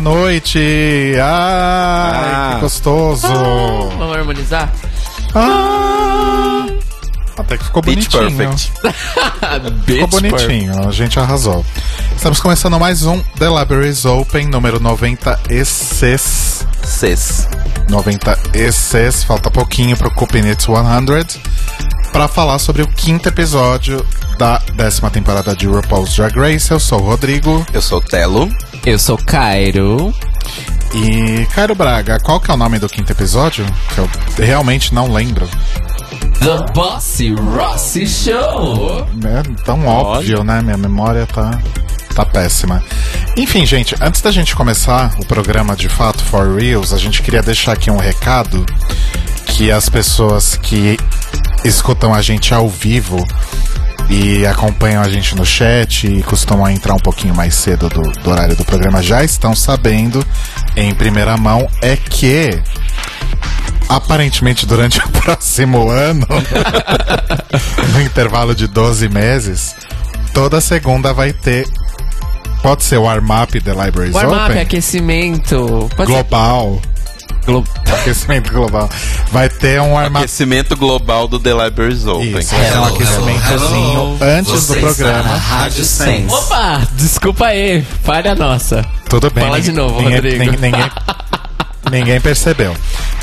Boa noite! Ai, Ah. que gostoso! Vamos harmonizar? Ah, até que ficou Pitch bonitinho. Ficou bonitinho, a gente arrasou. Estamos começando mais um The Libraries Open, número 96. Cês. 96, falta pouquinho pro Coop It 100, para falar sobre o quinto episódio da décima temporada de RuPaul's Drag Race. Eu sou o Rodrigo. Eu sou o Telo. Eu sou Cairo. E, Cairo Braga, qual que é o nome do quinto episódio? Que eu realmente não lembro. The Bossy Rossi Show. É tão óbvio, né? Minha memória tá, tá péssima. Enfim, gente, antes da gente começar o programa de fato For Reals, a gente queria deixar aqui um recado que as pessoas que escutam a gente ao vivo e acompanham a gente no chat e costumam entrar um pouquinho mais cedo do, do horário do programa já estão sabendo em primeira mão é que aparentemente durante o próximo ano, no intervalo de 12 meses, toda segunda vai ter. Pode ser o warm-up The Libraries Warm-up, Open? aquecimento. Pode ser Global. Glo- Aquecimento global. Vai ter um warm-up. Aquecimento global do The Libraries Open. Isso, vai ter um aquecimentozinho antes do programa. Rádio Sense. Opa, desculpa aí. Falha nossa. Tudo bem. Fala de novo, ninguém, Rodrigo. Ninguém, ninguém, ninguém percebeu.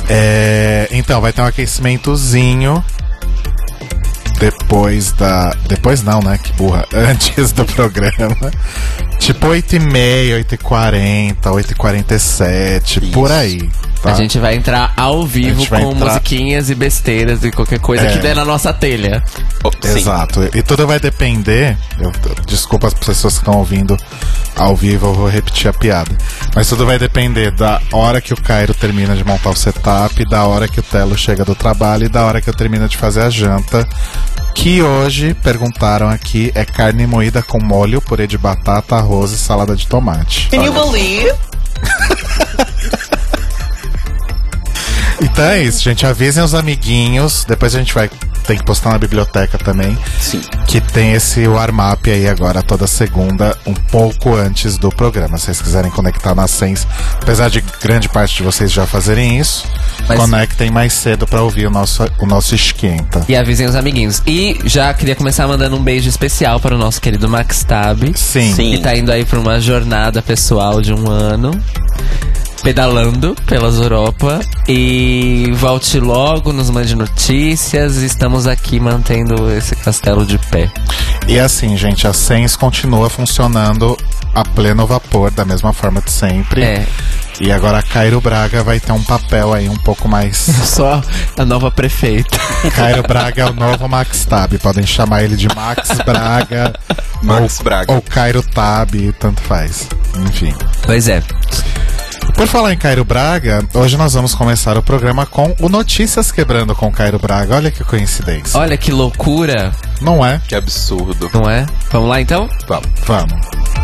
É, então, vai ter um aquecimentozinho depois da. Depois não, né? Que burra. Antes do programa. Tipo 8h30, 8h40, 8h47, por aí. Tá? A gente vai entrar ao vivo com entrar- musiquinhas e besteiras e qualquer coisa É. que der na nossa telha. Oh, sim. Exato. E tudo vai depender. Eu, eu- desculpa as pessoas que estão ouvindo ao vivo, eu vou repetir a piada. Mas tudo vai depender da hora que o Cairo termina de montar o setup, da hora que o Telo chega do trabalho e da hora que eu termino de fazer a janta. Que hoje, perguntaram aqui, é carne moída com molho, purê de batata, arroz e salada de tomate. Can you believe? Então é isso, gente. Avisem os amiguinhos. Depois a gente vai ter que postar na biblioteca também. Sim. que tem esse warm-up aí agora toda segunda, um pouco antes do programa. Se vocês quiserem conectar na Sense, apesar de grande parte de vocês já fazerem isso, Mas- conectem mais cedo pra ouvir o nosso, o nosso esquenta. E avisem os amiguinhos. E já queria começar mandando um beijo especial para o nosso querido Max Tab. Sim. Sim. Que tá indo aí pra uma jornada pessoal de um ano. Pedalando pelas Europa. E volte logo, nos mande notícias. Estamos aqui mantendo esse castelo de pé. E assim, gente, a Sense continua funcionando a pleno vapor, da mesma forma de sempre. É. E agora a Cairo Braga vai ter um papel aí um pouco mais. Só a nova prefeita. Cairo Braga é o novo Max Tab. Podem chamar ele de Max Braga. Max ou, Braga. Ou Cairo Tab, tanto faz. Enfim. Pois é. Por falar em Cairo Braga, hoje nós vamos começar o programa com o Notícias Quebrando com Cairo Braga. Olha que coincidência. Olha que loucura, Não é? Que absurdo. não é? Vamos lá então? Vamos. Vamos.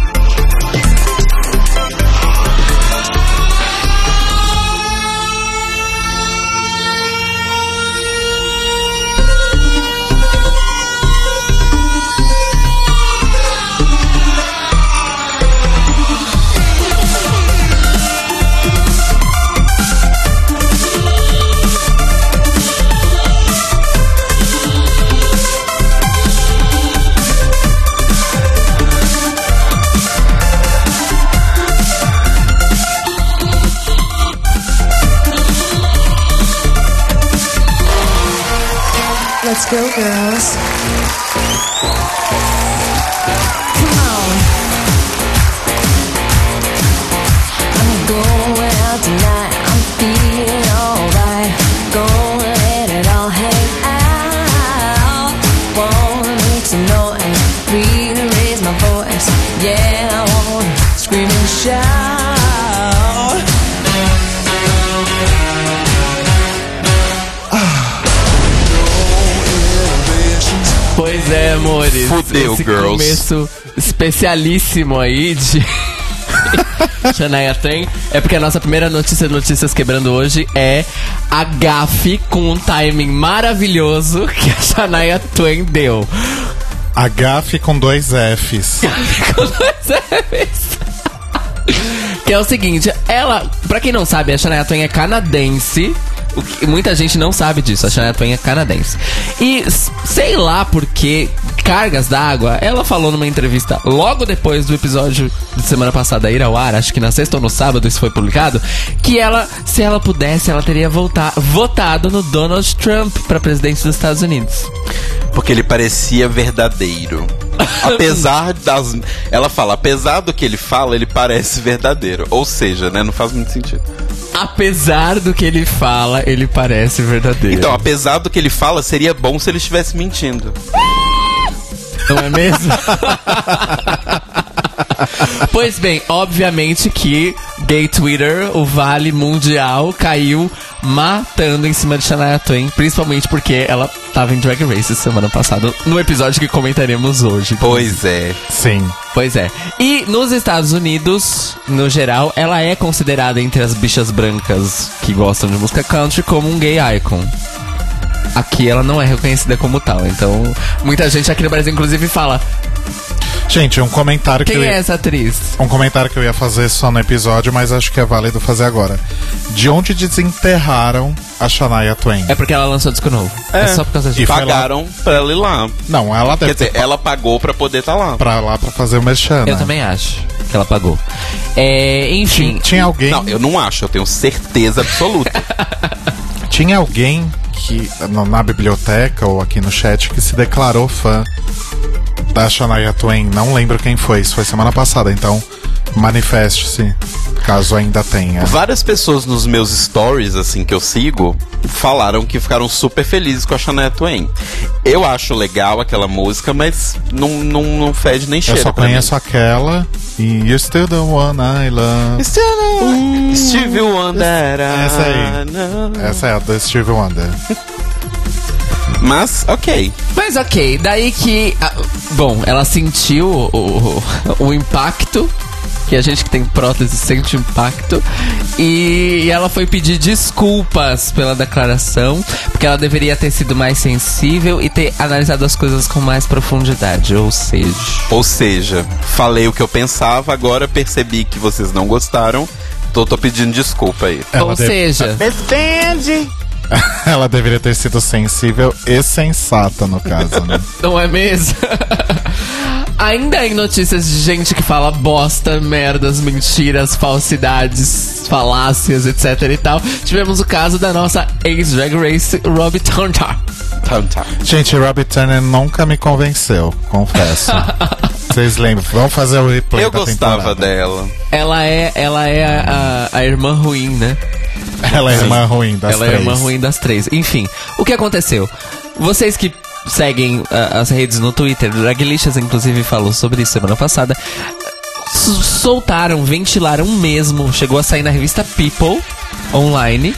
Let's go, girls. Fudeu, esse girls. começo especialíssimo aí de. Shania Twain. É porque a nossa primeira notícia de notícias quebrando hoje é a gafe com um timing maravilhoso que a Shania Twain deu. A gafe com dois Fs. Com dois Fs. Que é o seguinte, ela, pra quem não sabe, a Shania Twain é canadense. O que, muita gente não sabe disso, a Shania Twain é canadense. E sei lá por que cargas d'água, ela falou numa entrevista logo depois do episódio de semana passada ir ao ar, acho que na sexta ou no sábado isso foi publicado, que ela, se ela pudesse, ela teria voltar, votado no Donald Trump pra presidente dos Estados Unidos. Porque ele parecia verdadeiro. Apesar das. Ela fala, apesar do que ele fala, ele parece verdadeiro. Ou seja, né? Não faz muito sentido. Apesar do que ele fala, ele parece verdadeiro. Então, apesar do que ele fala, seria bom se ele estivesse mentindo. Não é mesmo? pois bem, obviamente que gay Twitter, o vale mundial, caiu matando em cima de Shania Twain, principalmente porque ela tava em Drag Race semana passada, no episódio que comentaremos hoje. Pois é. Sim. Pois é. E nos Estados Unidos, no geral, ela é considerada entre as bichas brancas que gostam de música country como um gay icon. Aqui ela não é reconhecida como tal. Então, muita gente aqui no Brasil, inclusive, fala: Gente, um comentário que quem é ia... essa atriz? Um comentário que eu ia fazer só no episódio, mas acho que é válido fazer agora. De onde desenterraram a Shania Twain? É porque ela lançou disco novo. É, só por causa E disso. lá- Pagaram pra ela ir lá. Não, ela Quer deve dizer, ter ela pagou pra poder estar lá. pra lá pra fazer o merchan, Eu né? também acho que ela pagou. É, enfim. Tinha alguém, Não, eu não acho, eu tenho certeza absoluta. tinha alguém que na, biblioteca ou aqui no chat que se declarou fã da Shania Twain. Não lembro quem foi, isso foi semana passada, então manifeste-se, caso ainda tenha. Várias pessoas nos meus stories, assim, que eu sigo, falaram que ficaram super felizes com a Shania Twain. Eu acho legal aquela música, mas não, não, não fede nem Eu cheira só pra conheço aquela e You Still the One I Love. Still- Stevie Wonder. Essa aí. Essa é a do Stevie Wonder. Mas, ok. Mas ok, daí que. ah, bom, ela sentiu o, o, o impacto. Que a gente que tem prótese sente impacto. E ela foi pedir desculpas pela declaração. Porque ela deveria ter sido mais sensível e ter analisado as coisas com mais profundidade. Ou seja. Ou seja, falei o que eu pensava, agora percebi que vocês não gostaram. Tô, tô pedindo desculpa aí. Ela ou deve- seja. Ela deveria ter sido sensível e sensata, no caso, né? Não é mesmo? Ainda em notícias de gente que fala bosta, merdas, mentiras, falsidades, falácias, etc e tal, tivemos o caso da nossa ex-drag race, Robbie Turner. Gente, Robbie Turner nunca me convenceu, confesso. Vocês lembram? Vamos fazer o replay Eu da gostava temporada. dela. Ela é, ela é a, a- a irmã ruim, né? Ela é a irmã ruim das ela três. é a irmã ruim das três. Enfim, o que aconteceu? Vocês que seguem ah, as redes no Twitter, Draglicious inclusive falou sobre isso semana passada, soltaram, ventilaram mesmo, chegou a sair na revista People online,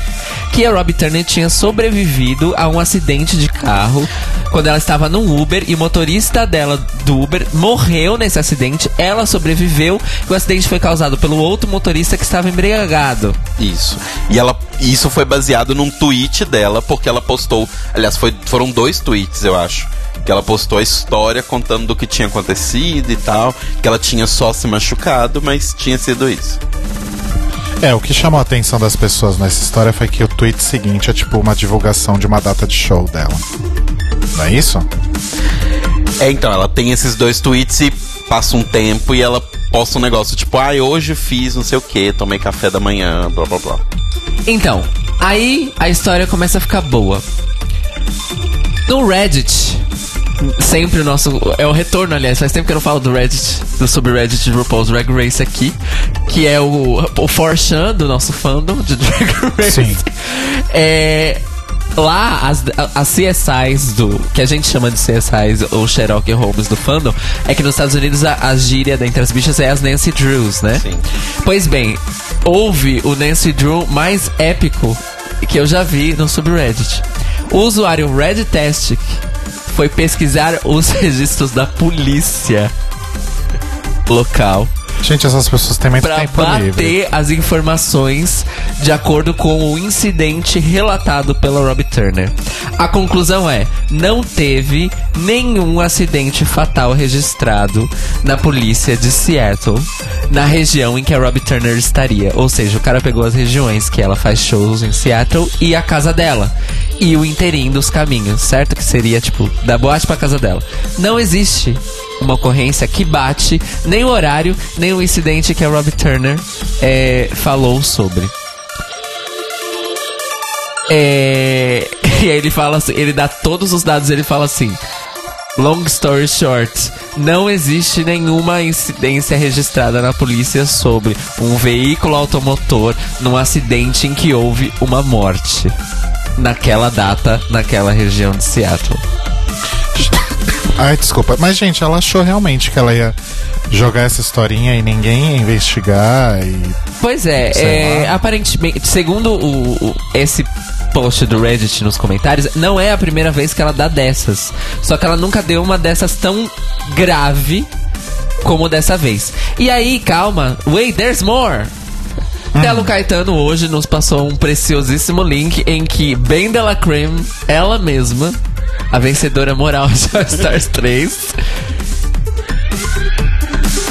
que a Robbie Turner tinha sobrevivido a um acidente de carro quando ela estava num Uber e o motorista dela do Uber morreu nesse acidente, ela sobreviveu e o acidente foi causado pelo outro motorista que estava embriagado. Isso. E ela, isso foi baseado num tweet dela, porque ela postou. Aliás, foi, foram dois tweets, eu acho. Que ela postou a história contando do que tinha acontecido e tal. Que ela tinha só se machucado, mas tinha sido isso. É, o que chamou a atenção das pessoas nessa história foi que o tweet seguinte é tipo uma divulgação de uma data de show dela. Não é isso? É, então, ela tem esses dois tweets e passa um tempo e ela posta um negócio tipo, ai, hoje fiz não sei o que, tomei café da manhã, blá blá blá. Então, aí a história começa a ficar boa. No Reddit, sempre o nosso. É o retorno, aliás, faz tempo que eu não falo do Reddit, do subreddit de RuPaul's Drag Race aqui, que é o, o Forchan do nosso fandom de Drag Race. Sim. É. Lá, as, as CSIs do. que a gente chama de CSIs ou Sherlock Holmes do fandom, é que nos Estados Unidos a, a gíria dentre as bichas é as Nancy Drews, né? Sim. Pois bem, houve o Nancy Drew mais épico que eu já vi no subreddit. O usuário RedTestic foi pesquisar os registros da polícia local Gente, essas pessoas têm muito para tempo livre. bater as informações de acordo com o incidente relatado pela Rob Turner. A conclusão é: não teve nenhum acidente fatal registrado na polícia de Seattle, na região em que a Rob Turner estaria. Ou seja, o cara pegou as regiões que ela faz shows em Seattle e a casa dela. E o inteirinho dos caminhos, certo? Que seria tipo da boate pra casa dela. Não existe uma ocorrência que bate nem o horário, nem o incidente que a Rob Turner é, falou sobre. É, e aí ele fala assim, ele dá todos os dados, ele fala assim. Long story short, não existe nenhuma incidência registrada na polícia sobre um veículo automotor num acidente em que houve uma morte. Naquela data, naquela região de Seattle. Ai, desculpa. Mas, gente, ela achou realmente que ela ia jogar essa historinha e ninguém ia investigar e. Pois é, é, aparentemente, segundo o, o- esse post do Reddit nos comentários, não é a primeira vez que ela dá dessas. Só que ela nunca deu uma dessas tão grave como dessa vez. E aí, calma, wait, there's more! Telo Caetano hoje nos passou um preciosíssimo link em que Ben Della Creme, ela mesma, a vencedora moral de All Stars 3,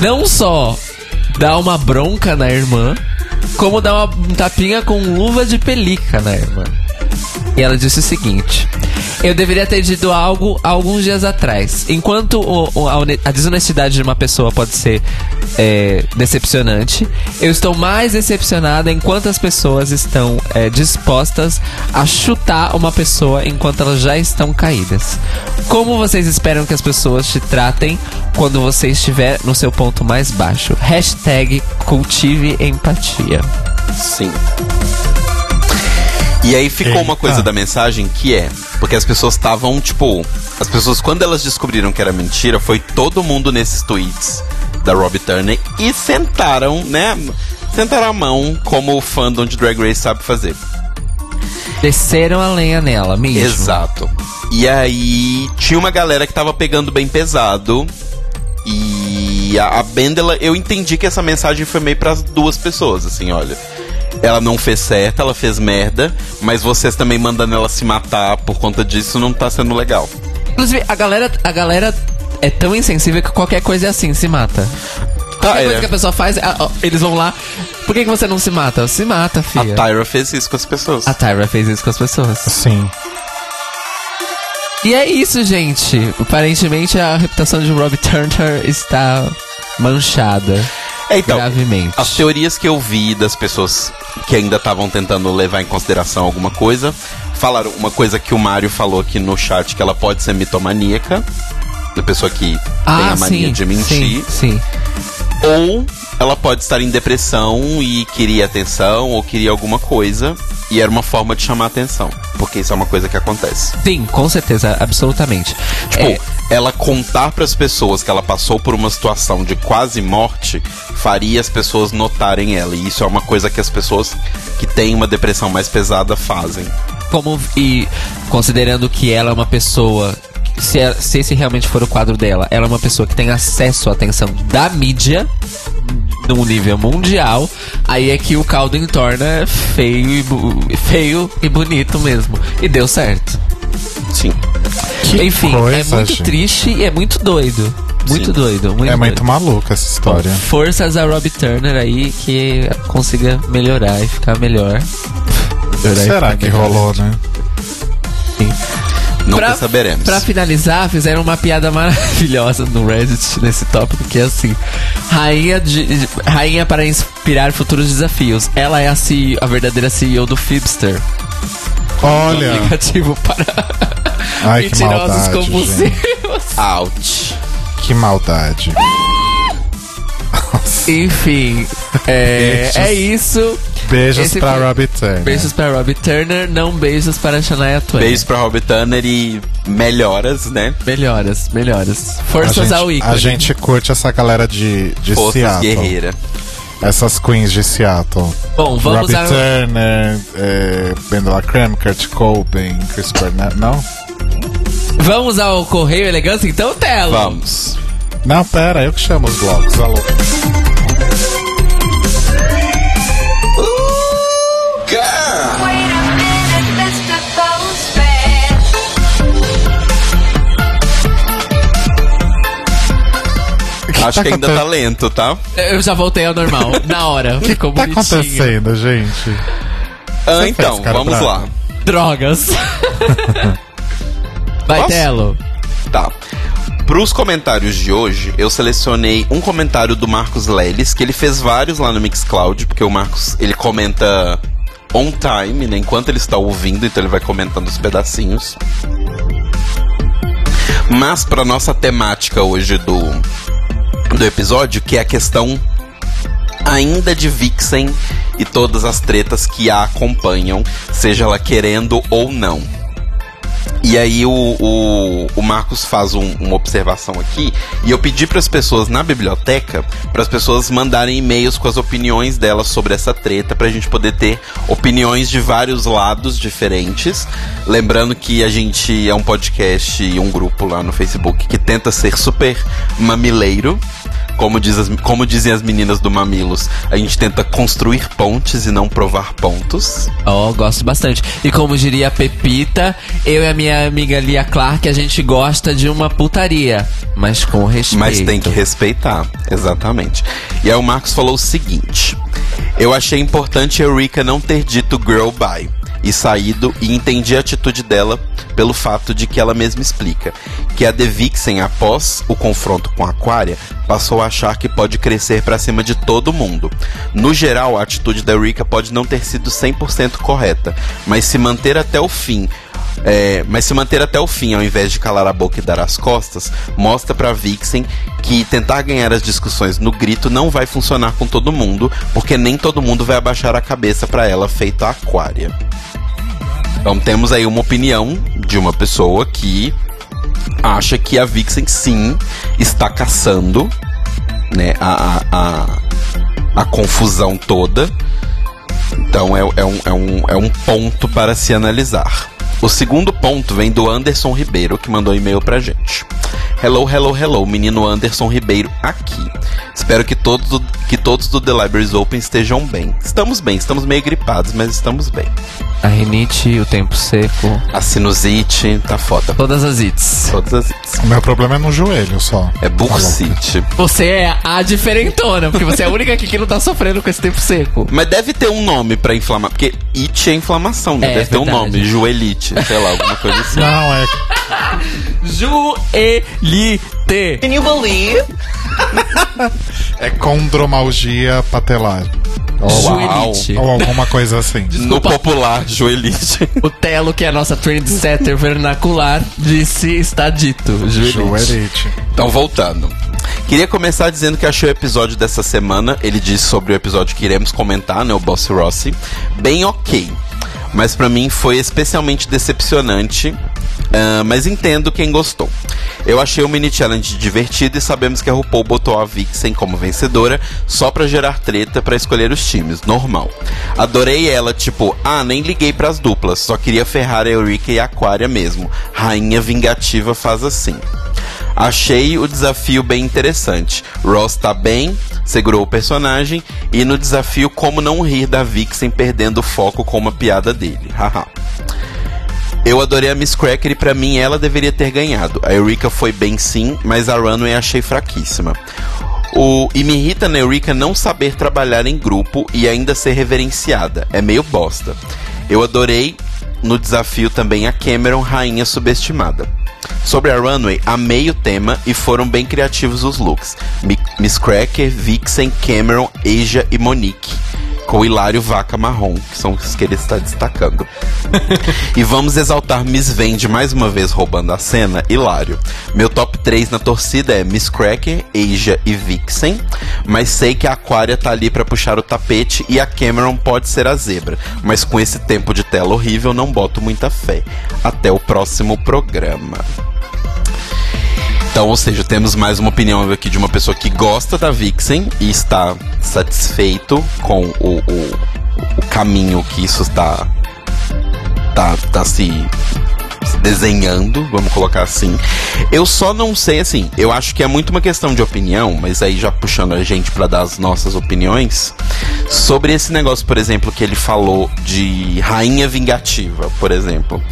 não só dá uma bronca na irmã, como dá uma um tapinha com luva de pelica na irmã. E ela disse o seguinte: Eu deveria ter dito algo alguns dias atrás. Enquanto o- o- a, a desonestidade de uma pessoa pode ser é, decepcionante, eu estou mais decepcionada enquanto as pessoas estão é, dispostas a chutar uma pessoa enquanto elas já estão caídas. Como vocês esperam que as pessoas te tratem quando você estiver no seu ponto mais baixo? Hashtag cultive empatia. Sim. E aí ficou uma coisa Eita. da mensagem que é, porque as pessoas estavam, tipo, as pessoas quando elas descobriram que era mentira, foi todo mundo nesses tweets da Robbie Turner e sentaram, né, sentaram a mão como o fandom de Drag Race sabe fazer. Desceram a lenha nela, mesmo. Exato. E aí tinha uma galera que tava pegando bem pesado. E a, a Bendela, eu entendi que essa mensagem foi meio pras duas pessoas, assim, olha. Ela não fez certo, ela fez merda, mas vocês também mandando ela se matar por conta disso não tá sendo legal. Inclusive, a galera, a galera é tão insensível que qualquer coisa é assim, se mata. Tá, Qualquer coisa é. que a pessoa faz, a- eles vão lá. Por que, que você não se mata? Se mata, A filha. Tyra fez isso com as pessoas. A Tyra fez isso com as pessoas. Sim. E é isso, gente. Aparentemente a reputação de Rob Turner está manchada É, então, gravemente. As teorias que eu vi das pessoas que ainda estavam tentando levar em consideração alguma coisa, falaram uma coisa que o Mário falou aqui no chat, que ela pode ser mitomaníaca, da pessoa que tem a mania sim, de mentir, Sim, sim. ou ela pode estar em depressão e queria atenção, ou queria alguma coisa, e era uma forma de chamar atenção, porque isso é uma coisa que acontece. Sim, com certeza, absolutamente. Tipo, É, ela contar para as pessoas que ela passou por uma situação de quase morte faria as pessoas notarem ela. E isso é uma coisa que as pessoas que têm uma depressão mais pesada fazem. como e considerando que ela é uma pessoa se, é- se esse realmente for o quadro dela, ela é uma pessoa que tem acesso à atenção da mídia num nível mundial, aí é que o caldo entorna feio e, feio e bonito mesmo. E deu certo. Sim. Que Enfim, coisa, é muito gente. triste e é muito doido. Muito Sim. doido. Muito É doido. muito maluca essa história. Forças a Robbie Turner aí que consiga melhorar e ficar melhor. Melhorar e Será ficar que melhor. rolou, né? Nunca Pra- saberemos. Pra finalizar, fizeram uma piada maravilhosa no Reddit nesse tópico, que é assim: Rainha, de, de- rainha para inspirar futuros desafios. Ela é a, CEO, a verdadeira CEO do Fibster. Olha, Aplicativo para ai que mentirosos maldade, gente. compulsivos. Ouch. Que maldade. Enfim, é, é isso. Beijos Esse pra foi- Robbie Turner. Beijos para Robbie Turner, não beijos para Shania Twain. Beijo pra Robbie Turner e melhoras, né? Melhoras, melhoras. Forças gente, ao ícone. a gente curte essa galera de, de Forças Seattle. guerreira. Essas queens de Seattle. Bom, vamos Robbie a... Turner, é, Ben Creme, Kurt Cobain, Chris Cornell. Não? Vamos ao Correio Elegância então, Telo? Vamos. Não, pera, eu que chamo os blocos. Alô. Acho tá que ainda tá lento, tá? Eu já voltei ao normal, na hora. O que Ficou tá bonitinho. acontecendo, gente? Ah, Você então, vamos bravo. lá. Drogas. Vai, Posso? Telo. Tá. Pros comentários de hoje, eu selecionei um comentário do Marcos Leles, que ele fez vários lá no Mixcloud, porque o Marcos, ele comenta on time, né, enquanto ele está ouvindo, então ele vai comentando os pedacinhos. Mas pra nossa temática hoje do, do episódio, que é a questão ainda de Vixen e todas as tretas que a acompanham, seja ela querendo ou não. E aí o, o, o Marcos faz um- uma observação aqui e eu pedi para as pessoas na biblioteca para as pessoas mandarem e-mails com as opiniões delas sobre essa treta pra gente poder ter opiniões de vários lados diferentes. Lembrando que a gente é um podcast e um grupo lá no Facebook que tenta ser super mamileiro. Como, diz as- como dizem as meninas do Mamilos, a gente tenta construir pontes e não provar pontos. Ó, gosto bastante. E como diria a Pepita, eu e a minha amiga Lia Clark, a gente gosta de uma putaria, mas com respeito. Mas tem que respeitar, exatamente. E aí o Marcos falou o seguinte: Eu achei importante a Eureka não ter dito girl bye e saído e entendi a atitude dela pelo fato de que ela mesma explica que a The Vixen, após o confronto com a Aquaria, passou a achar que pode crescer pra cima de todo mundo. No geral, a atitude da Eureka pode não ter sido 100% correta, mas se manter até o fim é, mas se manter até o fim, ao invés de calar a boca e dar as costas, mostra pra Vixen que tentar ganhar as discussões no grito não vai funcionar com todo mundo, porque nem todo mundo vai abaixar a cabeça pra ela feito a Aquária. Então temos aí uma opinião de uma pessoa que acha que a Vixen sim está caçando né, a, a, a, a confusão toda. Então é, é, um, é, um, é um ponto para se analisar. O segundo ponto vem do Anderson Ribeiro, que mandou um e-mail pra gente. Hello, hello, hello, menino Anderson Ribeiro aqui. Espero que todos, do- que todos do The Libraries Open estejam bem. Estamos bem, estamos meio gripados, mas estamos bem. A rinite, o tempo seco, A sinusite tá foda. todas as hits. Todas as hits. O meu problema é no joelho só. É bursite. Você é a diferentona, porque você é a única aqui que não tá sofrendo com esse tempo seco. Mas deve ter um nome pra inflamar, porque it é inflamação, né? É, deve ter um nome, joelite, sei lá, alguma coisa assim. Não, é. Joelite. Can you believe? É condromalgia patelar. Ou, Joelite. ou alguma coisa assim. No popular, joelite. O Telo, que é a nossa trendsetter vernacular, disse, está dito. Joelite. Joelite. Então, voltando. Queria começar dizendo que achei o episódio dessa semana, ele disse sobre o episódio que iremos comentar, né, o Boss Rossi, bem ok. Mas pra mim foi especialmente decepcionante, ah, mas entendo quem gostou. Eu achei o mini challenge divertido e sabemos que a RuPaul botou a Vixen como vencedora só pra gerar treta pra escolher os times, normal. Adorei ela, tipo, ah, nem liguei pras duplas, só queria ferrar a Eureka e a Aquaria mesmo. Rainha vingativa faz assim. Achei o desafio bem interessante. Ross tá bem, segurou o personagem, e no desafio como não rir da Vixen perdendo o foco com uma piada dele. Haha. Eu adorei a Miss Cracker e pra mim ela deveria ter ganhado. A Eureka foi bem sim, mas a Runway achei fraquíssima. O, e me irrita na Eureka não saber trabalhar em grupo e ainda ser reverenciada. É meio bosta. Eu adorei no desafio também a Cameron, rainha subestimada. Sobre a Runway, amei o tema e foram bem criativos os looks. Mi- Miss Cracker, Vixen, Cameron, Asia e Monique. Com o Hilário Vaca Marrom, que são os que ele está destacando. E vamos exaltar Miss Vende mais uma vez roubando a cena, Hilário. Meu top 3 na torcida é Miss Cracker, Asia e Vixen, mas sei que a Aquaria tá ali pra puxar o tapete e a Cameron pode ser a zebra, mas com esse tempo de tela horrível não boto muita fé. Até o próximo programa. Então, ou seja, temos mais uma opinião aqui de uma pessoa que gosta da Vixen e está satisfeito com o, o, o caminho que isso está tá, tá se, se desenhando, vamos colocar assim. Eu só não sei, assim, eu acho que é muito uma questão de opinião, mas aí já puxando a gente para dar as nossas opiniões, sobre esse negócio, por exemplo, que ele falou de rainha vingativa, por exemplo.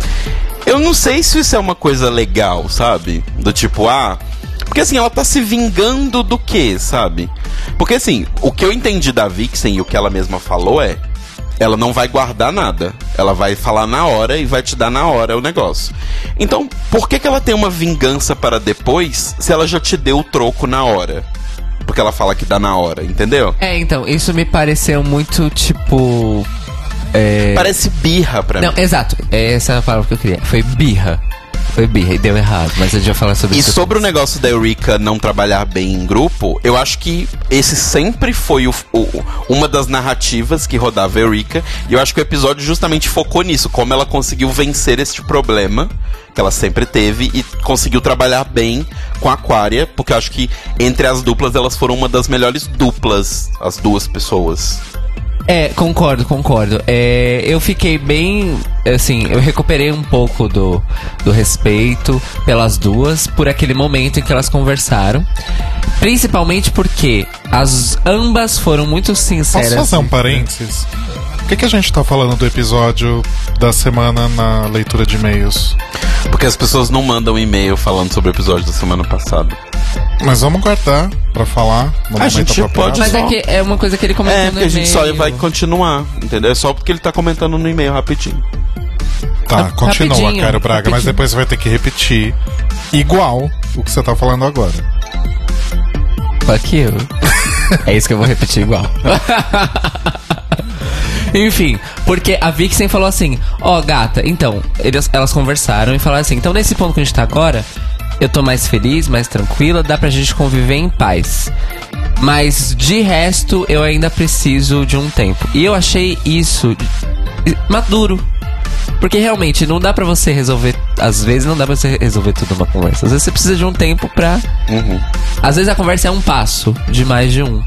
Eu não sei se isso é uma coisa legal, sabe? Do tipo, ah. Porque assim, ela tá se vingando do quê, sabe? Porque assim, o que eu entendi da Vixen e o que ela mesma falou é ela não vai guardar nada. Ela vai falar na hora e vai te dar na hora o negócio. Então, por que, que ela tem uma vingança para depois se ela já te deu o troco na hora? Porque ela fala que dá na hora, entendeu? É, então, isso me pareceu muito tipo. É... Parece birra pra Não, mim. exato. Essa é a palavra que eu queria. Foi birra. Foi birra e deu errado, mas a gente vai falar sobre E isso. sobre o negócio da Eureka não trabalhar bem em grupo, eu acho que esse sempre foi o, o- uma das narrativas que rodava a Eureka. E eu acho que o episódio justamente focou nisso, como ela conseguiu vencer este problema que ela sempre teve e conseguiu trabalhar bem com a Aquaria, porque eu acho que entre as duplas elas foram uma das melhores duplas, as duas pessoas. É, concordo, concordo. É, eu fiquei bem. Assim, eu recuperei um pouco do, do respeito pelas duas por aquele momento em que elas conversaram. Principalmente porque as ambas foram muito sinceras. Posso fazer um parênteses? Por que, que a gente tá falando do episódio da semana na leitura de e-mails? Porque as pessoas não mandam e-mail falando sobre o episódio da semana passada. Mas vamos guardar pra falar no A momento gente apropriado. pode Mas é que é uma coisa que ele comentou É, no porque a gente só e-mail. vai continuar, entendeu? É só porque ele tá comentando no e-mail rapidinho. Tá, Rap- continua, rapidinho, Caio Braga, mas rapidinho. depois você vai ter que repetir igual o que você tá falando agora. Fuck you. é isso que eu vou repetir igual. Enfim, porque a Vixen falou assim: Ó, gata, então, eles- elas conversaram e falaram assim: então, nesse ponto que a gente tá agora, eu tô mais feliz, mais tranquila, dá pra gente conviver em paz. Mas de resto, eu ainda preciso de um tempo. E eu achei isso maduro. Porque realmente não dá pra você resolver. Às vezes não dá pra você resolver tudo numa conversa. Às vezes você precisa de um tempo pra às vezes a conversa é um passo de mais de um.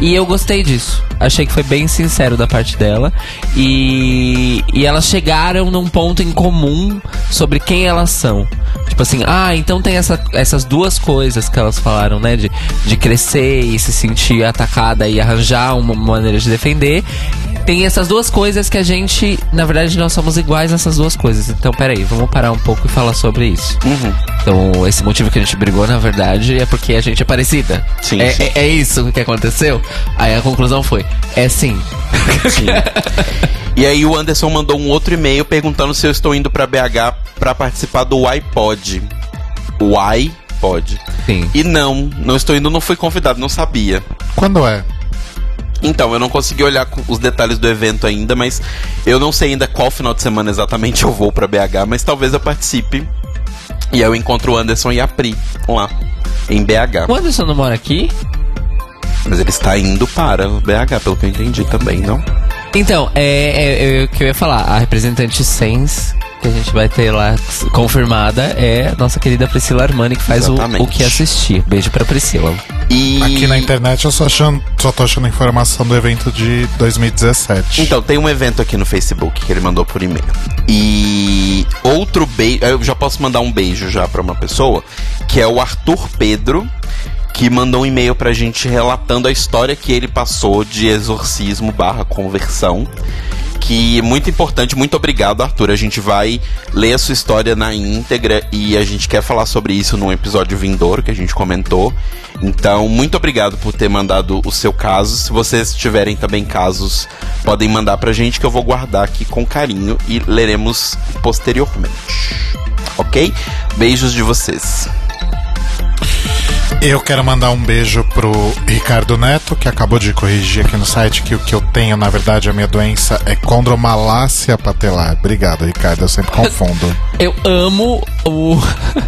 E eu gostei disso. Achei que foi bem sincero da parte dela. E, e elas chegaram num ponto em comum sobre quem elas são. Tipo assim, ah, então tem essa- essas duas coisas que elas falaram, né? De, de crescer e se sentir atacada e arranjar uma maneira de defender. Tem essas duas coisas que a gente, na verdade, nós somos iguais nessas duas coisas. Então, peraí, vamos parar um pouco e falar sobre isso. Então, esse motivo que a gente brigou, na verdade, é porque a gente é parecida. Sim, é, sim. é- é isso que aconteceu? Aí a conclusão foi: é sim. E aí o Anderson mandou um outro e-mail perguntando se eu estou indo pra BH pra participar do iPod. O iPod. Sim. E não, não estou indo, não fui convidado, não sabia. Quando é? Então, eu não consegui olhar os detalhes do evento ainda, mas eu não sei ainda qual final de semana exatamente eu vou pra BH, mas talvez eu participe. E aí eu encontro o Anderson e a Pri lá, em BH. O Anderson não mora aqui? Mas ele está indo para o BH, pelo que eu entendi também, não? Então, é, é, é o que eu ia falar. A representante Sens, que a gente vai ter lá confirmada, é nossa querida Priscila Armani, que faz o, o que assistir. Beijo pra Priscila. E Aqui na internet eu só, achando, só tô achando informação do evento de 2017. Então, tem um evento aqui no Facebook que ele mandou por e-mail. E outro beijo. Eu já posso mandar um beijo já pra uma pessoa, que é o Arthur Pedro, que mandou um e-mail pra gente relatando a história que ele passou de exorcismo barra conversão. Que é muito importante, muito obrigado, Arthur. A gente vai ler a sua história na íntegra e a gente quer falar sobre isso num episódio vindouro que a gente comentou. Então, muito obrigado por ter mandado o seu caso. Se vocês tiverem também casos, podem mandar pra gente que eu vou guardar aqui com carinho e leremos posteriormente. Ok? Beijos de vocês. Eu quero mandar um beijo pro Ricardo Neto, que acabou de corrigir aqui no site que o que eu tenho, na verdade, a minha doença é condromalácia patelar. Obrigado, Ricardo, eu sempre confundo. Eu amo o,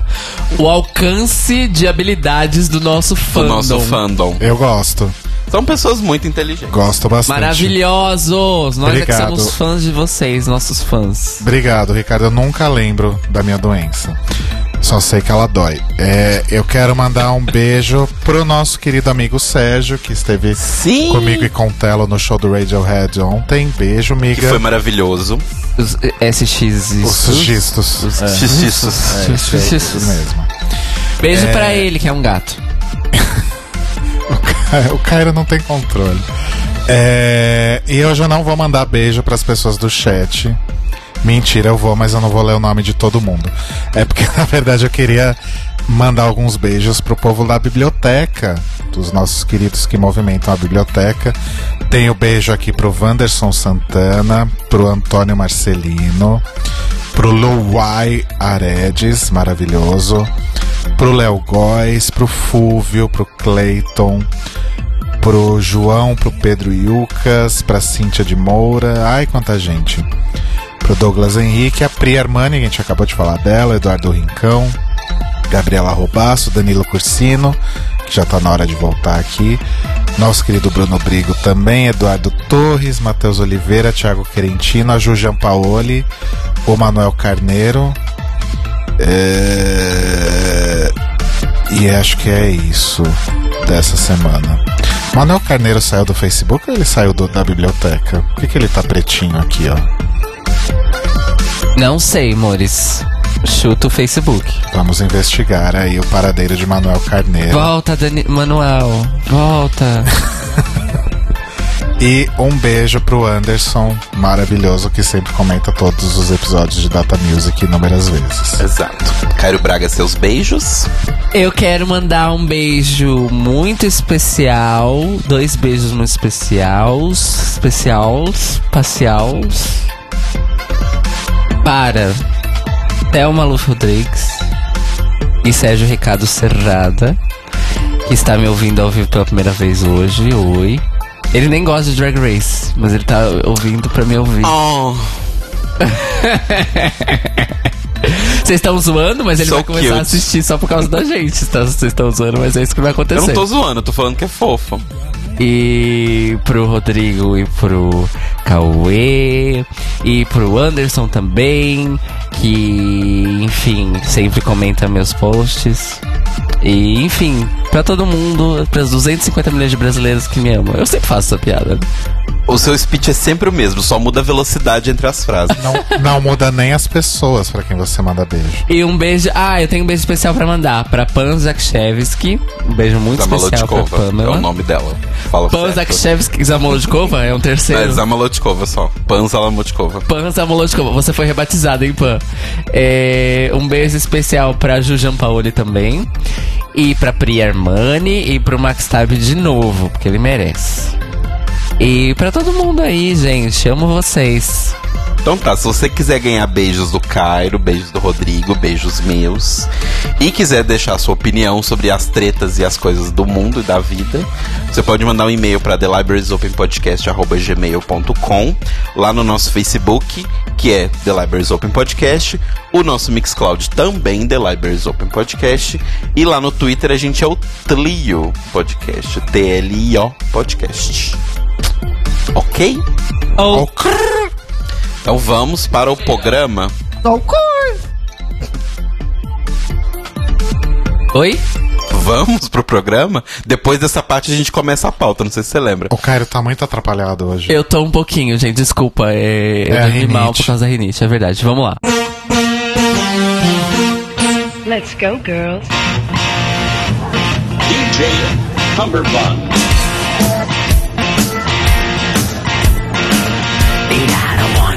o alcance de habilidades do nosso Do fandom. nosso fandom. Eu gosto, São pessoas muito inteligentes. gosto bastante. Maravilhosos! Nós é que Obrigado. somos fãs de vocês, nossos fãs. Obrigado, Ricardo. Eu nunca lembro da minha doença. Só sei que ela dói. É, eu quero mandar um beijo pro nosso querido amigo Sérgio, que esteve Sim. comigo e com o Telo no show do Radiohead ontem. Beijo, Que amiga. foi maravilhoso. Os SX. Os gistos. Os- É, Xixiços. é, isso mesmo. Beijo pra ele, que é um gato. o Cairo não tem controle. É, e eu não vou mandar beijo pras pessoas do chat. Mentira, eu vou, mas eu não vou ler o nome de todo mundo. É porque, na verdade, eu queria mandar alguns beijos pro povo da biblioteca, dos nossos queridos que movimentam a biblioteca. Tenho beijo aqui pro Wanderson Santana, pro Antônio Marcelino, pro Luai Aredes, maravilhoso, pro Léo Góes, pro Fúvio, pro Cleiton, pro João, pro Pedro Yucas, pra Cíntia de Moura, ai quanta gente. Pro Douglas Henrique, a Pri Armani, que a gente acabou de falar dela, Eduardo Rincão, Gabriela Robasso, Danilo Cursino, que já tá na hora de voltar aqui. Nosso querido Bruno Brigo também, Eduardo Torres, Matheus Oliveira, Thiago Querentino, a Ju Giampaoli, o Manuel Carneiro. É... E acho que é isso dessa semana. Manuel Carneiro saiu do Facebook ou ele saiu do- da biblioteca? Por que, que ele tá pretinho aqui, ó? Não sei, Mores. Chuta o Facebook. Vamos investigar aí o paradeiro de Manuel Carneiro. Volta, Dani Manuel. Volta. E um beijo pro Anderson, maravilhoso, que sempre comenta todos os episódios de Data Music inúmeras vezes. Exato. Cairo Braga, seus beijos. Eu quero mandar um beijo muito especial. Dois beijos muito especiais. Especiais. Parciais. Para Thelma Luz Rodrigues e Sérgio Ricardo Serrada, que está me ouvindo ao vivo pela primeira vez hoje. Oi. Ele nem gosta de Drag Race, mas ele tá ouvindo pra me ouvir. Oh, Vocês estão zoando, mas ele So vai começar cute. a assistir só por causa da gente. tá? Vocês estão zoando, mas é isso que vai acontecer. eu não tô zoando, eu tô falando que é fofo. E pro Rodrigo e pro Cauê e pro Anderson também, que enfim, sempre comenta meus posts. E enfim, pra todo mundo, pras 250 milhões de brasileiros que me amam. Eu sempre faço essa piada. O seu speech é sempre o mesmo, só muda a velocidade entre as frases. Não, não muda nem as pessoas pra quem você manda beijo. E um beijo. Ah, eu tenho um beijo especial pra mandar pra Pan Zakshevsky. Um beijo muito especial pra Zamolodkova é Pamela. o nome dela. Fala Pan certo. Zakshevsky Zamolodkova é um terceiro. É Zamolodkova só. Pan Zamolodkova. Pan Zamolodkova, você foi rebatizado, hein, Pan? É, um beijo especial pra Ju Paoli também. E pra Pri Armani e pro Max Tab de novo, porque ele merece. E pra todo mundo aí, gente, amo vocês. Então tá, se você quiser ganhar beijos do Cairo, beijos do Rodrigo, beijos meus, e quiser deixar sua opinião sobre as tretas e as coisas do mundo e da vida, você pode mandar um e-mail para thelibrariesopenpodcast.gmail.com lá no nosso Facebook, que é The Libraries Open Podcast, o nosso Mixcloud também, The Libraries Open Podcast, e lá no Twitter a gente é o Tlio Podcast, T-L-I-O Podcast. Ok? Oh, Então vamos para o programa. Oi? Vamos pro programa? Depois dessa parte a gente começa a pauta, não sei se você lembra. O Cairo tá muito atrapalhado hoje. Eu tô um pouquinho, gente, desculpa. É, eu É a dormi mal por causa da rinite, é verdade. Vamos lá. Let's go, girls. DJ Cumberbund.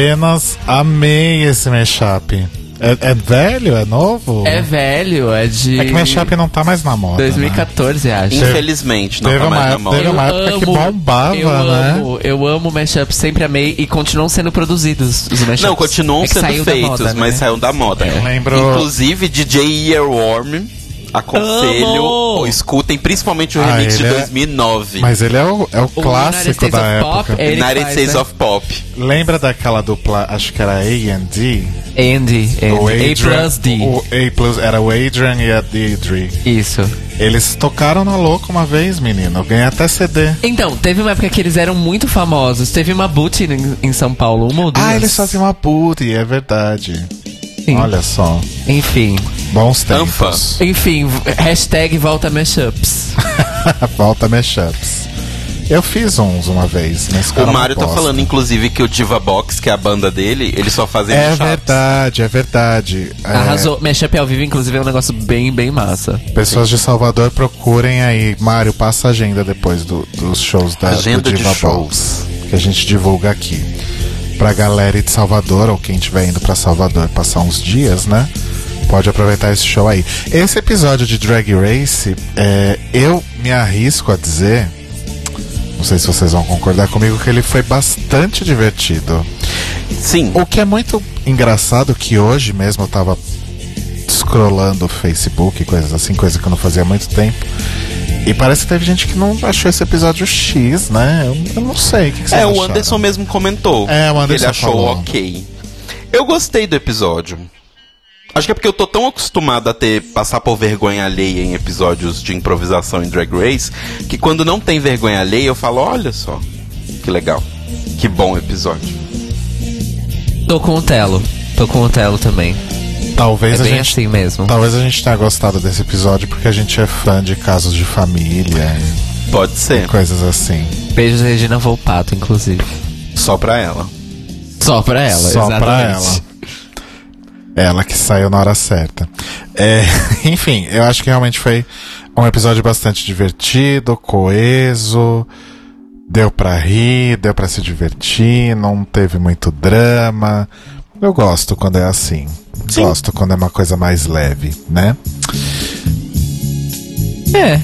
apenas amei esse mashup. É, é velho? É novo? É velho, é de. É que mashup não tá mais na moda. né? 2014, acho. Infelizmente, não Teve tá uma mais na época- moda. teve uma época que bombava, eu né? Amo, eu amo mashup, sempre amei e continuam sendo produzidos os mashups. Não, continuam É sendo feitos, moda, mas né? saiu da moda. Eu lembro- Inclusive, DJ Earworm, aconselho, ou escutem principalmente o Ah, remix de ele é- 2009. Mas ele é o, é o O clássico United States da of época. Pop, United faz, States né? of Pop. Lembra daquela dupla, acho que era A and D? Andy, O Andy. A Adrian- plus D. O A plus, era o Adrian e a Deidre. Isso. Eles tocaram na louca uma vez, menino. Eu ganhei até CD. Então, teve uma época que eles eram muito famosos. Teve uma boot em, em São Paulo, uma ou duas. Ah, eles faziam uma booty, é verdade. Sim. Olha só. Enfim. Bons tempos. Enfim, hashtag volta mashups. Volta mashups. Eu fiz uns uma vez, mas O Mário tá falando, inclusive, que o Diva Box, que é a banda dele, eles só fazem É mashups. verdade, é verdade. É, Arrasou. Mashup ao vivo, inclusive, é um negócio bem, bem massa. pessoas de Salvador procurem aí. Mário, passa a agenda depois do- dos shows da Agenda do de Diva shows. Box, que a gente divulga aqui. Pra galera de Salvador, ou quem estiver indo pra Salvador passar uns dias, né? Pode aproveitar esse show aí. Esse episódio de Drag Race, é, eu me arrisco a dizer, não sei se vocês vão concordar comigo, que ele foi bastante divertido. Sim. O que é muito engraçado que hoje mesmo eu tava scrollando o Facebook, coisas assim, coisa que eu não fazia há muito tempo. E parece que teve gente que não achou esse episódio X, né? Eu, eu não sei. O que, que vocês É, o acharam? Anderson mesmo comentou. É, o que Anderson Ele achou falou. ok. Eu gostei do episódio. Acho que é porque eu tô tão acostumado a ter passar por vergonha alheia em episódios de improvisação em Drag Race, que quando não tem vergonha alheia eu falo, olha só, que legal. Que bom episódio. Tô com o Telo. Tô com o Telo também. Talvez É a bem gente. assim mesmo. Talvez a gente tenha gostado desse episódio porque a gente é fã de casos de família Pode e ser. coisas assim. Beijos Regina Volpato, inclusive. Só pra ela. Só pra ela, Só exatamente. pra ela. Ela que saiu na hora certa. É, enfim, eu acho que realmente foi um episódio bastante divertido, coeso. Deu pra rir, deu pra se divertir, não teve muito drama. Eu gosto quando é assim. Gosto quando é uma coisa mais leve, né? É.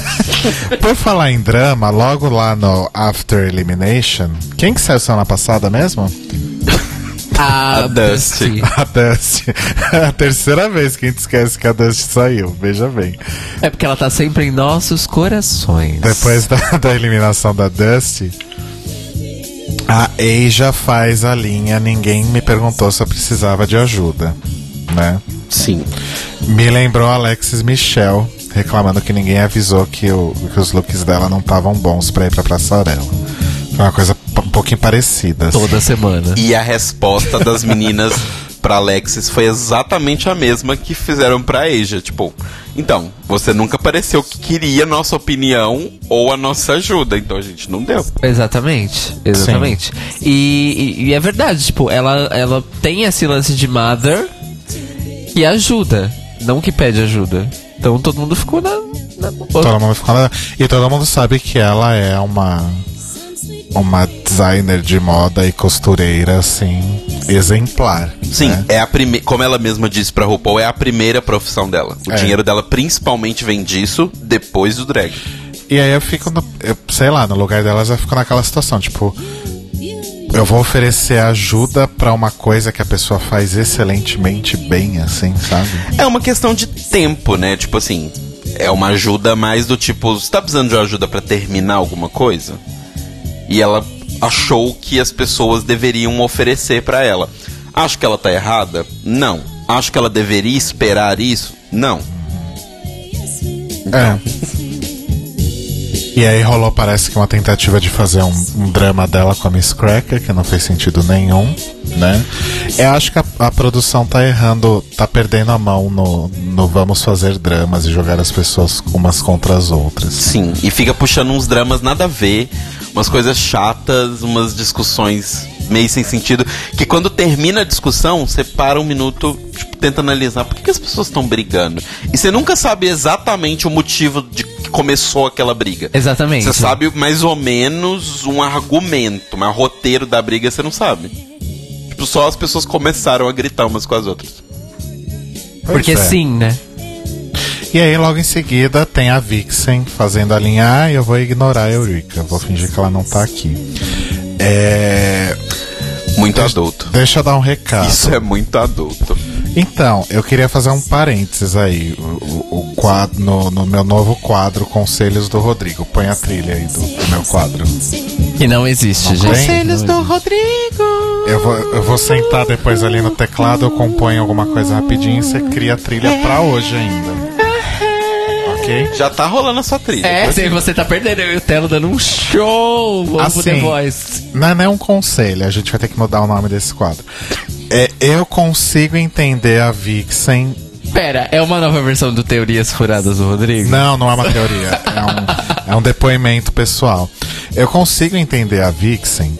Por falar em drama, logo lá no After Elimination, quem que saiu semana passada mesmo? A, A Dusty. A Dusty. É a terceira vez que a gente esquece que a Dusty saiu, veja bem. É porque ela tá sempre em nossos corações. Depois da, da eliminação da Dusty, a Asia faz a linha Ninguém me perguntou se eu precisava de ajuda, né? Sim. Me lembrou a Alexis Michel reclamando que ninguém avisou que, o- que os looks dela não estavam bons pra ir pra passarela. Foi uma coisa um pouquinho parecida. assim. Toda semana. E a resposta das meninas pra Alexis foi exatamente a mesma que fizeram pra Asia. Tipo, então, você nunca pareceu que queria nossa opinião ou a nossa ajuda, então a gente não deu. Exatamente, exatamente. E, e- e é verdade, tipo, ela, ela tem esse lance de mother que ajuda, não que pede ajuda. Então todo mundo ficou na. na. Todo mundo ficou na- E todo mundo sabe que ela é uma uma designer de moda e costureira assim exemplar. Sim, né? é a primeira, como ela mesma disse pra RuPaul, é a primeira profissão dela. O É. dinheiro dela principalmente vem disso depois do drag. E aí eu fico, no, eu, sei lá, no lugar delas eu fico naquela situação, tipo, eu vou oferecer ajuda pra uma coisa que a pessoa faz excelentemente bem, assim, sabe? É uma questão de tempo, né? Tipo assim, é uma ajuda mais do tipo, você tá precisando de ajuda pra terminar alguma coisa? E ela achou que as pessoas deveriam oferecer pra ela. Acho que ela tá errada? Não. Acho que ela deveria esperar isso? Não. É. E aí rolou, parece que uma tentativa de fazer um, um drama dela com a Miss Cracker, que não fez sentido nenhum, né? Eu acho que a, a produção tá errando, tá perdendo a mão no, no vamos fazer dramas e jogar as pessoas umas contra as outras. Sim. E fica puxando uns dramas nada a ver, umas coisas chatas, umas discussões meio sem sentido. Que quando termina a discussão, você para um minuto, tipo, tenta analisar por que, que as pessoas estão brigando. E você nunca sabe exatamente o motivo de que começou aquela briga. Exatamente. Você sabe mais ou menos um argumento, mas roteiro da briga você não sabe. Tipo, só as pessoas começaram a gritar umas com as outras. Porque Pois é. sim, né? E aí, logo em seguida, tem a Vixen fazendo a linha Ah, eu vou ignorar a Eureka. Vou fingir que ela não tá aqui. É. Muito adulto. Deixa eu dar um recado. Isso é muito adulto. Então, eu queria fazer um parênteses aí. O, o- o quadro, no, no meu novo quadro, Conselhos do Rodrigo. Põe a trilha aí do, do meu quadro. Que não existe, gente. Conselhos Não do Rodrigo. Eu vou, eu vou sentar depois ali no teclado, eu componho alguma coisa rapidinho e você cria a trilha pra hoje ainda. Ok? Já tá rolando a sua trilha. É, se você tá perdendo eu e o Telo dando um show. Vamos pro The Assim, Voice. Não é nem um conselho, a gente vai ter que mudar o nome desse quadro. É, eu consigo entender a Vixen. Pera, é uma nova versão do Teorias Furadas do Rodrigo? Não, não é uma teoria, é um, é um depoimento pessoal. Eu consigo entender a Vixen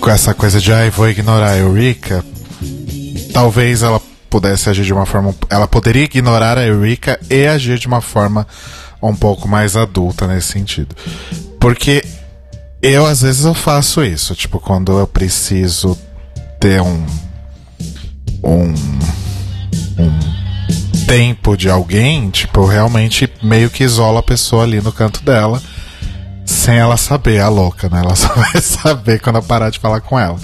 com essa coisa de, ai, vou ignorar a Eureka. Talvez ela pudesse agir de uma forma. Ela poderia ignorar a Eureka e agir de uma forma um pouco mais adulta nesse sentido. Porque eu, às vezes, eu faço isso. Tipo, quando eu preciso ter um. Um. Um tempo de alguém, tipo, realmente meio que isolo a pessoa ali no canto dela. Sem ela saber, a louca, né? Ela só vai saber quando eu parar de falar com ela.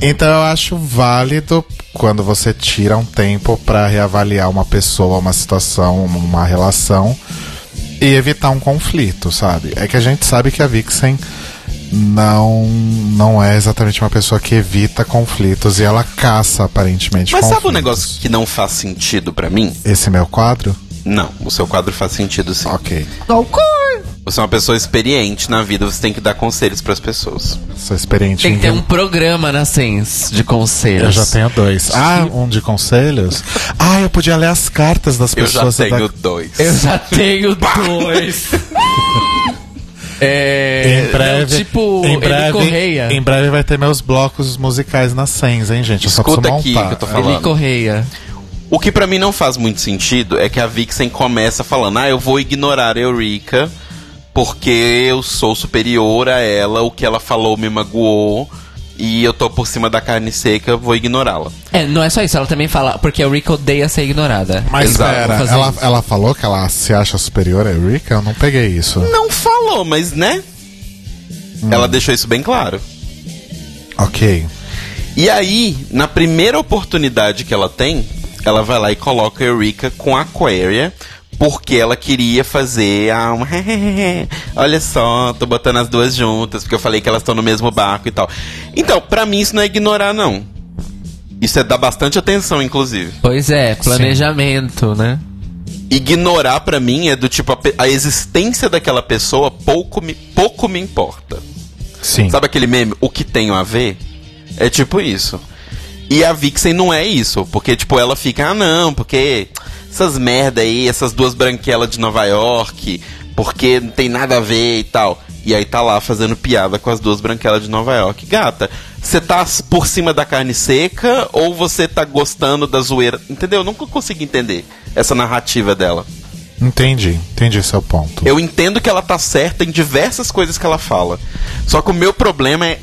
Então eu acho válido quando você tira um tempo pra reavaliar uma pessoa, uma situação, uma relação e evitar um conflito, sabe? É que a gente sabe que a Vixen não não é exatamente uma pessoa que evita conflitos e ela caça aparentemente Mas conflitos. sabe um negócio que não faz sentido pra mim? Esse meu quadro? Não, o seu quadro faz sentido sim. Ok. Você é uma pessoa experiente na vida, você tem que dar conselhos pras pessoas. Sou experiente Tem em que ter um programa na Sens de conselhos. Eu já tenho dois. Ah, um de conselhos? Ah, eu podia ler as cartas das Eu já pessoas. tenho dar- dois. Eu já tenho dois. é. Em breve, não, tipo, em Eli breve, Correia. em breve vai ter meus blocos musicais na Sens, hein, gente? Eu só Escuta aqui montar. que eu tô falando. Eli Correia. O que pra mim não faz muito sentido é que a Vixen começa falando: "Ah, eu vou ignorar a Eureka porque eu sou superior a ela, o que ela falou me magoou e eu tô por cima da carne seca, eu vou ignorá-la". É, não é só isso, ela também fala, porque a Rick odeia ser ignorada. Mas Exato, ela, isso. ela falou que ela se acha superior a Eureka? Eu não peguei isso. Não falou, mas né? Ela deixou isso bem claro. Ok. E aí, na primeira oportunidade que ela tem, ela vai lá e coloca a Eureka com a Aquaria, porque ela queria fazer a um olha só, tô botando as duas juntas, porque eu falei que elas estão no mesmo barco e tal. Então, pra mim isso não é ignorar não. Isso é dar bastante atenção, inclusive. Pois é, planejamento, né? Ignorar pra mim é do tipo a, a existência daquela pessoa pouco me, pouco me importa. Sim. Sabe aquele meme, o que tenho a ver? É tipo isso. E a Vixen não é isso, porque tipo, ela fica, ah não, porque essas merda aí, essas duas branquelas de Nova York, porque não tem nada a ver e tal. E aí tá lá fazendo piada com as duas branquelas de Nova York. Gata, você tá por cima da carne seca ou você tá gostando da zoeira? Entendeu? Eu nunca consigo entender essa narrativa dela. Entendi, entendi seu ponto. Eu entendo que ela tá certa em diversas coisas que ela fala. Só que o meu problema é,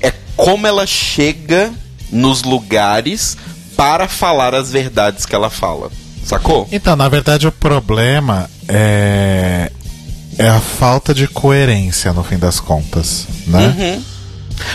é como ela chega nos lugares para falar as verdades que ela fala. Sacou? Então, na verdade, o problema é. É a falta de coerência, no fim das contas, né? Uhum.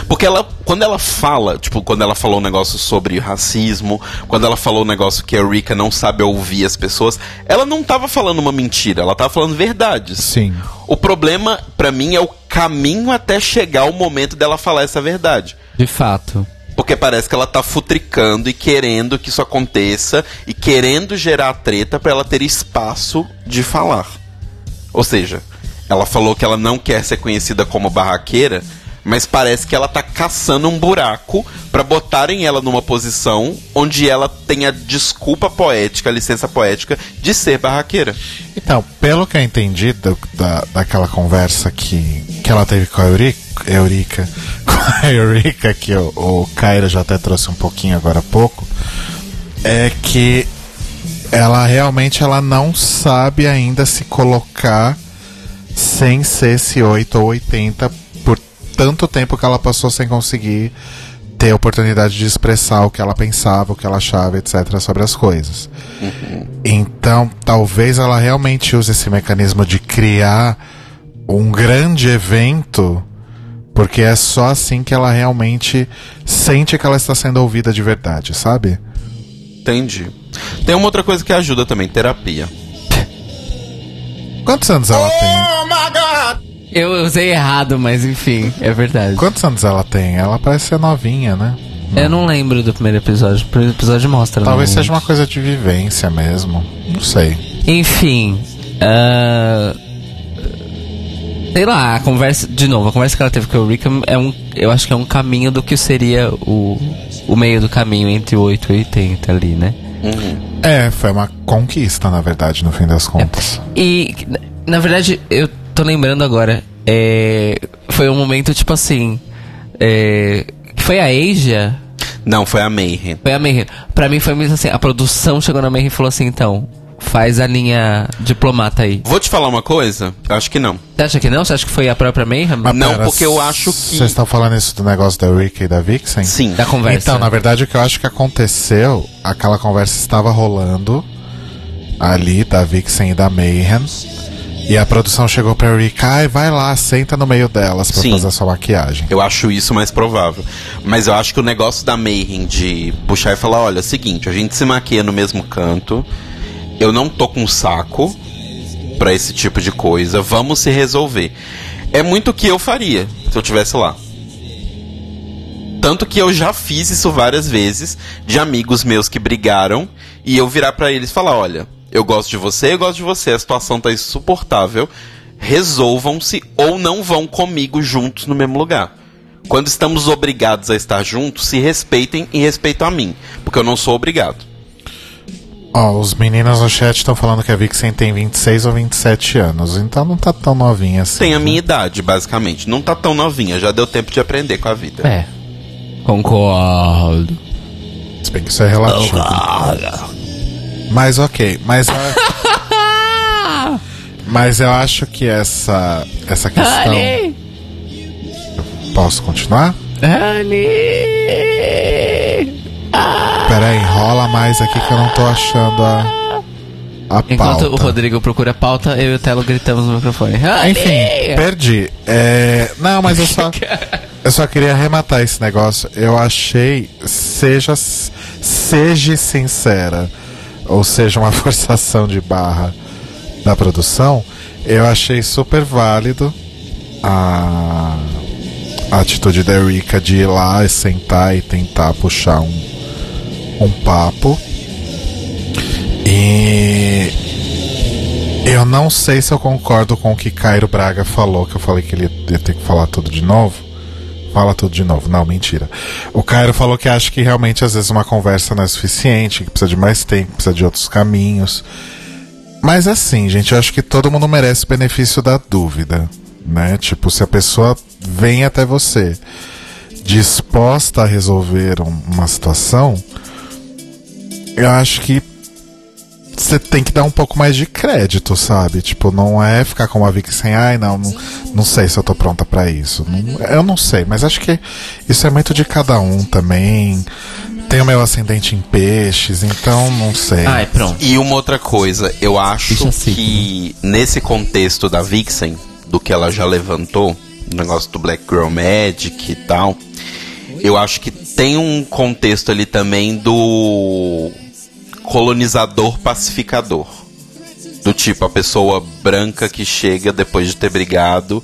Porque ela, quando ela fala, tipo, quando ela falou um negócio sobre racismo, quando ela falou um negócio que a Rika não sabe ouvir as pessoas, ela não tava falando uma mentira, ela tava falando verdades. Sim. O problema, pra mim, é o caminho até chegar o momento dela falar essa verdade. De fato. Porque parece que ela tá futricando e querendo que isso aconteça e querendo gerar treta pra ela ter espaço de falar. Ou seja, ela falou que ela não quer ser conhecida como barraqueira, mas parece que ela tá caçando um buraco pra botarem ela numa posição onde ela tem a desculpa poética, a licença poética de ser barraqueira. Então, pelo que eu entendi da, daquela conversa que, que ela teve com a Eurica, Eurica com a Eurica, que o, o Cairo já até trouxe um pouquinho agora há pouco, é que ela realmente ela não sabe ainda se colocar sem ser esse 8 ou 80 por tanto tempo que ela passou sem conseguir ter a oportunidade de expressar o que ela pensava, o que ela achava, etc. sobre as coisas. Então, talvez ela realmente use esse mecanismo de criar um grande evento, porque é só assim que ela realmente sente que ela está sendo ouvida de verdade, sabe? Entendi. Tem uma outra coisa que ajuda também, terapia. Quantos anos ela tem? Eu usei errado, mas enfim, é verdade. Quantos anos ela tem? Ela parece ser novinha, né? Eu não lembro do primeiro episódio. O primeiro episódio mostra. Talvez seja uma coisa de vivência mesmo. Não sei. Enfim. ah, Sei lá, a conversa. De novo, a conversa que ela teve com o Rick é um. Eu acho que é um caminho do que seria o, o meio do caminho entre o 8 e 80 ali, né? É, foi uma conquista, na verdade, no fim das contas. E, na- na verdade, eu tô lembrando agora. é, foi um momento tipo assim. É, foi a Asia? Não, foi a Mayhem. Foi a Mayhem. Pra mim foi mesmo assim: a produção chegou na Mayhem e falou assim: então, faz a linha diplomata aí. Vou te falar uma coisa? Eu acho que não. Você acha que não? Você acha que foi a própria Mayhem? Mas Não, pera, porque eu acho que- Vocês estão falando isso do negócio da Rick e da Vixen? Sim. Da conversa. Então, na verdade, o que eu acho que aconteceu, aquela conversa estava rolando ali, da Vixen e da Mayhem. E a produção chegou pra Rick, ai, vai lá, senta no meio delas pra Sim. fazer a sua maquiagem. Eu acho isso mais provável. Mas eu acho que o negócio da Mayhem de puxar e falar: olha, é o seguinte, a gente se maquia no mesmo canto. Eu não tô com saco pra esse tipo de coisa. Vamos se resolver. É muito o que eu faria se eu tivesse lá. Tanto que eu já fiz isso várias vezes de amigos meus que brigaram e eu virar pra eles e falar: olha, eu gosto de você, eu gosto de você, a situação tá insuportável. Resolvam-se ou não vão comigo juntos no mesmo lugar. Quando estamos obrigados a estar juntos, se respeitem e respeitam a mim, porque eu não sou obrigado. Ó, os meninos no chat estão falando que a Vixen tem 26 ou 27 anos, então não tá tão novinha assim. Tem a né? minha idade, basicamente. Não tá tão novinha, já deu tempo de aprender com a vida. É. Concordo. Se bem que isso é relativo. Mas ok, mas a- Mas eu acho que essa essa questão Posso continuar? Peraí, enrola mais aqui que eu não tô achando a a Enquanto pauta. o Rodrigo procura a pauta, eu e o Telo gritamos no microfone. Enfim, perdi. É, Não, mas eu só. Eu só queria arrematar esse negócio. Eu achei. Seja, seja sincera. Ou seja, uma forçação de barra da produção. Eu achei super válido a, a atitude da Erika de ir lá e sentar e tentar puxar um, um papo. E eu não sei se eu concordo com o que Cairo Braga falou, que eu falei que ele ia ter que falar tudo de novo. Fala tudo de novo. Não, mentira. O Cairo falou que acha que realmente às vezes uma conversa não é suficiente, que precisa de mais tempo, precisa de outros caminhos. Mas assim, gente, eu acho que todo mundo merece o benefício da dúvida, né? Tipo, se a pessoa vem até você disposta a resolver um- uma situação, eu acho que você tem que dar um pouco mais de crédito, sabe? Tipo, não é ficar com uma Vixen, ai, não, não, não sei se eu tô pronta pra isso. Não- eu não sei, mas acho que isso é muito de cada um também. Tem o meu ascendente em peixes, então não sei. Ai, pronto. E uma outra coisa, eu acho é que nesse contexto da Vixen, do que ela já levantou, o negócio do Black Girl Magic e tal, eu acho que tem um contexto ali também do colonizador pacificador. Do tipo, a pessoa branca que chega depois de ter brigado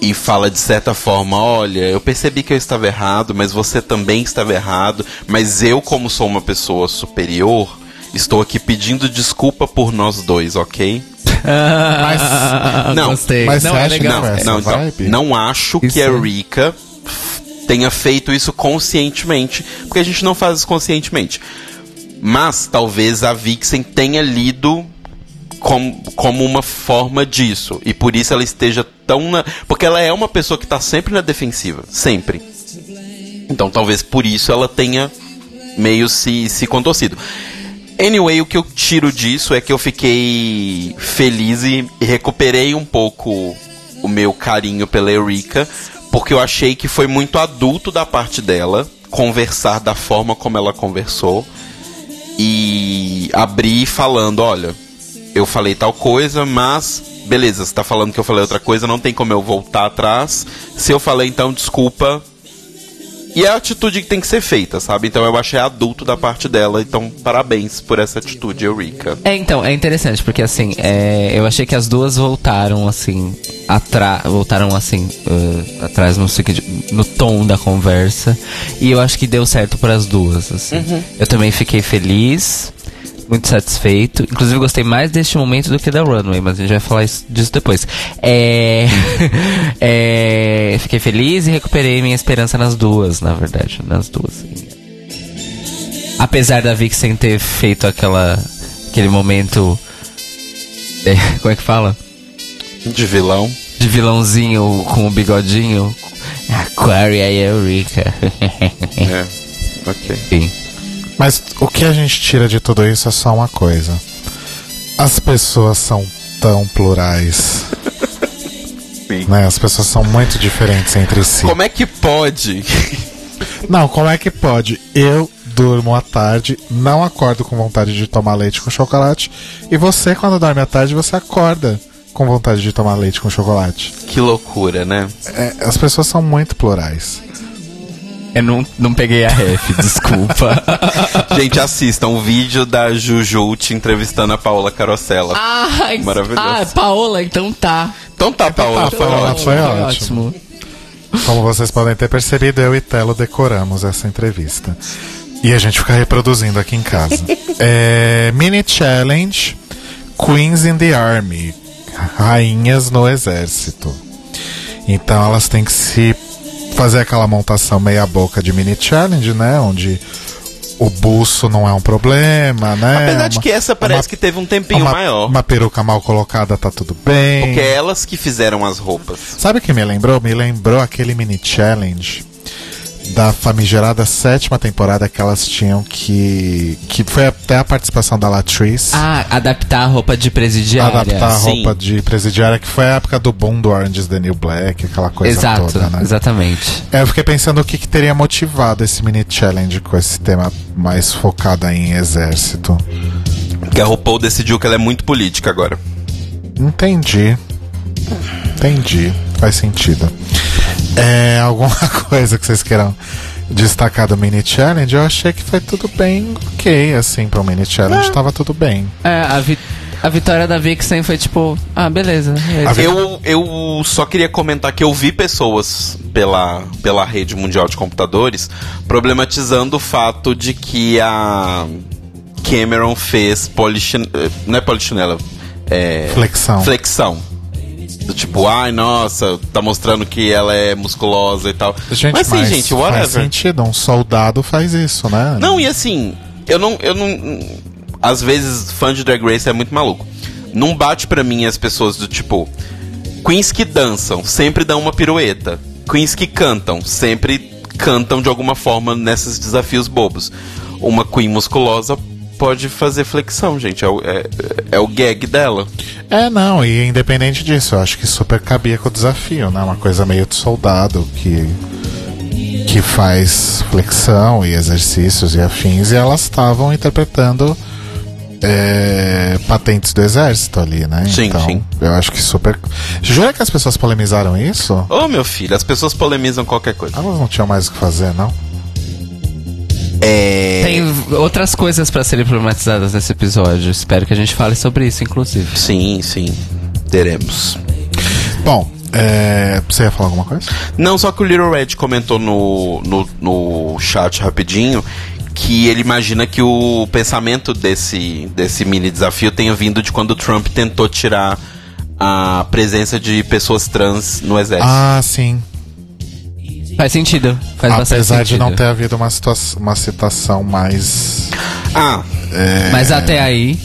e fala de certa forma: Olha, eu percebi que eu estava errado, mas você também estava errado, mas eu, como sou uma pessoa superior, estou aqui pedindo desculpa por nós dois, ok? Ah, Não, gostei. mas não, é acha que legal. não é? Não, então, não acho Isso que a é- Rika tenha feito isso conscientemente, porque a gente não faz isso conscientemente. Mas talvez a Vixen tenha lido como, como uma forma disso. E por isso ela esteja tão na. Porque ela é uma pessoa que está sempre na defensiva. Sempre. Então talvez por isso ela tenha meio se, se contorcido. Anyway, o que eu tiro disso é que eu fiquei feliz e recuperei um pouco o meu carinho pela Eureka, porque eu achei que foi muito adulto da parte dela conversar da forma como ela conversou e abrir falando, olha, eu falei tal coisa, mas beleza, você tá falando que eu falei outra coisa, não tem como eu voltar atrás. Se eu falei então, desculpa. E é a atitude que tem que ser feita, sabe? Então eu achei adulto da parte dela, então parabéns por essa atitude, Eureka. É, então, é interessante, porque assim, é, eu achei que as duas voltaram assim, atrás, voltaram assim, uh, atrás no, no tom da conversa. E eu acho que deu certo para as duas, assim. Eu também fiquei feliz, muito satisfeito. Inclusive, gostei mais deste momento do que da Runway, mas a gente vai falar isso- disso depois. É, é, fiquei feliz e recuperei minha esperança nas duas, na verdade, nas duas. Apesar da Vixen ter feito aquela, aquele momento. é, como é que fala? De vilão. De vilãozinho com o bigodinho. Aquaria e Eureka. É. Ok. Enfim. Mas o que a gente tira de tudo isso é só uma coisa. As pessoas são tão plurais. Sim. Né? As pessoas são muito diferentes entre si. Como é que pode? Não, como é que pode? Eu durmo à tarde, não acordo com vontade de tomar leite com chocolate. E você, quando dorme à tarde, você acorda com vontade de tomar leite com chocolate. que loucura, né? É, as pessoas são muito plurais. Eu não, não peguei a ref, desculpa. Gente, assistam o vídeo da Juju te entrevistando a Paola Carosella. Ai, Maravilhoso. Ah, Paola, então tá. Então tá, Paola, tá, foi Paola, ótimo. foi ótimo. Como vocês podem ter percebido, eu e Telo decoramos essa entrevista. E a gente fica reproduzindo aqui em casa. É, mini Challenge Queens in the Army Rainhas no Exército. Então elas têm que se fazer aquela montação meia boca de mini challenge, né? Onde o buço não é um problema, né? Apesar de que essa parece uma- que teve um tempinho uma, maior. Uma peruca mal colocada tá tudo bem. Porque é elas que fizeram as roupas. Sabe o que me lembrou? Me lembrou aquele mini challenge da famigerada sétima temporada que elas tinham que. que foi até a participação da Latrice. Ah, adaptar a roupa de presidiária. Adaptar a sim. roupa de presidiária, que foi a época do boom do Orange is the New Black, aquela coisa Exato, toda, né? exatamente. É, eu fiquei pensando o que, que teria motivado esse mini challenge com esse tema mais focado em exército. Que a RuPaul decidiu que ela é muito política agora. Entendi. Entendi. Faz sentido. É, alguma coisa que vocês queiram destacar do mini challenge? Eu achei que foi tudo bem ok, assim, pro mini challenge. Tava tudo bem. É, a, vi- a vitória da Vixen foi tipo, ah, beleza. é Eu, eu só queria comentar que eu vi pessoas pela, pela rede mundial de computadores problematizando o fato de que a Cameron fez polichin... eh, não é polichinela, é Flexão. flexão. Do tipo, ai, nossa, tá mostrando que ela é musculosa e tal. Gente, mas sim, gente, faz whatever. sentido. Um soldado faz isso, né? Não, e assim, eu não, eu não. Às vezes, fã de Drag Race é muito maluco. Não bate pra mim as pessoas do tipo. Queens que dançam sempre dão uma pirueta. Queens que cantam sempre cantam de alguma forma nesses desafios bobos. Uma queen musculosa pode fazer flexão, gente. É o, é, é o gag dela. É, não, e independente disso, eu acho que super cabia com o desafio, né? Uma coisa meio de soldado que. que faz flexão e exercícios e afins, e elas estavam interpretando é, patentes do exército ali, né? Sim, então, sim. eu acho que super. Jura que as pessoas polemizaram isso? Ô meu filho, as pessoas polemizam qualquer coisa. Elas não tinham mais o que fazer, não? É. Tem outras coisas pra serem problematizadas nesse episódio. Espero que a gente fale sobre isso, inclusive. Sim, sim. Teremos. Bom, é, você ia falar alguma coisa? Não, só que o Little Red comentou no, no, no chat rapidinho que ele imagina que o pensamento desse, desse mini desafio tenha vindo de quando o Trump tentou tirar a presença de pessoas trans no exército. Ah, sim. Faz sentido. Faz bastante Apesar de sentido. não ter havido uma, situa- uma citação mais Ah, Mas até aí.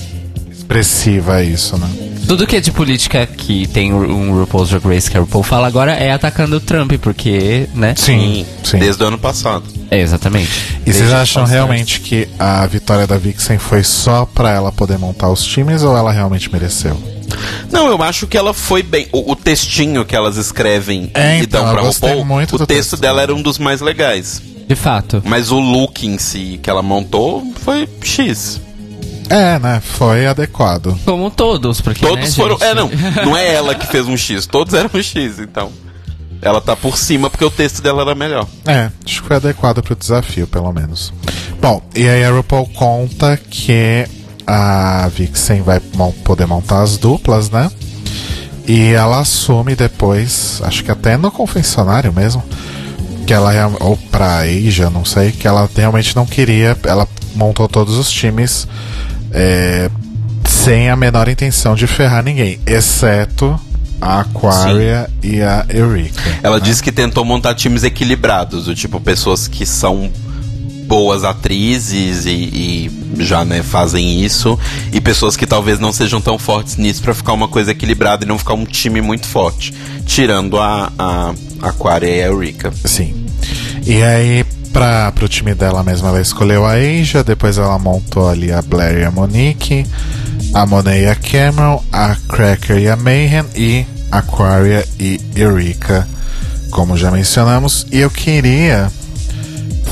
expressiva isso, né? Tudo que é de política que tem um RuPaul's Drag Race que a RuPaul fala agora é atacando o Trump, porque, né? Sim, sim. Desde o ano passado. É, exatamente. E vocês acham realmente que a vitória da Vixen foi só pra ela poder montar os times ou ela realmente mereceu? Não, eu acho que ela foi bem. O, o textinho que elas escrevem É, e então, dão pra RuPaul, muito o texto texto dela dela. era um dos mais legais. De fato. Mas o look em si que ela montou foi X. É, né? Foi adequado. Como todos, porque. Todos né, foram. gente? É, não. Não é ela que fez um X, todos eram um X, então. Ela tá por cima porque o texto dela era melhor. É, acho que foi adequado pro desafio, pelo menos. Bom, e aí a RuPaul conta que a Vixen vai poder montar as duplas, né? E ela assume depois, acho que até no confessionário mesmo, que ela ou pra Asia, não sei, que ela realmente não queria, ela montou todos os times é, sem a menor intenção de ferrar ninguém, exceto a Aquaria e a Eureka. Ela né? disse que tentou montar times equilibrados, do tipo pessoas que são boas atrizes e, e já né, fazem isso, e pessoas que talvez não sejam tão fortes nisso pra ficar uma coisa equilibrada e não ficar um time muito forte, tirando a, a Aquaria e a Eureka. Sim. E aí, pra, pro time dela mesma, ela escolheu a Asia, depois ela montou ali a Blair e a Monique, a Monet e a Cameron, a Cracker e a Mayhem, e Aquaria e Eureka, como já mencionamos. E eu queria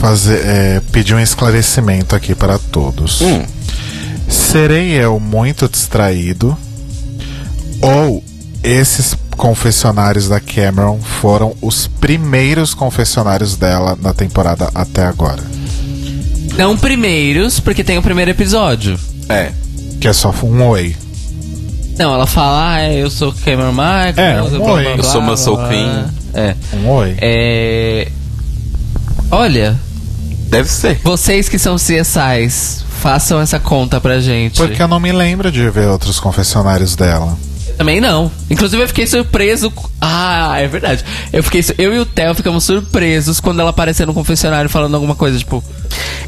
fazer, é, pedir um esclarecimento aqui para todos. Hum. Serei eu muito distraído? Ou esses confessionários da Cameron foram os primeiros confessionários dela na temporada até agora? Não primeiros, porque tem o primeiro episódio. É. Que é só um oi. Não, ela fala, ah, eu sou Cameron Michael. É, um blá, blá, oi. blá, Eu sou Muscle. Queen. É. Um oi. É. Olha, Deve ser. vocês que são CSIs, façam essa conta pra gente. Porque eu não me lembro de ver outros confessionários dela. Também não. Inclusive eu fiquei surpreso. Ah, é verdade. Eu fiquei eu e o Theo ficamos surpresos quando ela apareceu no confessionário falando alguma coisa, tipo,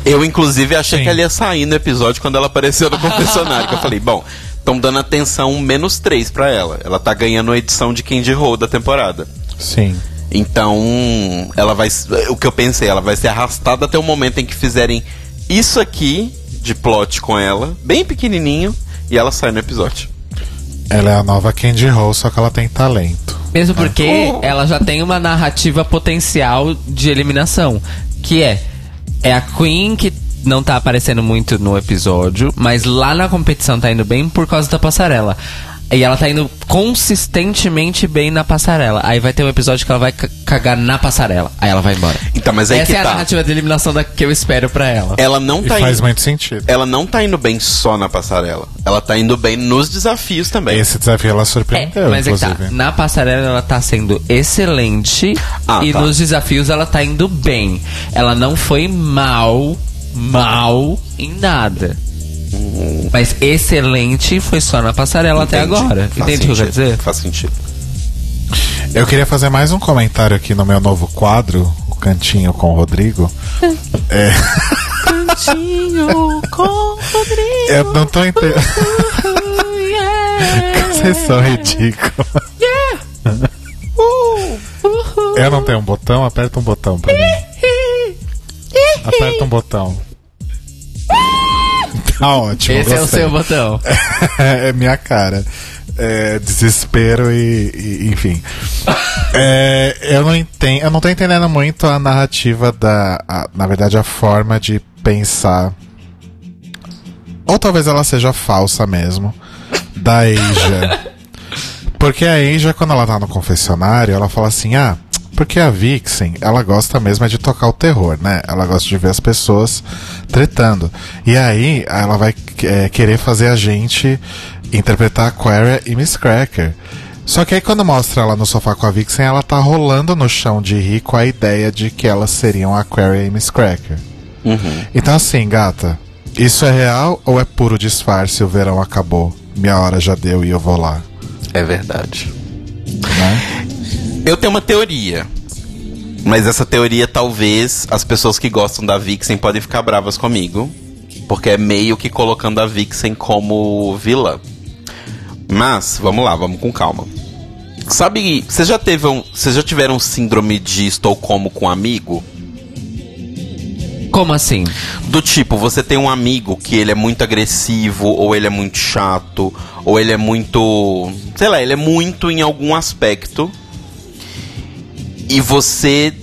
Eu, inclusive, achei Sim. que ela ia sair no episódio quando ela apareceu no confessionário. que eu falei, bom, estão dando atenção menos 3 pra ela. Ela tá ganhando a edição de Candy Roll da temporada. Sim. Então, ela vai. O que eu pensei, ela vai ser arrastada até o momento em que fizerem isso aqui de plot com ela, bem pequenininho, e ela sai no episódio. Ela é a nova Candy Ho, só que ela tem talento. Mesmo porque ela já tem uma narrativa potencial de eliminação. Que é. É a Queen que não tá aparecendo muito no episódio, mas lá na competição tá indo bem por causa da passarela. E ela tá indo consistentemente bem na passarela. Aí vai ter um episódio que ela vai ca- cagar na passarela. Aí ela vai embora. Então, mas aí Essa que é a tá. narrativa de eliminação da, que eu espero pra ela. Ela não E tá faz indo. muito sentido. Ela não tá indo bem só na passarela. Ela tá indo bem nos desafios também. Esse desafio ela É, surpreendeu, mas é que tá. inclusive. Na passarela ela tá sendo excelente Ah, e tá. nos desafios ela tá indo bem. Ela não foi mal, mal em nada. Mas excelente foi só na passarela até Entendi. agora. Faz Entende o que eu quero sentido. dizer? Faz sentido. Eu queria fazer mais um comentário aqui no meu novo quadro, o Cantinho com o Rodrigo. É. Eu não tô entendendo. Vocês são ridículos. Eu não tenho um botão? Aperta um botão pra mim. Aperta um botão. Tá ótimo. Esse é o gostei. seu botão. é minha cara. É, desespero e, e- enfim. É, eu não entendo, eu não tô entendendo muito a narrativa da, a- na verdade a forma de pensar. Ou talvez ela seja falsa mesmo da Asia. Porque a Asia quando ela tá no confessionário, ela fala assim: "Ah, porque a Vixen, ela gosta mesmo é de tocar o terror, né? Ela gosta de ver as pessoas tretando. E aí, ela vai é, querer fazer a gente interpretar Aquaria e Miss Cracker. Só que aí quando mostra ela no sofá com a Vixen, ela tá rolando no chão de rir com a ideia de que elas seriam Aquaria e Miss Cracker. Então assim, gata, isso é real ou é puro disfarce o verão acabou? Minha hora já deu e eu vou lá, É verdade. né? Eu tenho uma teoria. Mas essa teoria, talvez, as pessoas que gostam da Vixen podem ficar bravas comigo. Porque é meio que colocando a Vixen como vilã. Mas, vamos lá, vamos com calma. Sabe, vocês já, teve um, já tiveram síndrome de Estocolmo com um amigo? Como assim? Do tipo, você tem um amigo que ele é muito agressivo, ou ele é muito chato, ou ele é muito. Sei lá, ele é muito em algum aspecto. E você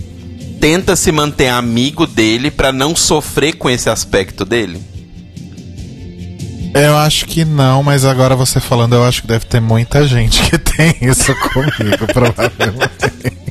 tenta se manter amigo dele pra não sofrer com esse aspecto dele? Eu acho que não, mas agora você falando, eu acho que deve ter muita gente que tem isso comigo, provavelmente.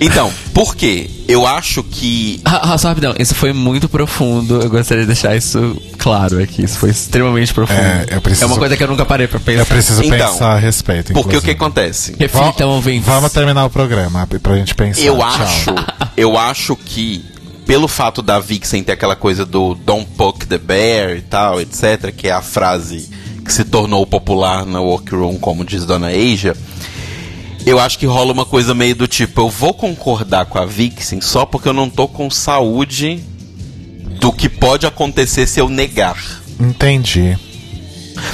Então, por quê? Eu acho que. Ah, ah, só rapidão, isso foi muito profundo. Eu gostaria de deixar isso claro aqui. Isso foi extremamente profundo. É, eu preciso- É uma coisa que eu nunca parei pra pensar. Eu preciso Então, pensar a respeito. Porque o que acontece? Reflitam, ouvintes. Vamos terminar o programa pra gente pensar. Eu Tchau. acho, eu acho que pelo fato da Vixen ter aquela coisa do Don't poke the bear e tal, etc, que é a frase que se tornou popular na workroom, como diz Dona Asia, eu acho que rola uma coisa meio do tipo, eu vou concordar com a Vixen só porque eu não tô com saúde do que pode acontecer se eu negar. Entendi.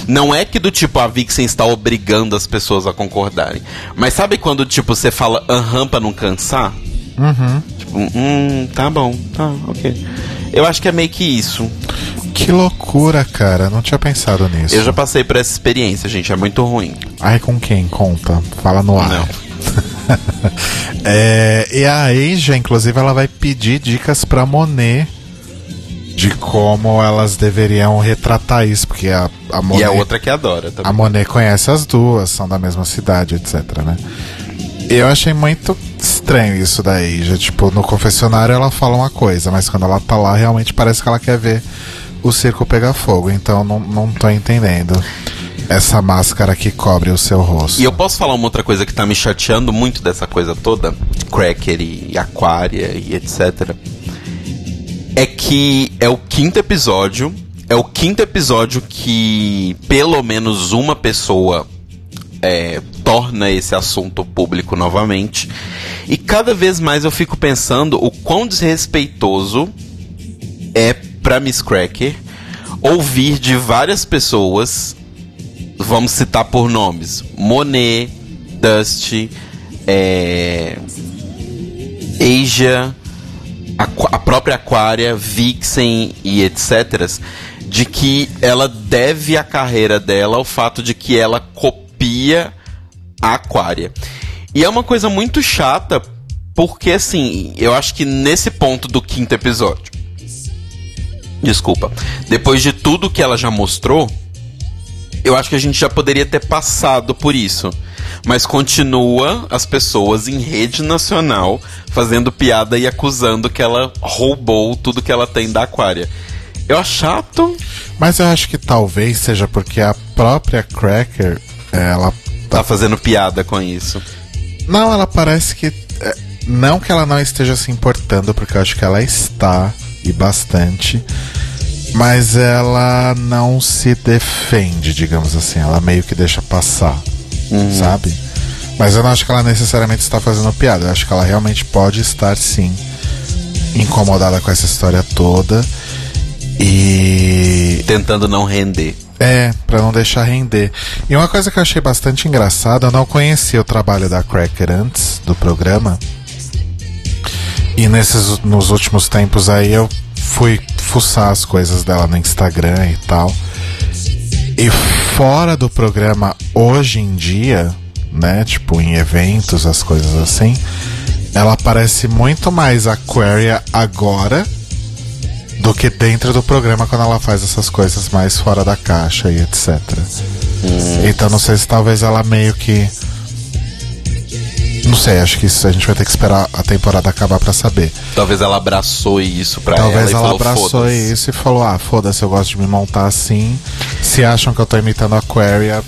Não é que do tipo a Vixen está obrigando as pessoas a concordarem. Mas sabe quando, tipo, você fala aham pra não cansar? Uhum. Tipo, hum, tá bom, tá, ok. Eu acho que é meio que isso. Que loucura, cara. Não tinha pensado nisso. Eu já passei por essa experiência, gente, é muito ruim. Ai, com quem? Conta. Fala no ar. Não. É, e a Asia, inclusive, ela vai pedir dicas pra Monet de como elas deveriam retratar isso, porque a, a Monet, E a outra que adora a também. Monet conhece as duas, são da mesma cidade, etc, né? Eu achei muito estranho isso da Asia. Tipo, no confessionário ela fala uma coisa, mas quando ela tá lá, realmente parece que ela quer ver o circo pegar fogo. Então não, não tô entendendo essa máscara que cobre o seu rosto. E eu posso falar uma outra coisa que tá me chateando muito dessa coisa toda, Cracker e Aquaria e etc. É que é o quinto episódio, é o quinto episódio que pelo menos uma pessoa é, torna esse assunto público novamente. E cada vez mais eu fico pensando o quão desrespeitoso é pra Miss Cracker ouvir de várias pessoas, vamos citar por nomes, Monet, Dusty, é, Asia, Aqua- a própria Aquaria, Vixen e etc. De que ela deve a carreira dela ao fato de que ela copia a Aquaria. E é uma coisa muito chata, porque assim, eu acho que nesse ponto do quinto episódio, desculpa, depois de tudo que ela já mostrou, eu acho que a gente já poderia ter passado por isso. Mas continua as pessoas em rede nacional fazendo piada e acusando que ela roubou tudo que ela tem da Aquária. Eu acho chato. Mas eu acho que talvez seja porque a própria Cracker, ela Tá fazendo piada com isso. Não, ela parece que. é, Não que ela não esteja se importando, porque eu acho que ela está, e bastante. Mas ela não se defende, digamos assim. Ela meio que deixa passar, sabe? Mas eu não acho que ela necessariamente está fazendo piada. Eu acho que ela realmente pode estar, sim, incomodada com essa história toda. E Tentando não render. é, pra não deixar render. E uma coisa que eu achei bastante engraçada, eu não conhecia o trabalho da Cracker antes do programa. E nesses nos últimos tempos aí eu fui fuçar as coisas dela no Instagram e tal. E fora do programa hoje em dia, né, tipo em eventos, as coisas assim, ela parece muito mais Aquaria agora do que dentro do programa quando ela faz essas coisas mais fora da caixa e etc. Então não sei se talvez ela meio que. Não sei, acho que isso a gente vai ter que esperar a temporada acabar pra saber. Talvez ela abraçou isso pra Talvez ela ela falou abraçou isso e falou: ah, foda-se, eu gosto de me montar assim. Se acham que eu tô imitando a Aquaria,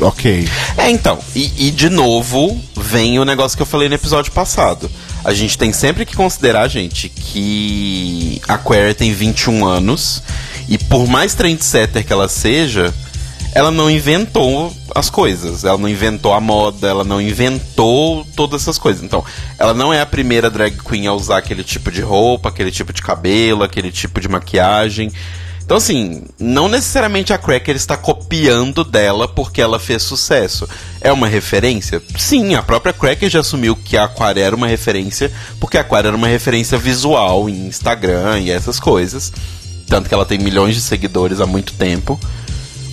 ok. É, então, e, e de novo vem o negócio que eu falei no episódio passado. A gente tem sempre que considerar, gente, que a Queer tem 21 anos e por mais trendsetter que ela seja, ela não inventou as coisas. Ela não inventou a moda, ela não inventou todas essas coisas. Então, ela não é a primeira drag queen a usar aquele tipo de roupa, aquele tipo de cabelo, aquele tipo de maquiagem. Então, assim, não necessariamente a Cracker está copiando dela porque ela fez sucesso. É uma referência? Sim, a própria Cracker já assumiu que a Aquária era uma referência, porque a Aquária era uma referência visual em Instagram e essas coisas. Tanto que ela tem milhões de seguidores há muito tempo.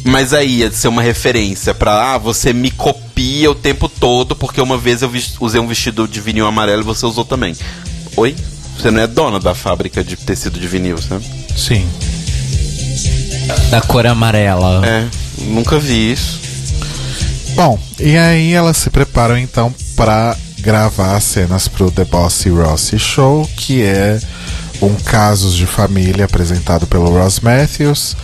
Mas aí ia ser uma referência pra, ah, você me copia o tempo todo porque uma vez eu usei um vestido de vinil amarelo e você usou também. Oi? Você não é dona da fábrica de tecido de vinil, né? Sim. Da cor amarela. É, nunca vi isso. Bom, e aí elas se preparam então para gravar as cenas pro The Bossy Rossi Show, que é um casos de família apresentado pelo Ross Matthews.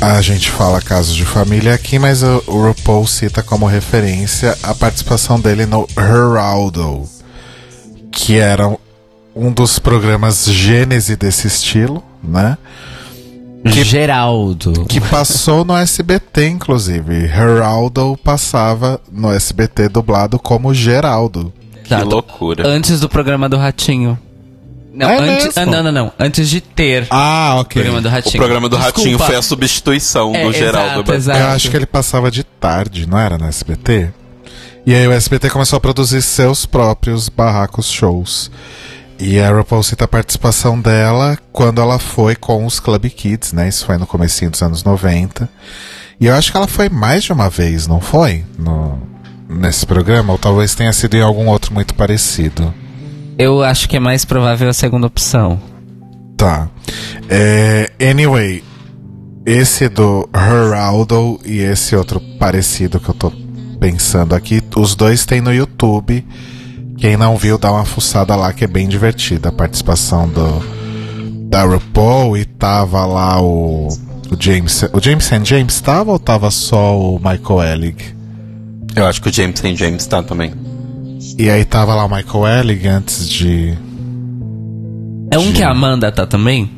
A gente fala casos de família aqui, mas o RuPaul cita como referência a participação dele no Heraldo, que era um dos programas gênese desse estilo, né? Geraldo. Que passou no SBT, inclusive. Heraldo passava no SBT dublado como Geraldo. Que loucura. Antes do programa do Ratinho. Não, É antes, mesmo? ah, não, não, não. Antes de ter Ah, o ok. programa do O Ratinho. programa do Ratinho Desculpa. foi a substituição É, do Geraldo. exato, exato. Eu acho que ele passava de tarde, não era no SBT? E aí o SBT começou a produzir seus próprios barracos shows. E a RuPaul cita a participação dela quando ela foi com os Club Kids, né? Isso foi no comecinho dos anos 90. E eu acho que ela foi mais de uma vez, não foi? No, nesse programa? Ou talvez tenha sido em algum outro muito parecido. Eu acho que é mais provável a segunda opção. Tá. É, anyway, esse do Heraldo e esse outro parecido que eu tô pensando aqui, os dois tem no YouTube. Quem não viu, dá uma fuçada lá que é bem divertida. A participação do da RuPaul e tava lá o, o James. O James St. James tava ou tava só o Michael Ellig? Eu acho que o James St. James tá também. E aí tava lá o Michael Ellig antes de. É um que a Amanda tá também?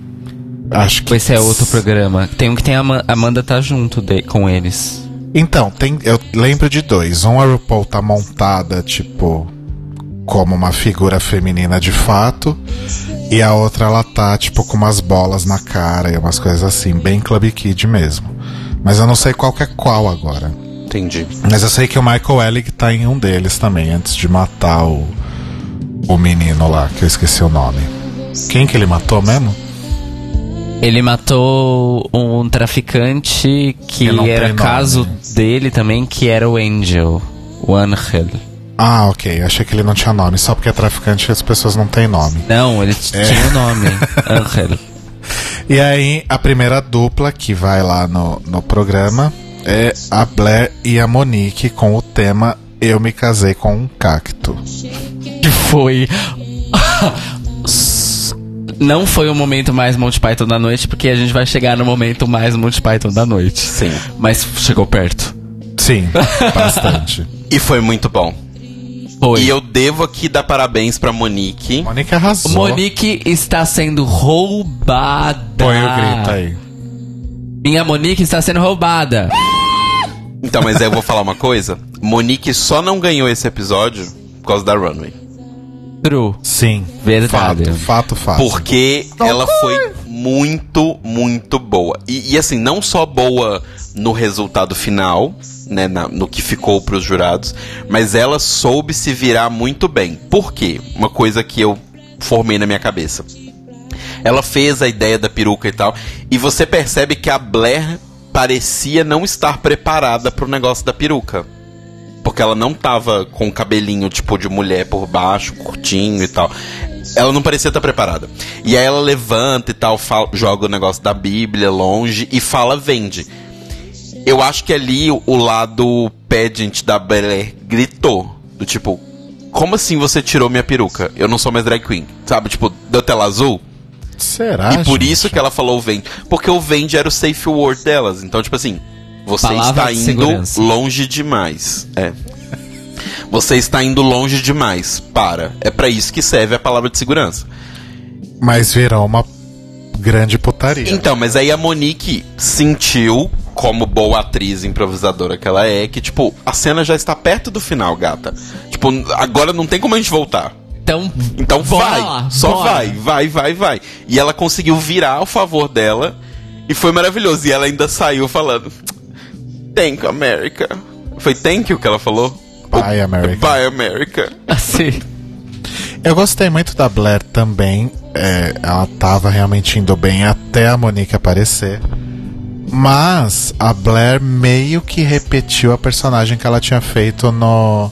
Acho que. Esse é outro programa? Tem um que tem a Ama- Amanda tá junto de- com eles. Então, tem, eu lembro de dois. Um a RuPaul tá montada, tipo, como uma figura feminina de fato. E a outra ela tá, tipo, com umas bolas na cara e umas coisas assim, bem Club Kid mesmo. Mas eu não sei qual que é qual agora. Entendi. Mas eu sei que o Michael Ellig tá em um deles também, antes de matar o, o menino lá, que eu esqueci o nome. Quem que ele matou mesmo? Ele matou um traficante que era caso nome. dele também, que era o Angel. O Angel. Ah, ok. Achei que ele não tinha nome. Só porque é traficante as pessoas não têm nome. Não, ele É. tinha o nome. Angel. E aí, a primeira dupla que vai lá no, no programa é a Blair e a Monique com o tema Eu Me Casei com um Cacto. Que foi. Não foi o momento mais Monty Python da noite, porque a gente vai chegar no momento mais Monty Python da noite. Sim. Mas chegou perto. Sim, bastante. E foi muito bom. Foi. E eu devo aqui dar parabéns pra Monique. Monique arrasou. Monique está sendo roubada. Põe o grito aí. Minha Monique está sendo roubada. Então, mas aí eu vou falar uma coisa. Monique só não ganhou esse episódio por causa da Runway. True. Sim. Verdade. Fato, fato, fato. Porque ela foi muito, muito boa. E, e, assim, não só boa no resultado final, né, na- no que ficou pros jurados, mas ela soube se virar muito bem. Por quê? Uma coisa que eu formei na minha cabeça. Ela fez a ideia da peruca e tal, e você percebe que a Blair parecia não estar preparada pro negócio da peruca. Porque ela não tava com o cabelinho tipo de mulher por baixo, curtinho e tal. Ela não parecia estar preparada. E aí ela levanta e tal, fala- joga o negócio da Bíblia longe e fala vende. Eu acho que ali o, lado pageant da Blair gritou. Do tipo, como assim você tirou minha peruca? Eu não sou mais drag queen. Sabe, tipo, deu tela azul? Será? e por gente? isso que ela falou vende. Porque o vende era o safe word delas. Então, tipo assim, você Palavra está de indo segurança. longe demais. É. Você está indo longe demais. Para. É pra isso que serve a palavra de segurança. Mas virou uma grande putaria. Então, mas aí a Monique sentiu, como boa atriz improvisadora que ela é, que, tipo, a cena já está perto do final, gata. Tipo, agora não tem como a gente voltar. Então, Então vai, lá, só bora. vai, vai, vai, vai. E ela conseguiu virar ao favor dela E foi maravilhoso. E ela ainda saiu falando: Thank you, America. Foi thank you que ela falou? Bye, America. Bye, America. Assim. Eu gostei muito da Blair também. É, ela tava realmente indo bem até a Monique aparecer. Mas a Blair meio que repetiu a personagem que ela tinha feito no,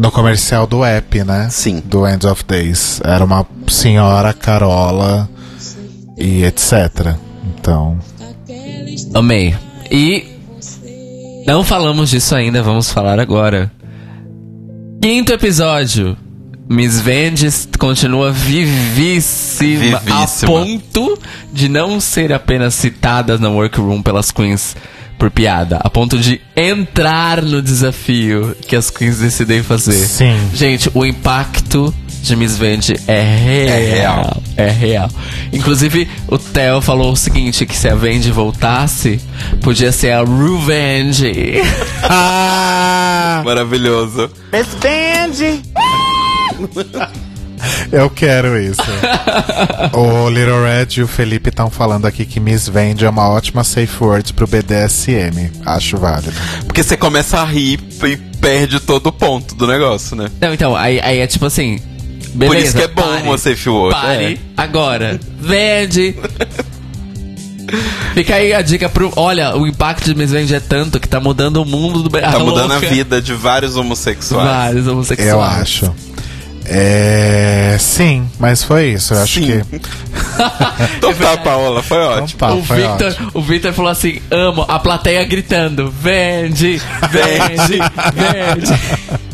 no comercial do app, né? Sim. Do End of Days. Era uma senhora Carola e etc. Então. Amei. E não falamos disso ainda, vamos falar agora. Quinto episódio. Miss Vendes continua vivíssima, Vivíssima. a ponto de não ser apenas citada na workroom pelas queens por piada, a ponto de entrar no desafio que as queens decidem fazer. Sim. Gente, o impacto de Miss Vende é real. É real. É real. Inclusive, o Theo falou o seguinte: que se a Vende voltasse, podia ser a Revenge. Ah! Maravilhoso. Eu quero isso. o Little Red e o Felipe estão falando aqui que Miss Vende é uma ótima safe word pro BDSM. Acho válido. Porque você começa a rir e perde todo o ponto do negócio, né? Não, então, aí, aí é tipo assim. Beleza, Por isso que é bom pare, uma safe word. Pare É. agora. Vende. Fica aí a dica pro. Olha, o impacto de Miss Vende é tanto que tá mudando o mundo do Tá mudando a vida de vários homossexuais. Vários homossexuais. Eu acho. É. Sim, mas foi isso. Eu acho Sim. que. Então tá, Paola, foi Então ótimo. tá, O foi Victor, ótimo. o Victor falou assim: amo, a plateia gritando: vende, vende, vende.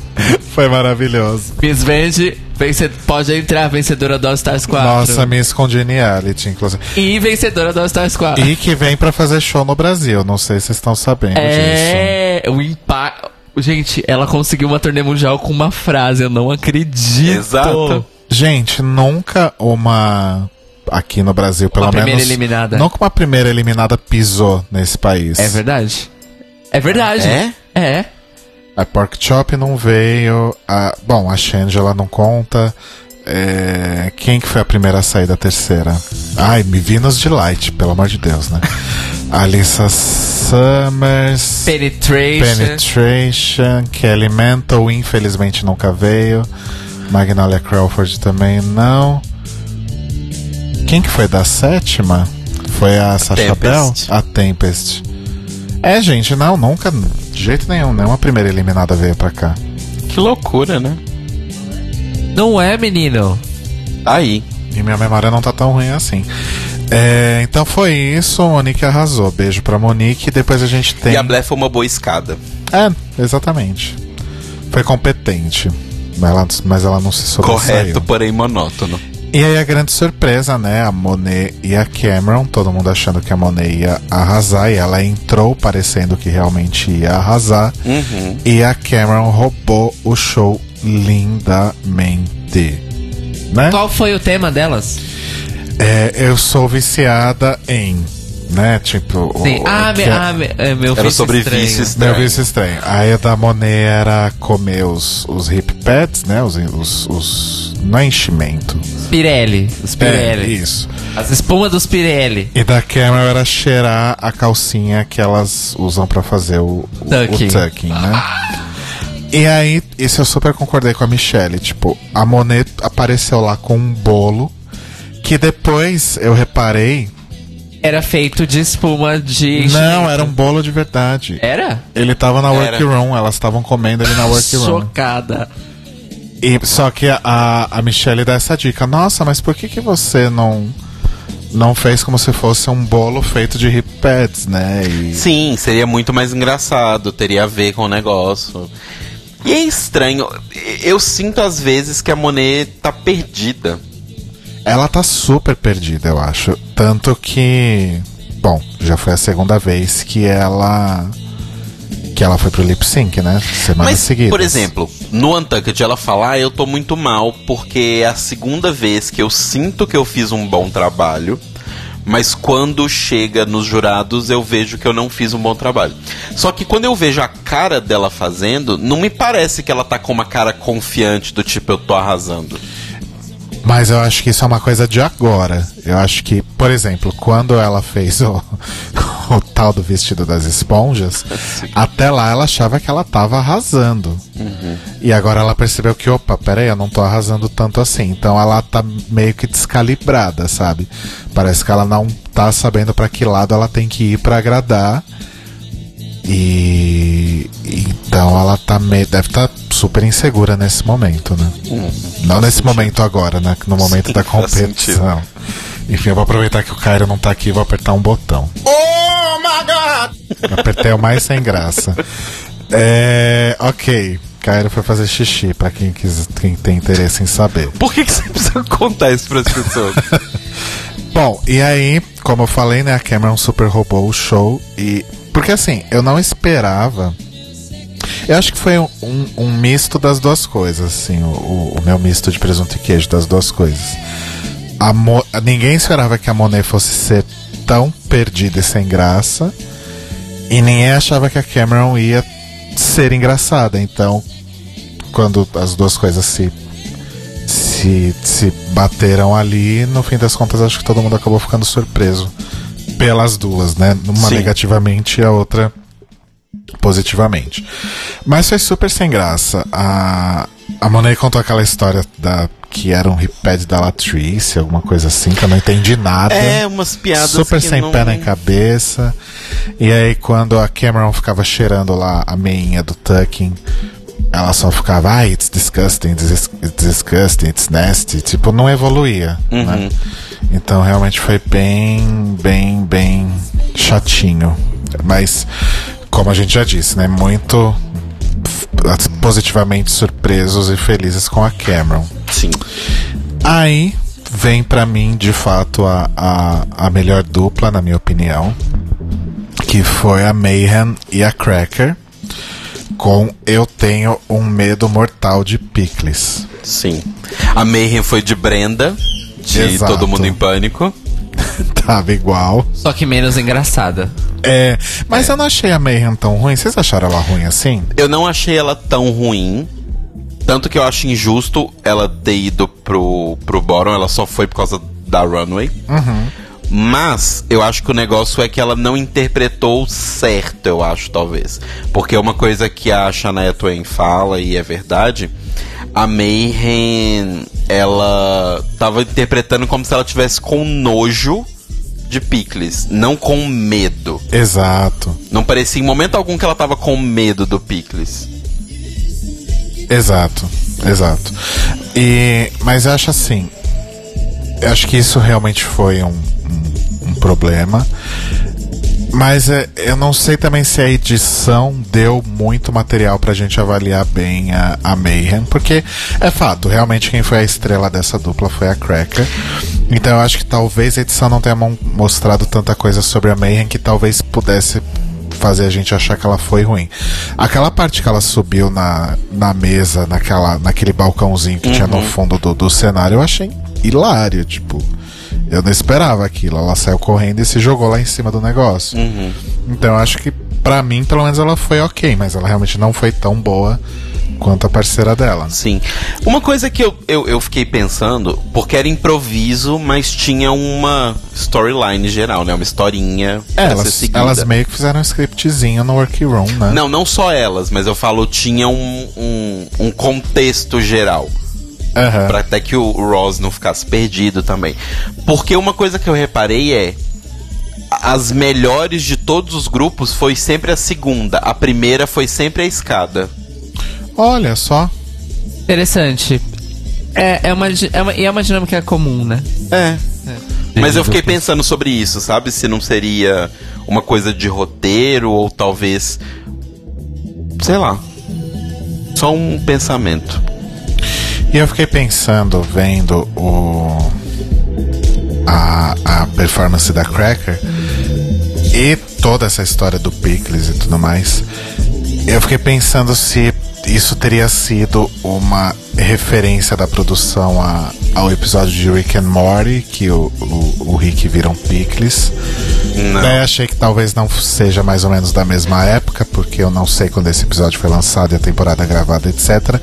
Foi maravilhoso. Miss Vende, vence, pode entrar, vencedora do All Stars 4. Nossa, Miss Congeniality, inclusive. E vencedora do All Stars 4. E que vem pra fazer show no Brasil. Não sei se vocês estão sabendo disso. É, o impacto. Gente, ela conseguiu uma turnê mundial com uma frase, eu não acredito. Exato. Gente, nunca uma. Aqui no Brasil, pelo Uma menos. primeira eliminada. Nunca uma primeira eliminada pisou nesse país. É verdade. É verdade. É? É. A Pork Chop não veio. A, bom, a Shangela não conta. É, quem que foi a primeira a sair da terceira? Ai, me Venus de Light, pelo amor de Deus, né? Alissa Summers. Penetration. Penetration. Kelly Mantle, infelizmente nunca veio. Magnolia Crawford também não. Quem que foi da sétima? Foi a Sasha Bell? A Tempest. É, gente, não, nunca, de jeito nenhum, nenhuma primeira eliminada veio pra cá. Que loucura, né? Não é, menino. Tá aí. E minha memória não tá tão ruim assim. É, então foi isso, Monique arrasou. Beijo pra Monique. Depois a gente tem. E a Blair foi uma boa escada. É, exatamente. Foi competente. Mas ela, mas ela não se sobressaiu. Correto, porém monótono. E aí a grande surpresa, né? A Monet e a Cameron, todo mundo achando que a Monet ia arrasar, e ela entrou parecendo que realmente ia arrasar. Uhum. E a Cameron roubou o show lindamente. Né? Qual foi o tema delas? É, eu sou viciada em. Né? Tipo. o- Sim. Ah, que me, é- ah me, é, meu Era vício sobre estranho. vício Meu estranho. vício estranho. Aí a da Monet era comer os, os hip pads, né? Os, os, os. Não é enchimento. Pirelli. Os É, Pirelli. isso. As espumas dos Pirelli. E da Cameron era cheirar a calcinha que elas usam pra fazer o, o, Tucking. o tucking, né? E aí, isso eu super concordei com a Michelle. Tipo, a Monet apareceu lá com um bolo que depois eu reparei. Era feito de espuma de. Não, era um bolo de verdade. Era? Ele tava na Era. workroom, elas estavam comendo ele na workroom. Chocada. E, só que a, a Michelle dá essa dica: Nossa, mas por que, que você não. Não fez como se fosse um bolo feito de hip pads, né? E- Sim, seria muito mais engraçado, teria a ver com o negócio. E é estranho, eu sinto às vezes que a Monet tá perdida. Ela tá super perdida, eu acho. Tanto que. Bom, já foi a segunda vez que ela. Que ela foi pro lip sync, né? Semana Mas, seguida. por exemplo, no Untucked ela falar, ah, eu tô muito mal, porque é a segunda vez que eu sinto que eu fiz um bom trabalho, mas quando chega nos jurados eu vejo que eu não fiz um bom trabalho. Só que quando eu vejo a cara dela fazendo, não me parece que ela tá com uma cara confiante do tipo, eu tô arrasando. Mas eu acho que isso é uma coisa de agora. Eu acho que, por exemplo, quando ela fez o, o tal do vestido das esponjas, até lá ela achava que ela tava arrasando. E agora ela percebeu que, opa, peraí, eu não tô arrasando tanto assim. Então ela tá meio que descalibrada, sabe? Parece que ela não tá sabendo pra que lado ela tem que ir pra agradar. E então ela tá meio, deve estar super insegura nesse momento, né? não nesse momento agora, né? No momento Sim, da competição. Enfim, eu vou aproveitar que o Cairo não tá aqui e vou apertar um botão. Oh my god! Eu apertei o mais sem graça. É. Ok. Cairo foi fazer xixi, pra quem, quis, quem tem interesse em saber. Por que, que você precisa contar isso pras pessoas? Bom, e aí, como eu falei, né, a Cameron super roubou o show e. Porque assim, eu não esperava. Eu acho que foi um, um- misto das duas coisas, assim, o, o- o meu misto de presunto e queijo das duas coisas. A Mo- Ninguém esperava que a Monet fosse ser tão perdida e sem graça. E ninguém achava que a Cameron ia ser engraçada. Então, quando as duas coisas se se, se bateram ali, no fim das contas, acho que todo mundo acabou ficando surpreso pelas duas, né? Uma Sim. negativamente e a outra positivamente. Mas foi super sem graça. A, a Monet contou aquela história da que era um ripad da Latrice, alguma coisa assim, que eu não entendi nada. É, umas piadas Super sem não... pé nem cabeça. E aí, quando a Cameron ficava cheirando lá a meinha do Tucking, ela só ficava, ah, it's disgusting, it's disgusting, it's nasty. Tipo, não evoluía. Né? Então, realmente foi bem, bem, bem chatinho. Mas, como a gente já disse, né? Muito positivamente surpresos e felizes com a Cameron. Sim. Aí vem pra mim, de fato, a, a, a melhor dupla, na minha opinião, que foi a Mayhem e a Cracker, com Eu Tenho um Medo Mortal de Pickles. Sim. A Mayhem foi de Brenda, de Exato. Todo Mundo em Pânico. Tava igual. Só que menos engraçada. É, mas eu não achei a Mayhem tão ruim. Vocês acharam ela ruim assim? Eu não achei ela tão ruim. Tanto que eu acho injusto ela ter ido pro, pro bottom, ela só foi por causa da runway. Mas eu acho que o negócio é que ela não interpretou certo, eu acho, talvez. Porque é uma coisa que a Shania Twain fala, e é verdade, a Mayhem, ela tava interpretando como se ela tivesse com nojo de Pickles, não com medo. Exato, Não parecia em momento algum que ela tava com medo do Pickles. exato, exato. E, mas eu acho assim, eu acho que isso realmente foi um, um, um problema. Mas é, eu não sei também se a edição deu muito material pra gente avaliar bem a, a Mayhem, porque é fato, realmente quem foi a estrela dessa dupla foi a Cracker. Então eu acho que talvez a edição não tenha mostrado tanta coisa sobre a Mayhem que talvez pudesse fazer a gente achar que ela foi ruim. Aquela parte que ela subiu na, na mesa, naquela, naquele balcãozinho que tinha no fundo do, do cenário, eu achei hilário, tipo. Eu não esperava aquilo. Ela saiu correndo e se jogou lá em cima do negócio. Então eu acho que, pra mim, pelo menos ela foi ok, mas ela realmente não foi tão boa quanto a parceira dela. Sim. Uma coisa que eu, eu, eu fiquei pensando, porque era improviso, mas tinha uma storyline geral, né? Uma historinha É, elas, elas meio que fizeram um scriptzinho no workroom, né? Não, não só elas, mas eu falo, tinha um, um, um contexto geral. Aham. Pra até que o Ross não ficasse perdido também. Porque uma coisa que eu reparei é. As melhores de todos os grupos foi sempre a segunda. A primeira foi sempre a escada. Olha só. Interessante. É, é, uma, é, uma, e é uma dinâmica comum, né? É. Mas eu fiquei pensando sobre isso, sabe? Se não seria uma coisa de roteiro ou talvez. Sei lá. Só um pensamento. E eu fiquei pensando, vendo o. A, a performance da Cracker e toda essa história do Pickles e tudo mais. Eu fiquei pensando se isso teria sido uma referência da produção a- ao episódio de Rick and Morty, que o, o, o Rick vira um picles. Não. Daí achei que talvez não seja mais ou menos da mesma época, porque eu não sei quando esse episódio foi lançado e a temporada gravada, etc.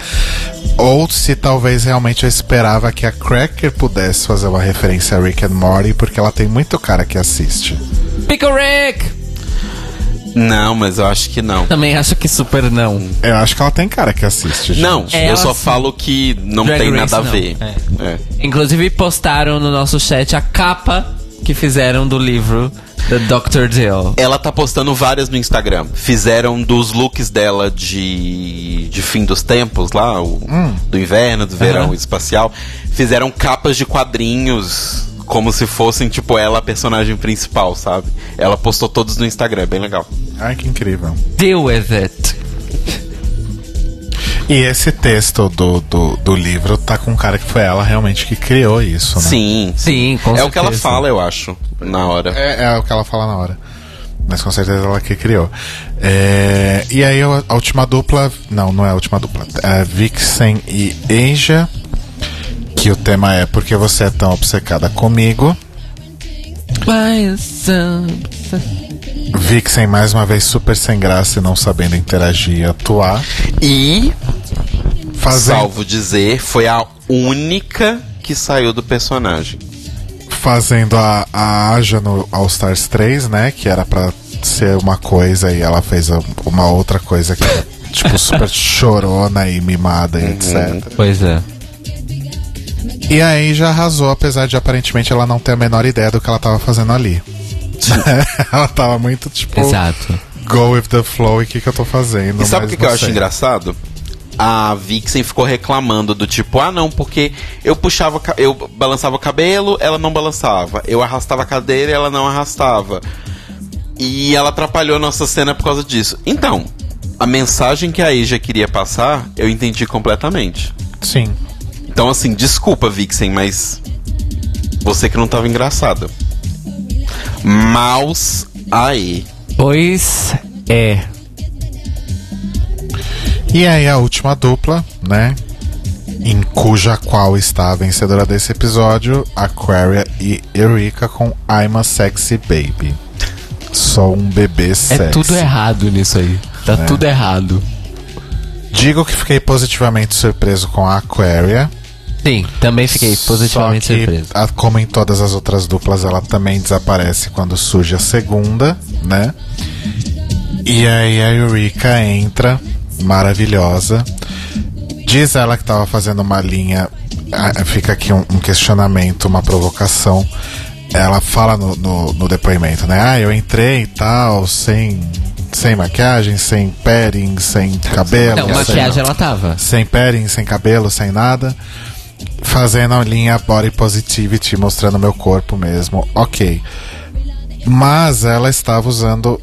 Ou se talvez realmente eu esperava que a Cracker pudesse fazer uma referência a Rick and Morty, porque ela tem muito cara que assiste. Pickle Rick! Não, mas eu acho que não. Também acho que super não. Eu acho que ela tem cara que assiste. gente. Não, É, eu só sim. falo que não Drag tem Race, nada a não. ver. É. É. Inclusive postaram no nosso chat a capa que fizeram do livro The Dr. Dill. Ela tá postando várias no Instagram. Fizeram dos looks dela de, de fim dos tempos lá, o- do inverno, do verão Aham. espacial. Fizeram capas de quadrinhos como se fossem, tipo, ela a personagem principal, sabe? Ela postou todos no Instagram, é bem legal. Ai, que incrível. Deal with it. E esse texto do, do, do livro tá com um cara que foi ela realmente que criou isso, né? Sim, Sim, com É o que ela certeza. fala, eu acho, na hora. É, é o que ela fala na hora. Mas com certeza ela que criou. É, e aí a a última dupla. Não, não é a última dupla. É Vixen e Asia. Que o tema é Porque Você é Tão Obcecada Comigo. Mas, Vixen mais uma vez super sem graça e não sabendo interagir e atuar. E, Fazendo, salvo dizer, foi a única que saiu do personagem. fazendo a, a Aja no All Stars 3, né? Que era pra ser uma coisa e ela fez uma outra coisa que era, tipo, super chorona e mimada e etc. Pois é. E aí já arrasou, apesar de aparentemente ela não ter a menor ideia do que ela tava fazendo ali. ela tava muito tipo, Exato. go with the flow e o que, que eu tô fazendo. E sabe o que, que eu acho engraçado? A Vixen ficou reclamando do tipo, ah não, porque eu puxava, eu balançava o cabelo, ela não balançava. Eu arrastava a cadeira e ela não arrastava. E ela atrapalhou a nossa cena por causa disso. Então, a mensagem que a Asia queria passar, eu entendi completamente. Sim. Então, assim, desculpa, Vixen, mas você que não tava engraçada. Maus aí. Pois é. E aí a última dupla, né? Em cuja qual está a vencedora desse episódio, Aquaria e Eureka com I'm a Sexy Baby. Sou um bebê É sexy. tudo errado nisso aí. Tá É. tudo errado. Digo que fiquei positivamente surpreso com a Aquaria. Sim, também fiquei positivamente Só que, surpreso. a- como em todas as outras duplas, ela também desaparece quando surge a segunda, né? E aí a Eureka entra, maravilhosa. Diz ela que tava fazendo uma linha. ah, Fica aqui um, um questionamento, uma provocação. Ela fala no, no, no depoimento, né? Ah, eu entrei e tal, sem, sem maquiagem, sem padding, sem cabelo. Não, sem- maquiagem ela tava. sem padding, sem cabelo, sem nada. Fazendo a linha body positivity, mostrando meu corpo mesmo. Ok. Mas ela estava usando.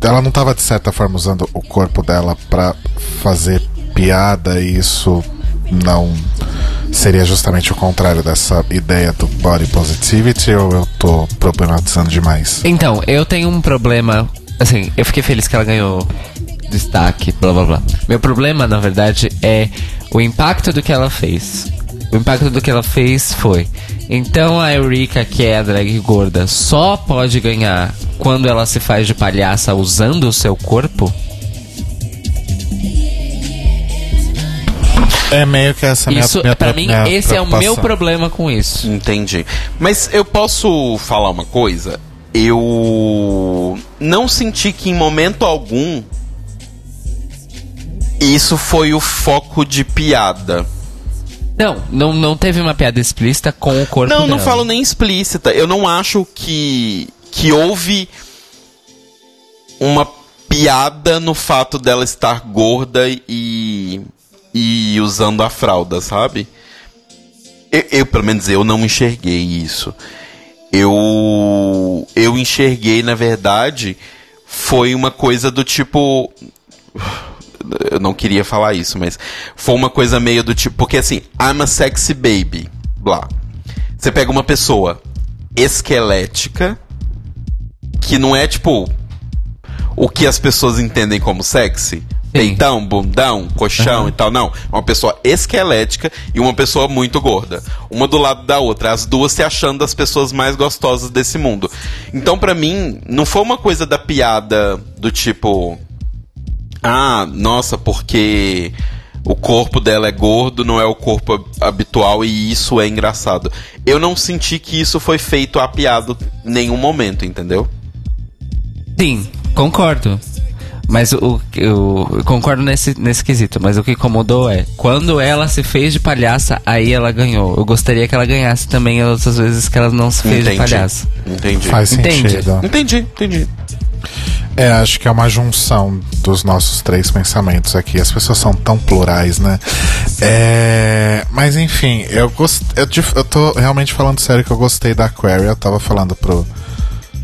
Ela não estava de certa forma usando o corpo dela pra fazer piada e isso não seria justamente o contrário dessa ideia do body positivity ou eu tô problematizando demais? Então, eu tenho um problema. Assim, eu fiquei feliz que ela ganhou destaque, blá blá blá. Meu problema, na verdade, é o impacto do que ela fez. O impacto do que ela fez foi. Então a Eureka, que é a drag gorda, só pode ganhar quando ela se faz de palhaça usando o seu corpo? É meio que essa minha Isso, minha pra mim, minha esse é o meu problema com isso. Entendi. Mas eu posso falar uma coisa? Eu não senti que em momento algum isso foi o foco de piada. Não, não, não teve uma piada explícita com o corpo Não, não dela. falo nem explícita. Eu não acho que que houve uma piada no fato dela estar gorda e e usando a fralda, sabe? Eu, eu, pelo menos eu não enxerguei isso. Eu eu enxerguei na verdade foi uma coisa do tipo eu não queria falar isso, mas foi uma coisa meio do tipo, porque assim, I'm a sexy baby, blá. Você pega uma pessoa esquelética que não é tipo o que as pessoas entendem como sexy. peitão, bundão, colchão e tal. Não. Uma pessoa esquelética e uma pessoa muito gorda. Uma do lado da outra. As duas se achando as pessoas mais gostosas desse mundo. Então, pra mim, não foi uma coisa da piada do tipo. Ah, nossa, porque o corpo dela é gordo, não é o corpo hab- habitual e isso é engraçado. Eu não senti que isso foi feito a piada em nenhum momento, entendeu? Sim, concordo. Mas o, o eu concordo nesse, nesse quesito, mas o que incomodou é quando ela se fez de palhaça, aí ela ganhou. Eu gostaria que ela ganhasse também as outras vezes que ela não se fez de palhaça. Entendi. Faz Entende? sentido. Entendi, entendi. É, acho que é uma junção dos nossos três pensamentos aqui. As pessoas são tão plurais, né? É, mas enfim, eu gost... eu, eu tô realmente falando sério que eu gostei da Aquaria. Eu tava falando pro,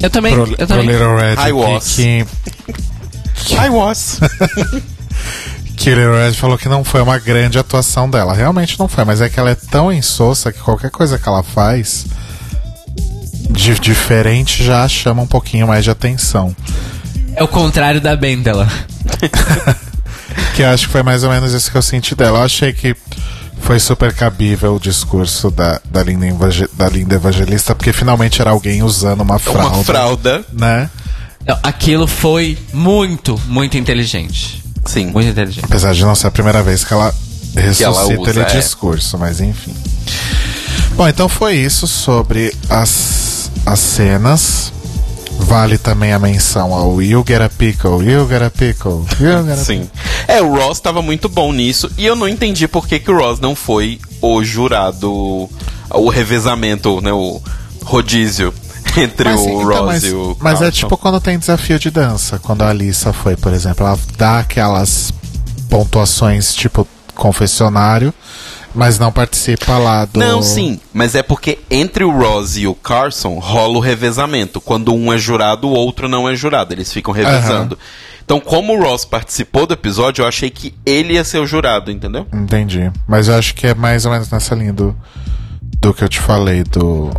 Eu também, pro, eu pro também. Little Red I aqui was. que, I was. que o Little Red falou que não foi uma grande atuação dela. Realmente não foi, mas é que ela é tão insossa que qualquer coisa que ela faz de diferente já chama um pouquinho mais de atenção. É o contrário da Bendela. Que eu acho que foi mais ou menos isso que eu senti dela. Eu achei que foi super cabível o discurso da, da, linda, evangel- da linda evangelista, porque finalmente era alguém usando uma fralda. Uma fralda. Né? Não, aquilo foi muito, muito inteligente. Sim. Muito inteligente. Apesar de não ser a primeira vez que ela ressuscita ela usa, ele é. discurso, mas enfim. Bom, então foi isso sobre as, as cenas. Vale também a menção ao You Get a Pickle, You Get a Pickle, You Get a Sim. É, o Ross tava muito bom nisso e eu não entendi por que, que o Ross não foi o jurado, o revezamento, né, o rodízio entre Mas, o então, Ross mas, e o mas é Carlton. tipo quando tem desafio de dança. Quando a Alissa foi, por exemplo, ela dá aquelas pontuações tipo confessionário, mas não participa lá do. Não, sim, mas é porque entre o Ross e o Carson rola o revezamento. Quando um é jurado, o outro não é jurado. Eles ficam revezando. Então, como o Ross participou do episódio, eu achei que ele ia ser o jurado, entendeu? Entendi. Mas eu acho que é mais ou menos nessa linha do, do que eu te falei, do.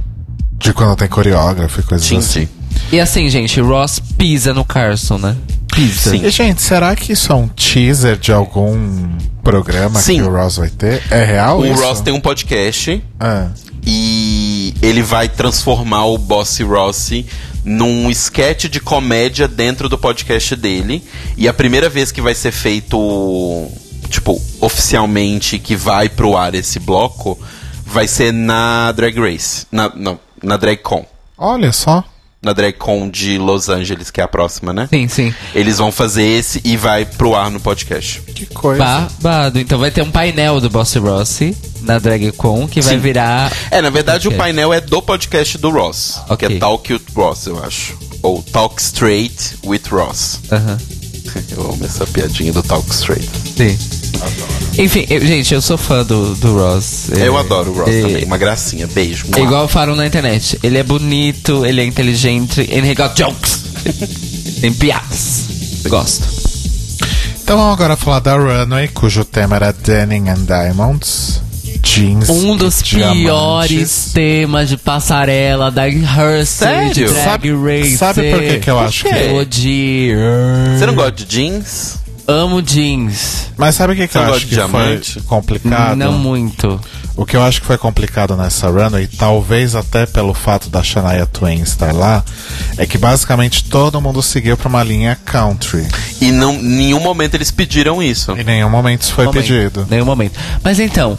De quando tem coreógrafo e coisas Sim, assim. sim. E assim, gente, Ross pisa no Carson, né? Sim. E, gente, será que isso é um teaser de algum programa Sim. que o Ross vai ter? É real O isso? Ross tem um podcast Ah, e ele vai transformar o Bossy Rossi num sketch de comédia dentro do podcast dele. E a primeira vez que vai ser feito, tipo, oficialmente que vai pro ar esse bloco, vai ser na Drag Race. Na, não, na Drag Con. olha só. Na Drag Con de Los Angeles, que é a próxima, né? Sim, sim. Eles vão fazer esse e vai pro ar no podcast. Que coisa. Babado. Então vai ter um painel do Bossy Rossi na DragCon que vai Sim. virar. É, na verdade o Ok. painel é do podcast do Ross. Ok. Que é Talk with Ross, eu acho. Ou Talk Straight with Ross. Aham. Eu amo essa piadinha do Talk Straight. Sim. Enfim, eu- gente, eu sou fã do, do Ross. Eu É, adoro o Ross é, também. Uma gracinha. Beijo. É igual falam na internet. Ele é bonito, ele é inteligente, and he got jokes. Tem piadas. Gosto. Então vamos agora falar da Runway, cujo tema era Denim and Diamonds. Jeans. Um dos diamantes. piores temas de passarela da Sério? Drag Sabe- Race. sabe por que que eu acho que- Eu odio. Você não gosta de jeans? Amo jeans. Mas sabe o que, que eu acho de que foi diamante? complicado? Não muito. O que eu acho que foi complicado nessa runway, talvez até pelo fato da Shania Twain estar lá, é que basicamente todo mundo seguiu pra uma linha country. E não, em nenhum momento eles pediram isso. Em nenhum momento isso foi Momento. pedido. Nenhum momento. Mas então,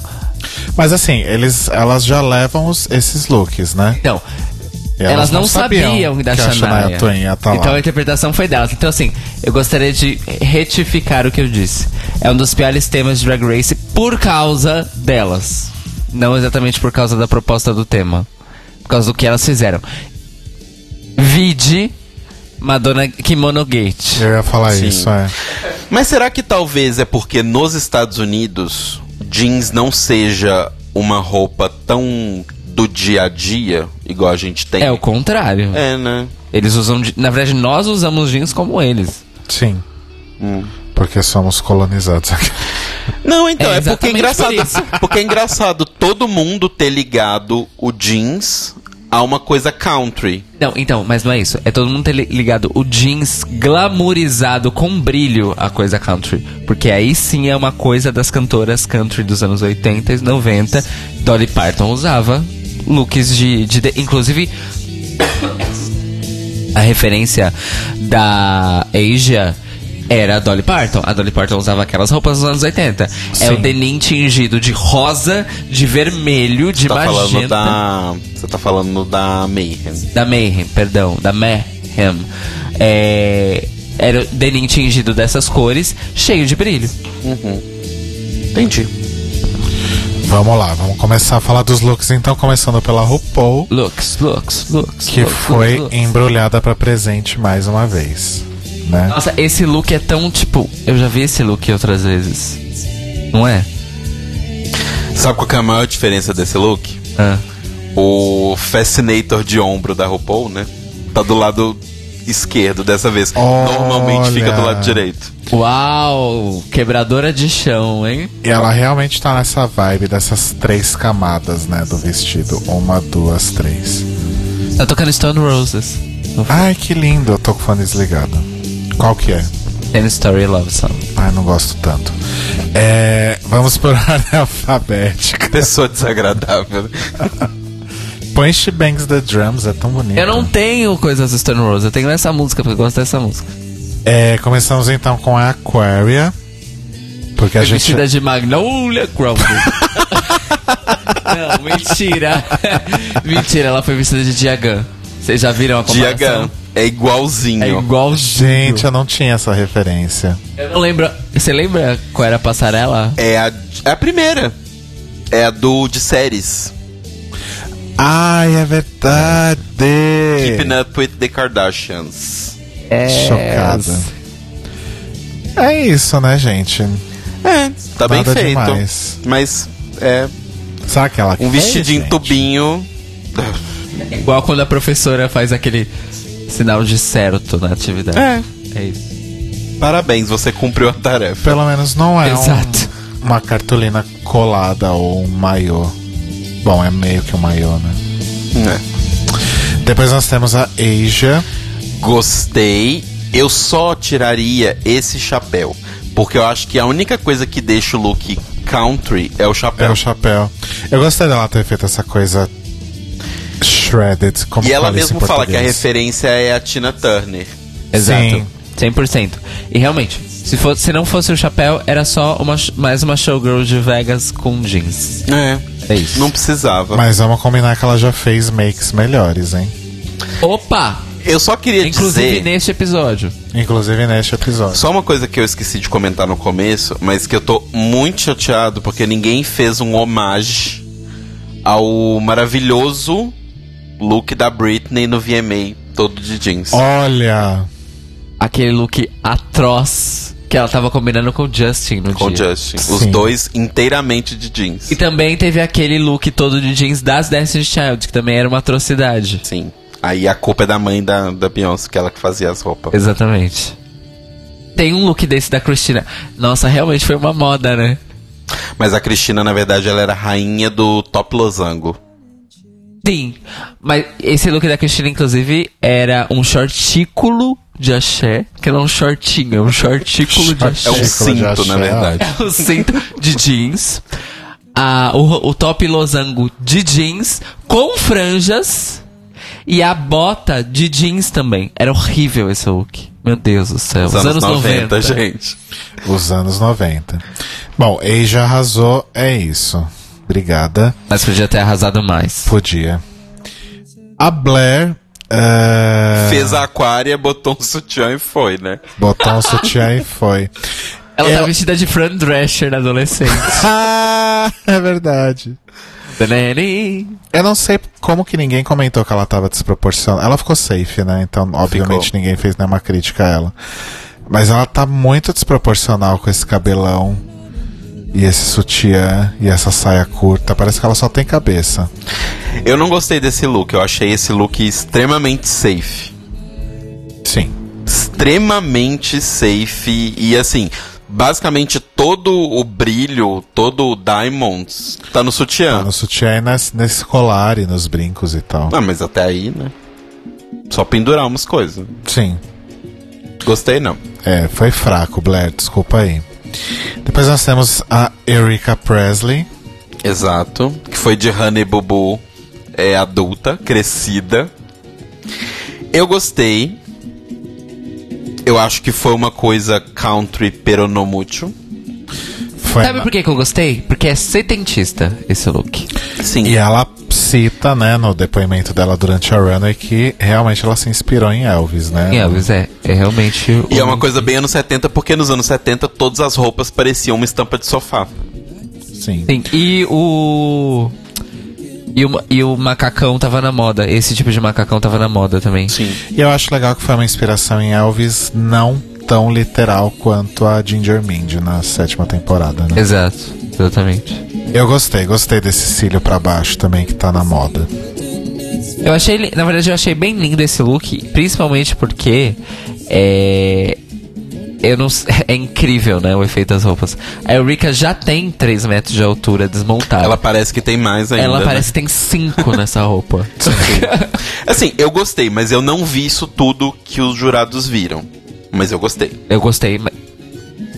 Mas assim, eles, elas já levam os- esses looks, né? então, E elas, não sabiam, da que a Shania. Shania Twain estar então a interpretação foi delas. Então assim, eu gostaria de retificar o que eu disse. É um dos piores temas de Drag Race por causa delas. Não exatamente por causa da proposta do tema. Por causa do que elas fizeram. Vide Madonna Kimono Gate. Eu ia falar Sim. isso, é. Mas será que talvez é porque nos Estados Unidos jeans não seja uma roupa tão do dia a dia, igual a gente tem? É o contrário. É, né? Eles usam. Na verdade, nós usamos jeans como eles. Sim. Hum. Porque somos colonizados aqui. Não, então, É é, porque é engraçado. por. Porque é engraçado todo mundo ter ligado o jeans a uma coisa country. Não, então, mas não é isso. É todo mundo ter li- ligado o jeans glamourizado com brilho a coisa country. Porque aí sim é uma coisa das cantoras country dos anos 80 e 90. Dolly Parton usava looks de. de, de- inclusive. A referência da Asia era a Dolly Parton. A Dolly Parton usava aquelas roupas dos anos 80. É Sim. o denim tingido de rosa, de vermelho, de Você tá falando magenta. da. Você tá falando da Mayhem. Da Mayhem, perdão, da Mayhem. É, era o denim tingido dessas cores, cheio de brilho. Entendi. Vamos lá, vamos começar a falar dos looks então, começando pela RuPaul, Looks, looks, looks. que looks, foi looks, looks. embrulhada pra presente mais uma vez. Né? Nossa, esse look é tão tipo. Eu já vi esse look outras vezes. Não é? Sabe qual que é a maior diferença desse look? Ah. O Fascinator de ombro da RuPaul, né? Tá do lado esquerdo dessa vez. Normalmente fica do Olha. lado direito. Uau! Quebradora de chão, hein? E ela realmente tá nessa vibe dessas três camadas, né, do vestido. Uma, duas, três. Tá tocando Stone Roses. Ai, que lindo, eu tô com o fone desligado. Qual que é? Ten Story Love Song. Ai, não gosto tanto. É, vamos por ordem alfabética. Pessoa desagradável. Põe She Bangs the Drums, é tão bonito. Eu não tenho coisas do Stone Roses, eu tenho essa música porque eu gosto dessa música. É, começamos então com a Aquaria. Porque a Foi gente. vestida de Magnolia Crumble. Não, mentira. mentira, ela foi vestida de Diagan. Vocês já viram a comparação? Diagan. É igualzinho. É igual Gente, eu não tinha essa referência. Eu não lembro. Você lembra qual era a passarela? É a, é a primeira. É a do de séries. Ai, é verdade! Keeping Up with the Kardashians. É. Chocada. É isso, né, gente? É, tá bem Nada feito. demais. Mas é Sabe aquela um vestidinho gente? tubinho. Igual quando a professora faz aquele sinal de certo na atividade. É. É isso. Parabéns, você cumpriu a tarefa. Pelo menos não é um- Exato. uma cartolina colada ou um maiô. Bom, é meio que um maiô, né? É. Depois nós temos a Asia. Gostei. Eu só tiraria esse chapéu. Porque eu acho que a única coisa que deixa o look country é o É chapéu. o chapéu. Eu gostei dela ter feito essa coisa shredded, como E ela mesmo fala que a referência é a Tina Turner. Exato. Sim. 100%. E realmente, se, fosse, se não fosse o chapéu, era só uma, mais uma showgirl de Vegas com jeans. É. É isso. Não precisava. Mas vamos combinar que ela já fez makes melhores, hein? Opa! Eu só queria Inclusive dizer. neste episódio. Inclusive neste episódio. Só uma coisa que eu esqueci de comentar no começo, mas que eu tô muito chateado porque ninguém fez um homage ao maravilhoso look da Britney no VMA, todo de jeans. Olha, Aquele look atroz que ela tava combinando com o Justin no com o dia. Justin. Os Sim. dois inteiramente de jeans. E também teve aquele look todo de jeans das Destiny's Child, que também era uma atrocidade. Sim. Aí a culpa é da mãe da, da Beyoncé, que ela que fazia as roupas. Exatamente. Tem um look desse da Christina. Nossa, realmente foi uma moda, né? Mas a Cristina, na verdade, ela era rainha do top losango. Sim. Mas esse look da Christina, inclusive, era um shortículo de axé. Que não é um shortinho, é um shortículo de axé. É um cinto, na verdade. É o cinto de jeans. Ah, o, o top losango de jeans com franjas. E a bota de jeans também. Era horrível esse look. Meu Deus do céu. Os anos 90, gente. os anos 90. Bom, Asia arrasou, é isso. Obrigada. Mas podia ter arrasado mais. Podia. A Blair. É, Fez a aquária, botou um sutiã e foi, né? Botou um sutiã e foi. Ela Eu- tá vestida de Fran Drescher na adolescente. Ah, é verdade. Eu não sei como que ninguém comentou que ela tava desproporcional. Ela ficou safe, né? Então, obviamente, Ficou. ninguém fez nenhuma crítica a ela. Mas ela tá muito desproporcional com esse cabelão. E esse sutiã e essa saia curta. Parece que ela só tem cabeça. Eu não gostei desse look, eu achei esse look extremamente safe. Sim. Extremamente safe. E assim, basicamente todo o brilho, todo o diamonds tá no sutiã. Tá no sutiã e nesse, nesse colar e nos brincos e tal. Ah, mas até aí, né? Só pendurar umas coisas. Sim. Gostei não. É, foi fraco, Blair, desculpa aí. Depois nós temos a Erika Presley. Exato. Que foi de Honey Bubu é, adulta, crescida. Eu gostei. Eu acho que foi uma coisa country peronomútil. Foi Sabe por que, que eu gostei? Porque é setentista esse look. Sim. E ela cita, né, no depoimento dela durante a runway que realmente ela se inspirou em Elvis, né? Em Elvis, é. É realmente. E é uma coisa bem anos 70, porque nos anos 70 todas as roupas pareciam uma estampa de sofá. Sim. Sim, e o. E o, e o macacão tava na moda. Esse tipo de macacão tava na moda também. Sim. E eu acho legal que foi uma inspiração em Elvis não tão literal quanto a Ginger Mind na sétima temporada, né? Exato, exatamente. Eu gostei, gostei desse cílio pra baixo também que tá na moda. Eu achei, na verdade, eu achei bem lindo esse look, principalmente porque é. Eu não, é incrível, né, o efeito das roupas. A Eureka já tem 3 metros de altura desmontada. Ela parece que tem mais ainda. Ela né? parece que tem 5 nessa roupa. Assim, eu gostei, mas eu não vi isso tudo que os jurados viram. Mas eu gostei. Eu gostei.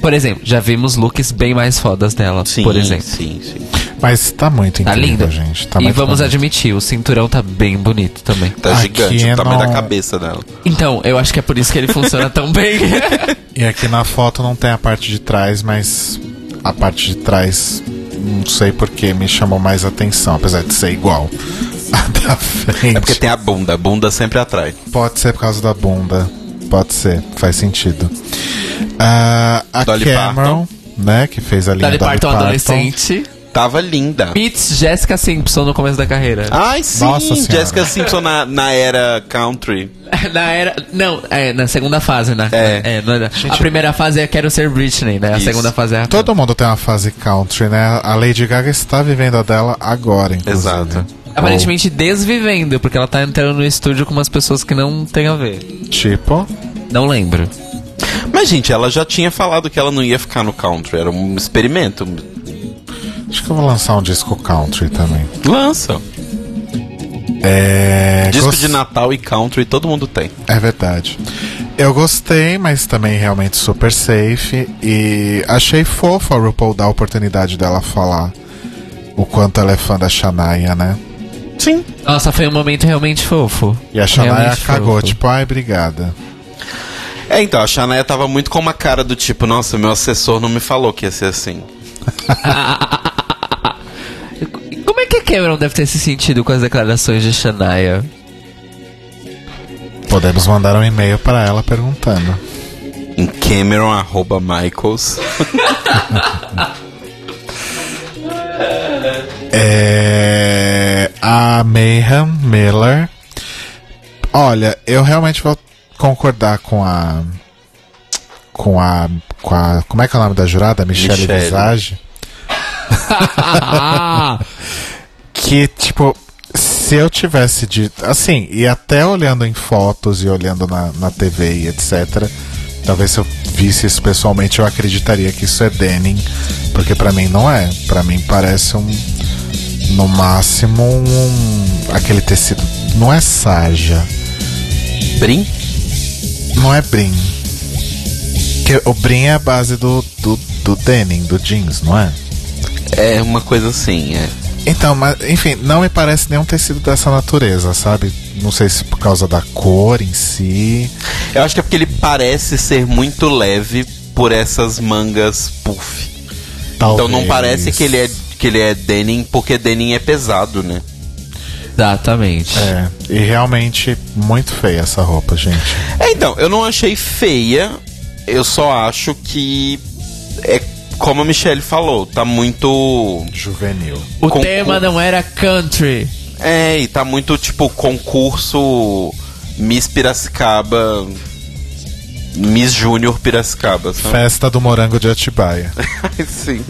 Por exemplo, já vimos looks bem mais fodas dela, Sim, por exemplo. Sim, sim. Mas tá muito Tá incrível, lindo. gente. Tá e vamos bonito. admitir, o cinturão tá bem bonito também. Tá Aqui gigante, o tamanho não- da cabeça dela. Então, eu acho que é por isso que ele funciona tão bem. E aqui na foto não tem a parte de trás, mas a parte de trás, não sei porque me chamou mais atenção, apesar de ser igual. A da frente. É porque tem a bunda, a bunda sempre atrai. Pode ser por causa da bunda. Pode ser, faz sentido. Ah, a Dolly Cameron, né, que fez a linha Dolly Dolly Parton adolescente. Tava linda. Meets Jessica Simpson no começo da carreira. Ai, sim, Nossa Senhora. Jessica Simpson na, na era country. Na era. Não, é, na segunda fase, né? É. não era- a primeira fase é Quero Ser Britney, né? A Isso. segunda fase é a. Todo mundo tem uma fase country, né? A Lady Gaga está vivendo a dela agora, inclusive. Exato. Aparentemente desvivendo, porque ela tá entrando no estúdio com umas pessoas que não tem a ver. Tipo, Não lembro. Mas, gente, ela já tinha falado que ela não ia ficar no country. Era um experimento. acho que eu vou lançar um disco country também. Lança. É. Disco gos- de Natal e country todo mundo tem. É verdade. Eu gostei, mas também realmente super safe. E achei fofo a RuPaul dar a oportunidade dela falar o quanto ela é fã da Shania, né? Sim. Nossa, foi um momento realmente fofo. E a Shania cagou, fofo. tipo, ai, obrigada. É, então, a Shania tava muito com uma cara do tipo, nossa, meu assessor não me falou que ia ser assim. Como é que a Cameron deve ter se sentido com as declarações de Shania? Podemos mandar um e-mail para ela perguntando. Em Cameron, arroba Michaels. É, a Mayhem Miller. Olha, eu realmente vou concordar com a. Com a. Com a como é que é o nome da jurada? Michelle, Michelle. Visage. que, tipo, se eu tivesse dito. Assim, e até olhando em fotos e olhando na, na TV e etc. Talvez se eu visse isso pessoalmente, eu acreditaria que isso é denim. Porque pra mim não é. Pra mim parece um. No máximo, um. Aquele tecido. Não é sarja. Brim? Não é brim. Que o brim é a base do, do, do denim, do jeans, não é? É uma coisa assim, é. Então, mas, enfim, não me parece nenhum tecido dessa natureza, sabe? Não sei se por causa da cor em si. Eu acho que é porque ele parece ser muito leve por essas mangas puff. Talvez. Então não parece que ele é que ele é denim, porque denim é pesado, né? Exatamente. É, e realmente muito feia essa roupa, gente. É, então, eu não achei feia, eu só acho que é como a Michelle falou, tá muito Juvenil. O Com- tema não era country. é, e tá muito tipo concurso Miss Piracicaba Miss Júnior Piracicaba, sabe? Festa do morango de Atibaia. Sim.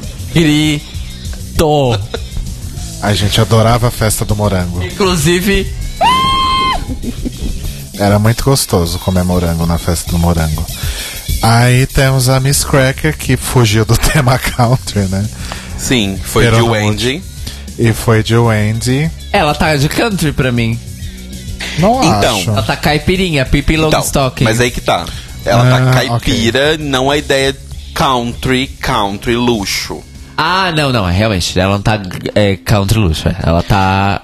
A gente adorava a festa do morango. Inclusive, Era muito gostoso comer morango na festa do morango. Aí temos a Miss Cracker, que fugiu do tema country, né? Sim, foi Pero de Wendy. E foi de Wendy. Ela tá de country pra mim. Não Então, acho. Ela tá caipirinha, pipi Então, Longstocking. mas aí que tá. Ela Ah, tá caipira, não a ideia country, country luxo. Ah, não, não, realmente. Ela não tá é, country luxo. é. Ela tá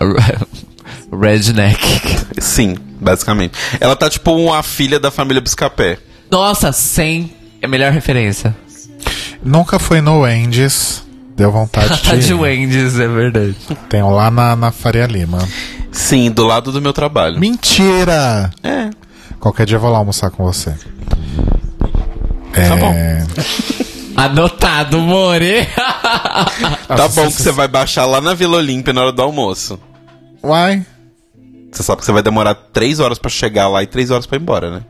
redneck. Sim, basicamente. Ela tá tipo a filha da família Biscapé. Nossa, 100 é a melhor referência. Nunca foi no Wendy's. Deu vontade Ela tá de. de ir. Wendy's, é verdade. Tem um lá na, na Faria Lima. Sim, do lado do meu trabalho. Mentira! É. Qualquer dia eu vou lá almoçar com você. É... Tá bom. Anotado, More. Tá bom que você vai baixar lá na Vila Olímpia na hora do almoço. Uai. Você sabe que você vai demorar três horas pra chegar lá e três horas pra ir embora, né?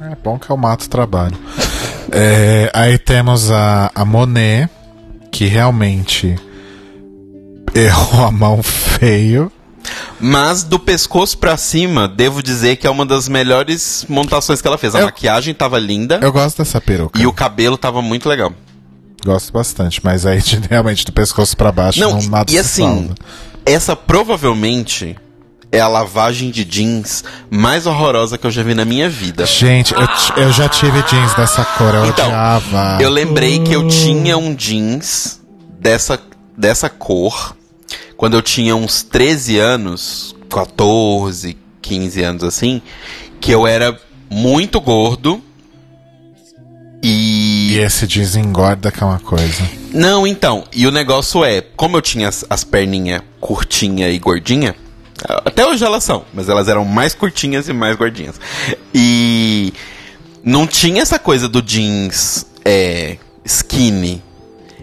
É bom que eu mato o trabalho. É, aí temos a, a Monet, que realmente errou a mão feio. Mas do pescoço pra cima, devo dizer que é uma das melhores montações que ela fez. A Eu- maquiagem tava linda Eu gosto dessa peruca. e o cabelo tava muito legal. Gosto bastante, mas aí realmente do pescoço pra baixo Não, não, nada e assim, salva. essa provavelmente é a lavagem de jeans mais horrorosa que eu já vi na minha vida. Gente, eu, eu já tive jeans dessa cor, eu Então, odiava. Eu lembrei que eu tinha um jeans dessa, dessa cor quando eu tinha uns 13 anos, 14, 15 anos assim, que eu era muito gordo E e. esse jeans engorda que é uma coisa. Não, então, e o negócio é, como eu tinha as, as perninhas curtinha e gordinha, até hoje elas são, mas elas eram mais curtinhas e mais gordinhas. E não tinha essa coisa do jeans é, skinny.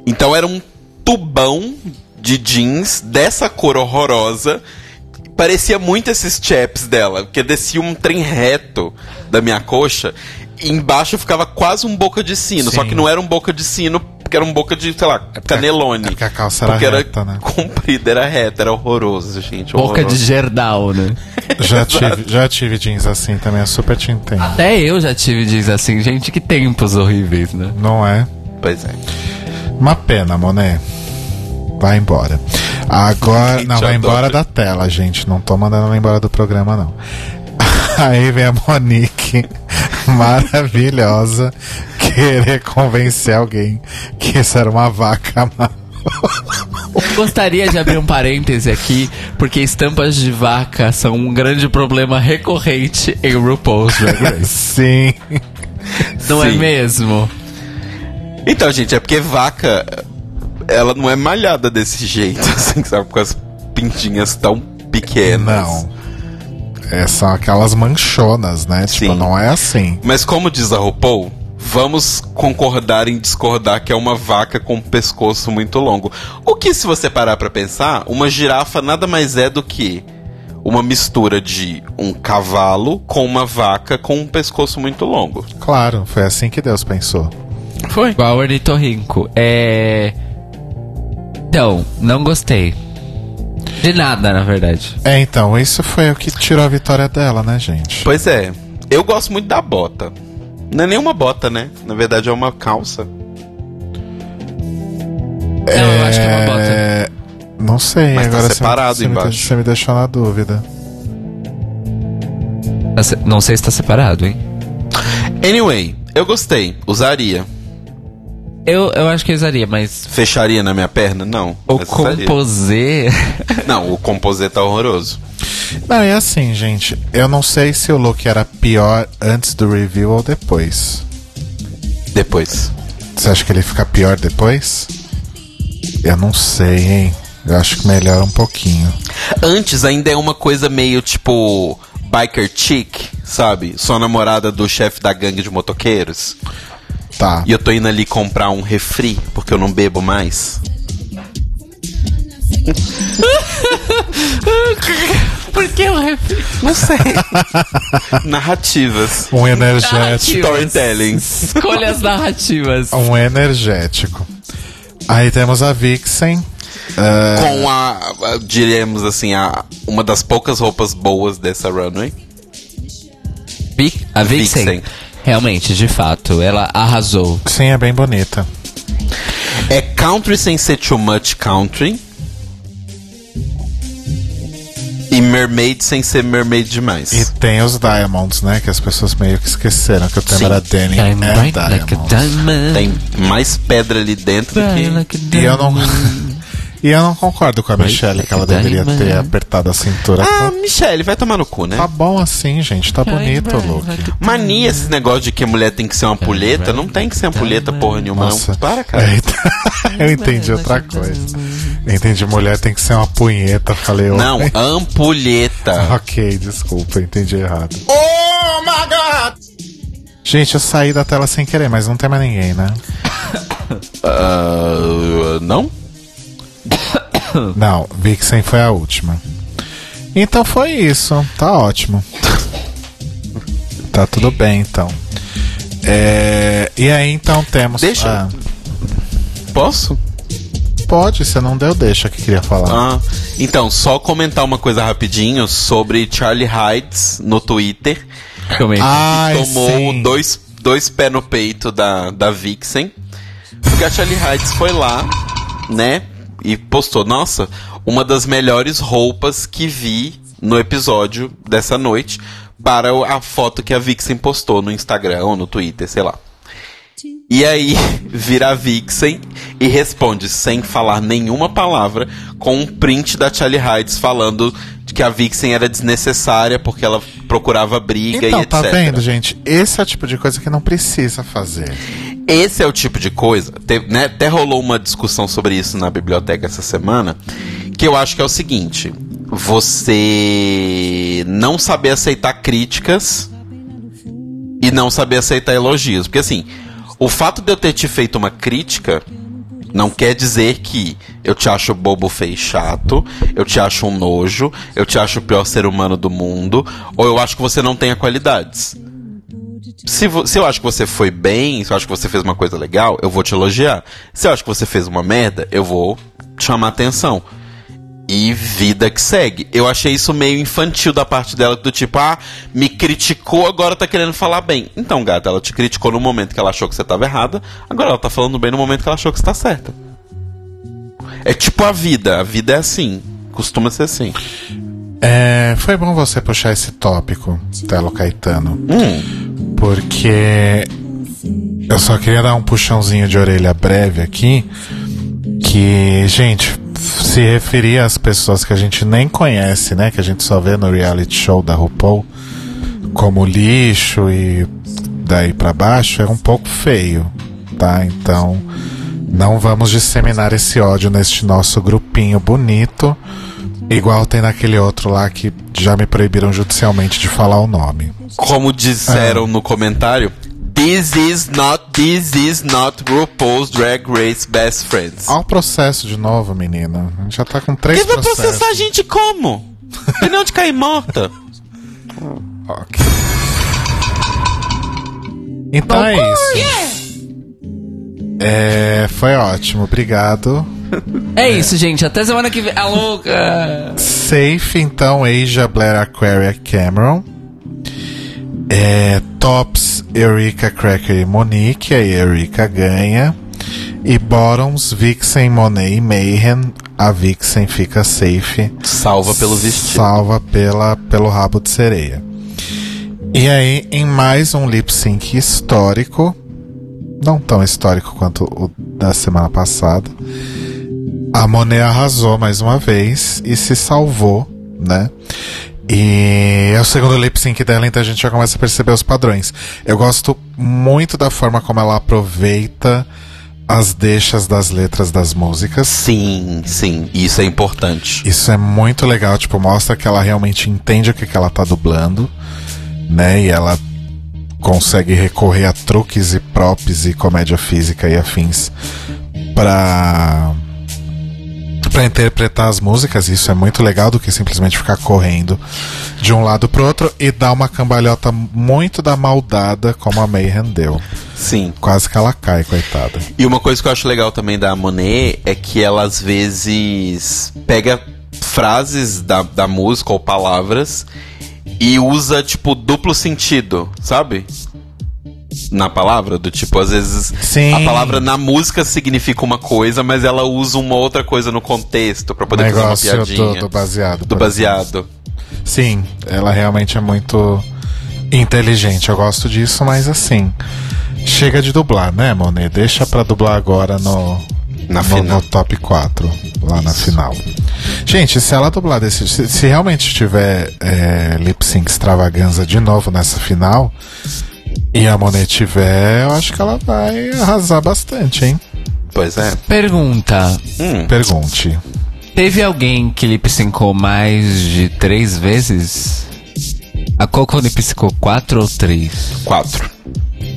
Então era um tubão de jeans dessa cor horrorosa. Parecia muito esses chaps dela, porque descia um trem reto da minha coxa e embaixo ficava quase um boca de sino, só Sim. que não era um boca de sino, porque era um boca de, sei lá, porque- canelone. é porque a calça era Porque reta, né? comprida, era reta, era horroroso, gente. Boca de horroroso. Gerdau, né? Já tive, já tive jeans assim também, eu super te entendo. Até eu já tive jeans assim. Gente, que tempos horríveis, né? Não é? Pois é. Uma pena, Monet. Vai embora. Agora. Não, vai embora da tela, gente. Não tô mandando ela embora do programa, não. Aí vem a Monique, maravilhosa, querer convencer alguém que isso era uma vaca má. Eu gostaria de abrir um parêntese aqui, porque estampas de vaca são um grande problema recorrente em RuPaul's Drag Race. Sim. Não é Sim. mesmo? Então, gente, é porque vaca, ela não é malhada desse jeito, assim, sabe? Com as pintinhas tão pequenas. Não. É, são aquelas manchonas, né? Tipo, Sim. não é assim. Mas como diz a RuPaul, vamos concordar em discordar que é uma vaca com um pescoço muito longo. O que, se você parar pra pensar, uma girafa nada mais é do que uma mistura de um cavalo com uma vaca com um pescoço muito longo. Claro, foi assim que Deus pensou. Foi. Igual o ornitorrinco. É. Então, não gostei. De nada, na verdade. É, então, isso foi o que tirou a vitória dela, né, gente? Pois é. Eu gosto muito da bota. Não é nenhuma bota, né? Na verdade é uma calça. Não, eu acho que é uma bota. É, Não sei, Mas tá agora você- separado você, me, embaixo. você me deixou na dúvida. Tá Não sei se tá separado, hein? Anyway, eu gostei. Usaria. Eu, eu acho que eu usaria, mas. Fecharia na minha perna? Não. O composê. Não, o composê tá horroroso. Não, é assim, gente. Eu não sei se o look era pior antes do review ou depois. Depois. Você acha que ele fica pior depois? Eu não sei, hein? Eu acho que melhora um pouquinho. Antes ainda é uma coisa meio tipo biker chick, sabe? Sou a namorada do chefe da gangue de motoqueiros. Tá. E eu tô indo ali comprar um refri, porque eu não bebo mais. Por que o refri? Não sei. Narrativas. Um energético. Narrativas. Storytelling. Escolhas narrativas. Um energético. Aí temos a Vixen. ah, Com a, a- diremos assim, a, uma das poucas roupas boas dessa runway. Vi- A Vixen. Vixen. Realmente, de fato, ela arrasou. Sim, é bem bonita. É country sem ser too much country. E mermaid sem ser mermaid demais. E tem os Diamonds, né? Que as pessoas meio que esqueceram que o tema Sim. era Danny I'm and bright like a Diamonds. diamond. Tem mais pedra ali dentro do que. like E eu não. E eu não concordo com a Michelle que ela deveria ter apertado a cintura. Ah, Michelle, vai tomar no cu, né? Tá bom assim, gente. Tá bonito o look. Mania esse negócio de que a mulher tem que ser uma pulheta. Não tem que ser uma pulheta porra nenhuma. não. Nossa. Para, cara. É, então- eu entendi outra coisa. Eu entendi mulher tem que ser uma punheta. Falei, Não, "Oi". ampulheta. Ok, desculpa, entendi errado. Oh my god! Gente, eu saí da tela sem querer, mas não tem mais ninguém, né? Ah, não? Não, Vixen foi a última. Então foi isso, tá ótimo. Tá tudo bem, então. É, E aí, então temos. Deixa. Ah, Posso? pode, você não deu, deixa que queria falar. Ah, então, só comentar uma coisa rapidinho sobre Charlie Hides no Twitter. Comenta. Ai, tomou sim. dois, dois pés no peito da, da Vixen. Porque a Charlie Hides foi lá, né? E postou, nossa, uma das melhores roupas que vi no episódio dessa noite para a foto que a Vixen postou no Instagram ou no Twitter, sei lá. E aí vira a Vixen e responde sem falar nenhuma palavra com um print da Charlie Hides falando de que a Vixen era desnecessária porque ela procurava briga Então, e etc. tá vendo, gente? Esse é o tipo de coisa que não precisa fazer. Esse é o tipo de coisa. te- né, até rolou uma discussão sobre isso na biblioteca essa semana. Que eu acho que é o seguinte: você não saber aceitar críticas e não saber aceitar elogios. Porque assim, o fato de eu ter te feito uma crítica não quer dizer que eu te acho bobo, feio chato, eu te acho um nojo, eu te acho o pior ser humano do mundo, ou eu acho que você não tenha qualidades. Se, se eu acho que você foi bem, se eu acho que você fez uma coisa legal, eu vou te elogiar. Se eu acho que você fez uma merda, eu vou chamar atenção. E vida que segue. Eu achei isso meio infantil da parte dela, do tipo, ah, me criticou, agora tá querendo falar bem. Então, gata, ela te criticou no momento que ela achou que você tava errada, agora ela tá falando bem no momento que ela achou que você tá certa. É tipo a vida, a vida é assim. Costuma ser assim. É, foi bom você puxar esse tópico, Telo Caetano. Hum, Porque eu só queria dar um puxãozinho de orelha breve aqui. Que, gente, se referir às pessoas que a gente nem conhece, né? Que a gente só vê no reality show da RuPaul como lixo e daí pra baixo é um pouco feio, tá? Então, não vamos disseminar esse ódio neste nosso grupinho bonito. Igual tem naquele outro lá que já me proibiram judicialmente de falar o nome. como disseram no comentário, This is not, this is not RuPaul's Drag Race Best Friends. Olha o processo de novo, menina. A gente já tá com três Ele vai processos. processar a gente como? Pneu de cair morta. Ok. Então é isso. É, foi ótimo, obrigado. É isso, gente. Até semana que vem. A louca! Safe, então, Asia, Blair, Aquaria, Cameron. É, tops, Eureka, Cracker e Monique. Aí a Eureka ganha. E Bottoms, Vixen, Monet e Mayhem. A Vixen fica safe. Salva pelo vestido. Salva pela, pelo rabo de sereia. E aí, em mais um lip sync histórico, não tão histórico quanto o da semana passada, a Monet arrasou mais uma vez e se salvou, né? E é o segundo lip sync dela, então a gente já começa a perceber os padrões. Eu gosto muito da forma como ela aproveita as deixas das letras das músicas. Sim, sim. Isso é importante. Isso é muito legal, tipo, mostra que ela realmente entende o que, que ela tá dublando, né? E ela consegue recorrer a truques e props e comédia física e afins pra para interpretar as músicas. Isso é muito legal do que simplesmente ficar correndo de um lado pro outro e dar uma cambalhota muito da maldada como a Mayhem deu. Sim. Quase que ela cai, coitada. E uma coisa que eu acho legal também da Monet é que ela às vezes pega frases da, da música ou palavras e usa, tipo, duplo sentido, sabe? Na palavra? Do tipo, às vezes Sim. a palavra na música significa uma coisa, mas ela usa uma outra coisa no contexto pra poder Negócio fazer uma piadinha. do, do baseado. Do baseado. Sim, ela realmente é muito inteligente. Eu gosto disso, mas assim. Chega de dublar, né, Monet? Deixa pra dublar agora no, Na no, no top 4, lá na final. Gente, se ela dublar desse. Se, se realmente tiver é, lip sync extravaganza de novo nessa final, e a Monet tiver, eu acho que ela vai arrasar bastante, hein? Pois é. Pergunta: Hum. Pergunte. teve alguém que lip syncou mais de três vezes? A Coco lip syncou quatro ou três? Quatro.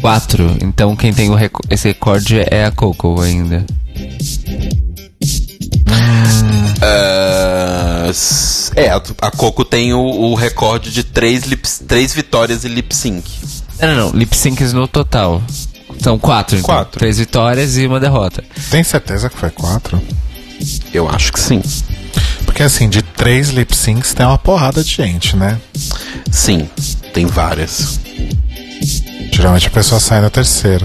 Quatro. Então quem tem o reco- esse recorde é a Coco ainda. S- é, a, Coco tem o, o recorde de três, lip, três vitórias e lip sync. Não, não, não. Lip syncs no total. São quatro, então. Quatro. Três vitórias e uma derrota. Tem certeza que foi 4? Eu acho que sim. Porque assim, de três lip syncs tem uma porrada de gente, né? Sim, tem várias. Geralmente a pessoa sai no terceiro.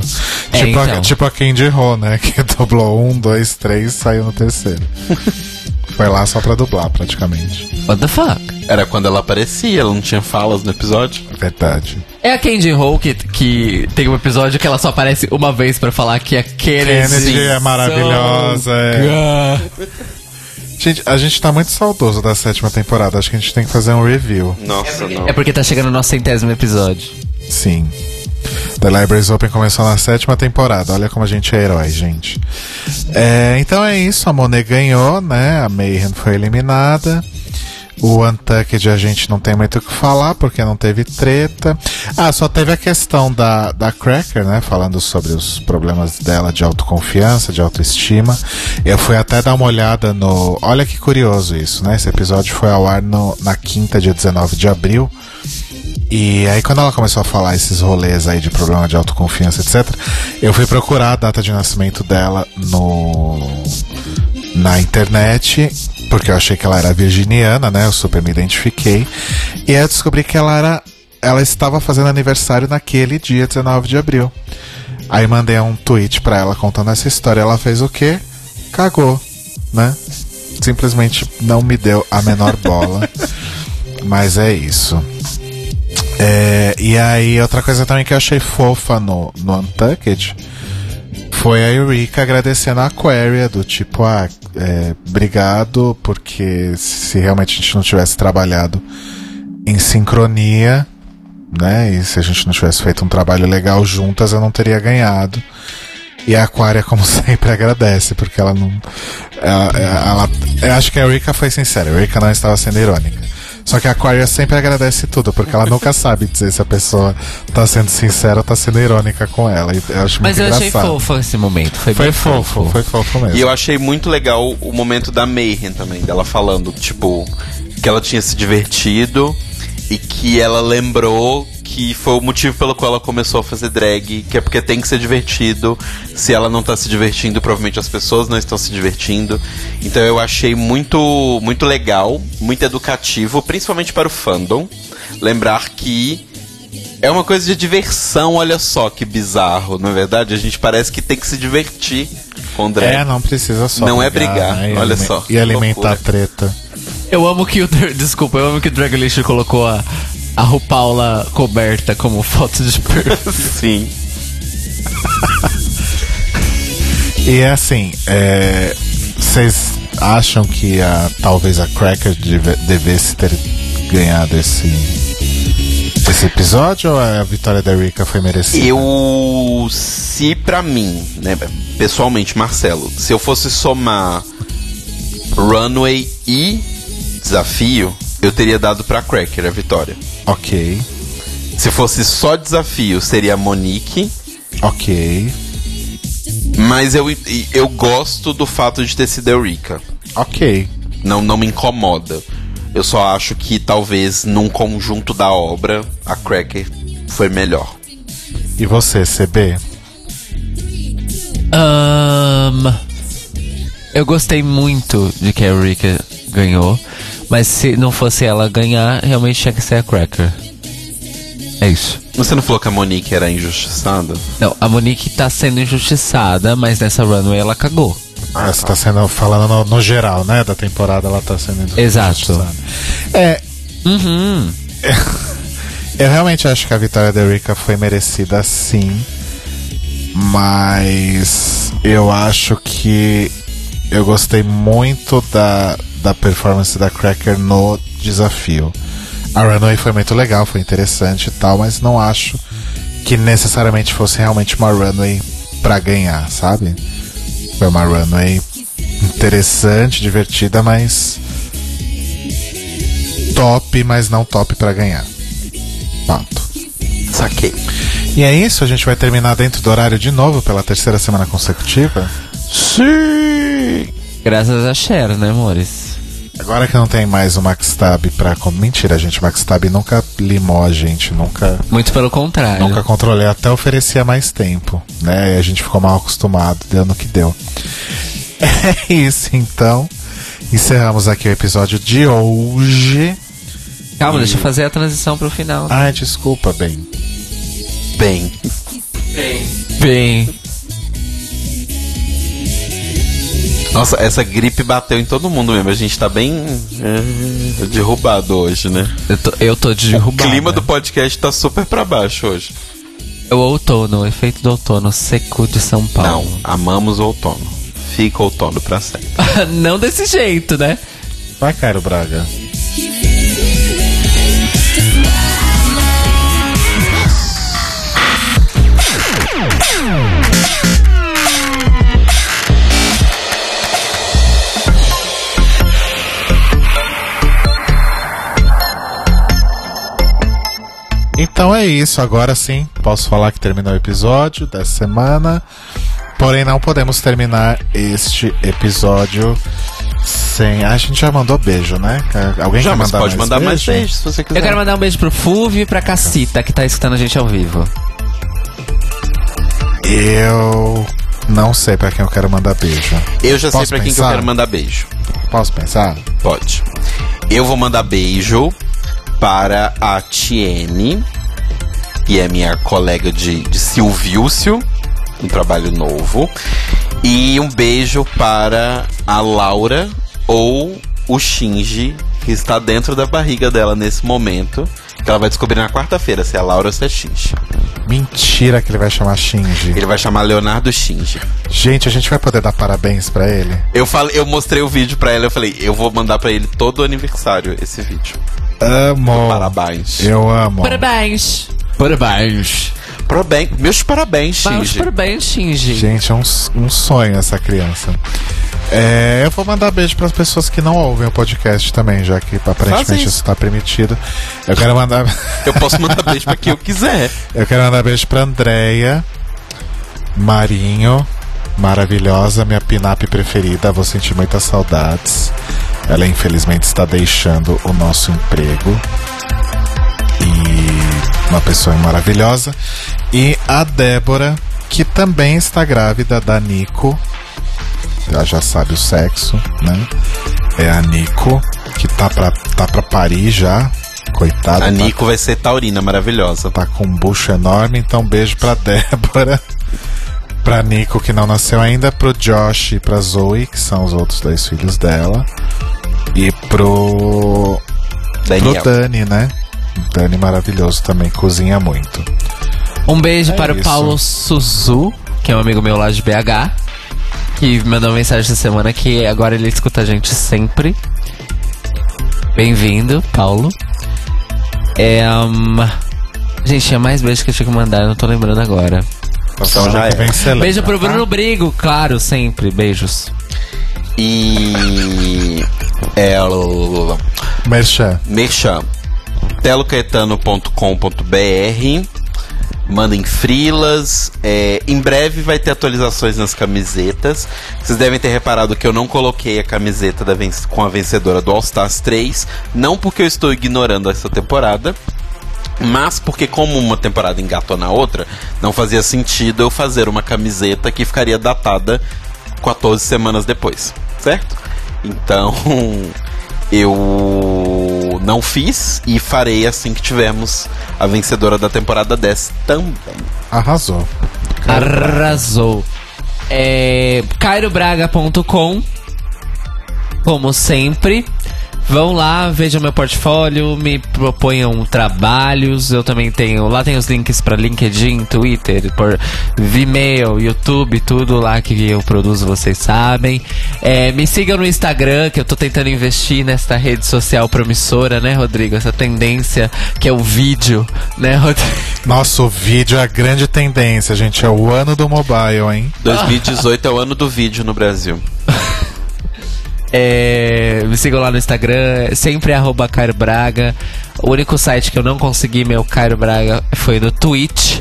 É, tipo, a, então. tipo a Candy Ho, né? Que dublou um, dois, três, saiu no terceiro. Foi lá só pra dublar, praticamente. What the fuck? Era quando ela aparecia, ela não tinha falas no episódio. É verdade. É a Candy Ho que, que tem um episódio que ela só aparece uma vez pra falar que a Kennedy, Kennedy é maravilhosa, é. Gente, a gente tá muito saudoso da sétima temporada. Acho que a gente tem que fazer um review. Nossa, não. É porque tá chegando o nosso centésimo episódio. Sim. The Libraries Open começou na sétima temporada. Olha como a gente é herói, gente. É, então é isso. A Monet ganhou, né? A Mayhem foi eliminada. O Untucked a gente não tem muito o que falar porque não teve treta. Ah, só teve a questão da, da Cracker, né? Falando sobre os problemas dela de autoconfiança, de autoestima. Eu fui até dar uma olhada no. Olha que curioso isso, né? Esse episódio foi ao ar no, na quinta, dia 19 de abril. E aí quando ela começou a falar esses rolês aí de problema de autoconfiança, etc, eu fui procurar a data de nascimento dela no na internet, porque eu achei que ela era virginiana, né? Eu super me identifiquei. E aí eu descobri que ela era ela estava fazendo aniversário naquele dia 19 de abril. Aí mandei um tweet pra ela contando essa história. Ela fez o quê? Cagou, né? Simplesmente não me deu a menor bola. Mas é isso. É, e aí, outra coisa também que eu achei fofa no, no Untucked foi a Eureka agradecendo a Aquaria, do tipo, ah, é, obrigado, porque se realmente a gente não tivesse trabalhado em sincronia, né, e se a gente não tivesse feito um trabalho legal juntas, eu não teria ganhado. E a Aquaria, como sempre, agradece, porque ela não. Ela, ela- eu acho que a Eureka foi sincera, a Eureka não estava sendo irônica. Só que a Aquaria sempre agradece tudo, porque ela nunca sabe dizer se a pessoa tá sendo sincera ou tá sendo irônica com ela. E eu acho Mas muito eu achei engraçado. fofo esse momento. Foi, Foi bem fofo, foi fofo mesmo. E eu achei muito legal o momento da Mayhem também, dela falando, tipo, que ela tinha se divertido e que ela lembrou que foi o motivo pelo qual ela começou a fazer drag, que é porque tem que ser divertido. Se ela não tá se divertindo, provavelmente as pessoas não estão se divertindo. Então eu achei muito muito legal, muito educativo, principalmente para o fandom, lembrar que é uma coisa de diversão, olha só que bizarro, não é verdade? A gente parece que tem que se divertir com drag. É, não precisa só. Não é brigar, né, olha só, E alimentar loucura. a treta. Eu amo que o. Desculpa, eu amo que o Dragonlist colocou a, a Rupaula coberta como foto de perfil. Sim. E é assim, é, vocês acham que a, talvez a Cracker deve- devesse ter ganhado esse, esse episódio ou a vitória da Rika foi merecida? Eu, se pra mim, né, pessoalmente, Marcelo, se eu fosse somar Runway e Desafio, eu teria dado pra Cracker a vitória. Ok, Se fosse só desafio, seria a Monique. ok, Mas eu, eu gosto do fato de ter sido a Eureka. ok. Não, não me incomoda. Eu só acho que talvez num conjunto da obra, a Cracker foi melhor. E você, CB? Ahn, eu gostei muito de que a Eureka ganhou. Mas se não fosse ela ganhar, realmente tinha que ser a Cracker. É isso. Você não falou que a Monique era injustiçada? Não, a Monique tá sendo injustiçada, mas nessa runway ela cagou. Ah, você tá sendo, falando no, no geral, né? Da temporada, ela tá sendo. Exato. injustiçada. É, Uhum. eu realmente acho que a vitória da Erika foi merecida sim. Mas eu acho que eu gostei muito da, da performance da Cracker no desafio. A runway foi muito legal, foi interessante e tal, mas não acho que necessariamente fosse realmente uma runway pra ganhar, sabe? Foi uma runway interessante, divertida, mas top, mas não top pra ganhar. Fato. Saquei. E é isso, a gente vai terminar dentro do horário de novo pela terceira semana consecutiva. Sim! Graças a Cher, né, amores? Agora que não tem mais o Max Tab pra. com- Mentira, gente, o Max Tab nunca limou a gente, nunca. Muito pelo contrário. Nunca controlei, até oferecia mais tempo, né? E a gente ficou mal acostumado, deu no que deu. É isso, então. Encerramos aqui o episódio de hoje. Calma, deixa eu fazer a transição pro final. Ai, desculpa, bem. Bem. Bem. Nossa, essa gripe bateu em todo mundo mesmo. A gente tá bem é, derrubado hoje, né? Eu tô, eu tô de derrubar. O clima do podcast tá super pra baixo hoje. É o outono, o efeito do outono seco de São Não, Paulo. amamos o outono. Fica outono pra sempre. Não, desse jeito, né? Vai, Cairo Braga. Então é isso, agora sim, posso falar que terminou o episódio dessa semana. Porém, não podemos terminar este episódio sem. A gente já mandou beijo, né? Alguém Já, quer mandar pode mais mandar beijo? mais beijos se você quiser. Eu quero mandar um beijo pro Fulvio e pra Cacita, que tá escutando a gente ao vivo. Eu não sei pra quem eu quero mandar beijo. Eu já sei Posso pra quem que eu quero mandar beijo. Posso pensar? Pode. Eu vou mandar beijo para a Tiene, que é minha colega de, de Silvício, um trabalho novo. E um beijo para a Laura ou o Shinji, que está dentro da barriga dela nesse momento. Que ela vai descobrir na quarta-feira se é a Laura ou se é Shinji. Mentira que ele vai chamar Shinji. Ele vai chamar Leonardo Shinji. Gente, a gente vai poder dar parabéns pra ele? Eu, falei, eu mostrei o vídeo pra ela, eu falei, eu vou mandar pra ele todo aniversário esse vídeo. Amo. Parabéns. Eu amo. Parabéns! Parabéns! Parabéns, meus parabéns, Meus Shinji. parabéns, Shinji. Gente, é um, um sonho essa criança. É, eu vou mandar beijo pras pessoas que não ouvem o podcast também, já que aparentemente isso. isso tá permitido. Eu quero mandar. Eu posso mandar beijo pra quem eu quiser. Eu quero mandar beijo pra Andréia, Marinho, maravilhosa, minha pinap preferida. Vou sentir muitas saudades. Ela infelizmente está deixando o nosso emprego. E uma pessoa maravilhosa. E a Débora, que também está grávida da Nico. Ela já sabe o sexo, né? É a Nico, que tá pra, tá pra parir já. Coitada. A tá Nico vai ser taurina maravilhosa. tá com um bucho enorme, então beijo pra Débora, pra Nico que não nasceu ainda, pro Josh e pra Zoe, que são os outros dois filhos dela, e pro, pro Daniel. Dani, né? Dani maravilhoso também, cozinha muito. Um beijo É para o isso. Paulo Suzu, que é um amigo meu lá de BH, que mandou uma mensagem essa semana que agora ele escuta a gente sempre. Bem-vindo, Paulo. É, um, Gente, tinha mais beijos que eu tinha que mandar, eu não tô lembrando agora. Então já é. lembra, Beijo pro tá? Bruno Brigo, claro, sempre. Beijos. E. É. o- Merchan. Merchan. telocaetano.com.br Mandem frilas. É, em breve vai ter atualizações nas camisetas. Vocês devem ter reparado que eu não coloquei a camiseta com a vencedora do All Stars 3. Não porque eu estou ignorando essa temporada. Mas porque como uma temporada engatou na outra, não fazia sentido eu fazer uma camiseta que ficaria datada 14 semanas depois, certo? Então, eu não fiz e farei assim que tivermos a vencedora da temporada 10 também. Arrasou. Arrasou. É, cairobraga.com Como sempre. Vão lá, vejam meu portfólio, me proponham trabalhos. Eu também tenho. Lá tem os links para LinkedIn, Twitter, por Vimeo, YouTube, tudo lá que eu produzo, vocês sabem. É, me sigam no Instagram, que eu tô tentando investir nesta rede social promissora, né, Rodrigo? Essa tendência que é o vídeo, né, Rodrigo? Nossa, o vídeo é a grande tendência, gente. É o ano do mobile, hein? 2018 é o ano do vídeo no Brasil. É, me sigam lá no Instagram, sempre arroba Cairo Braga. O único site que eu não consegui meu Cairo Braga foi no Twitch,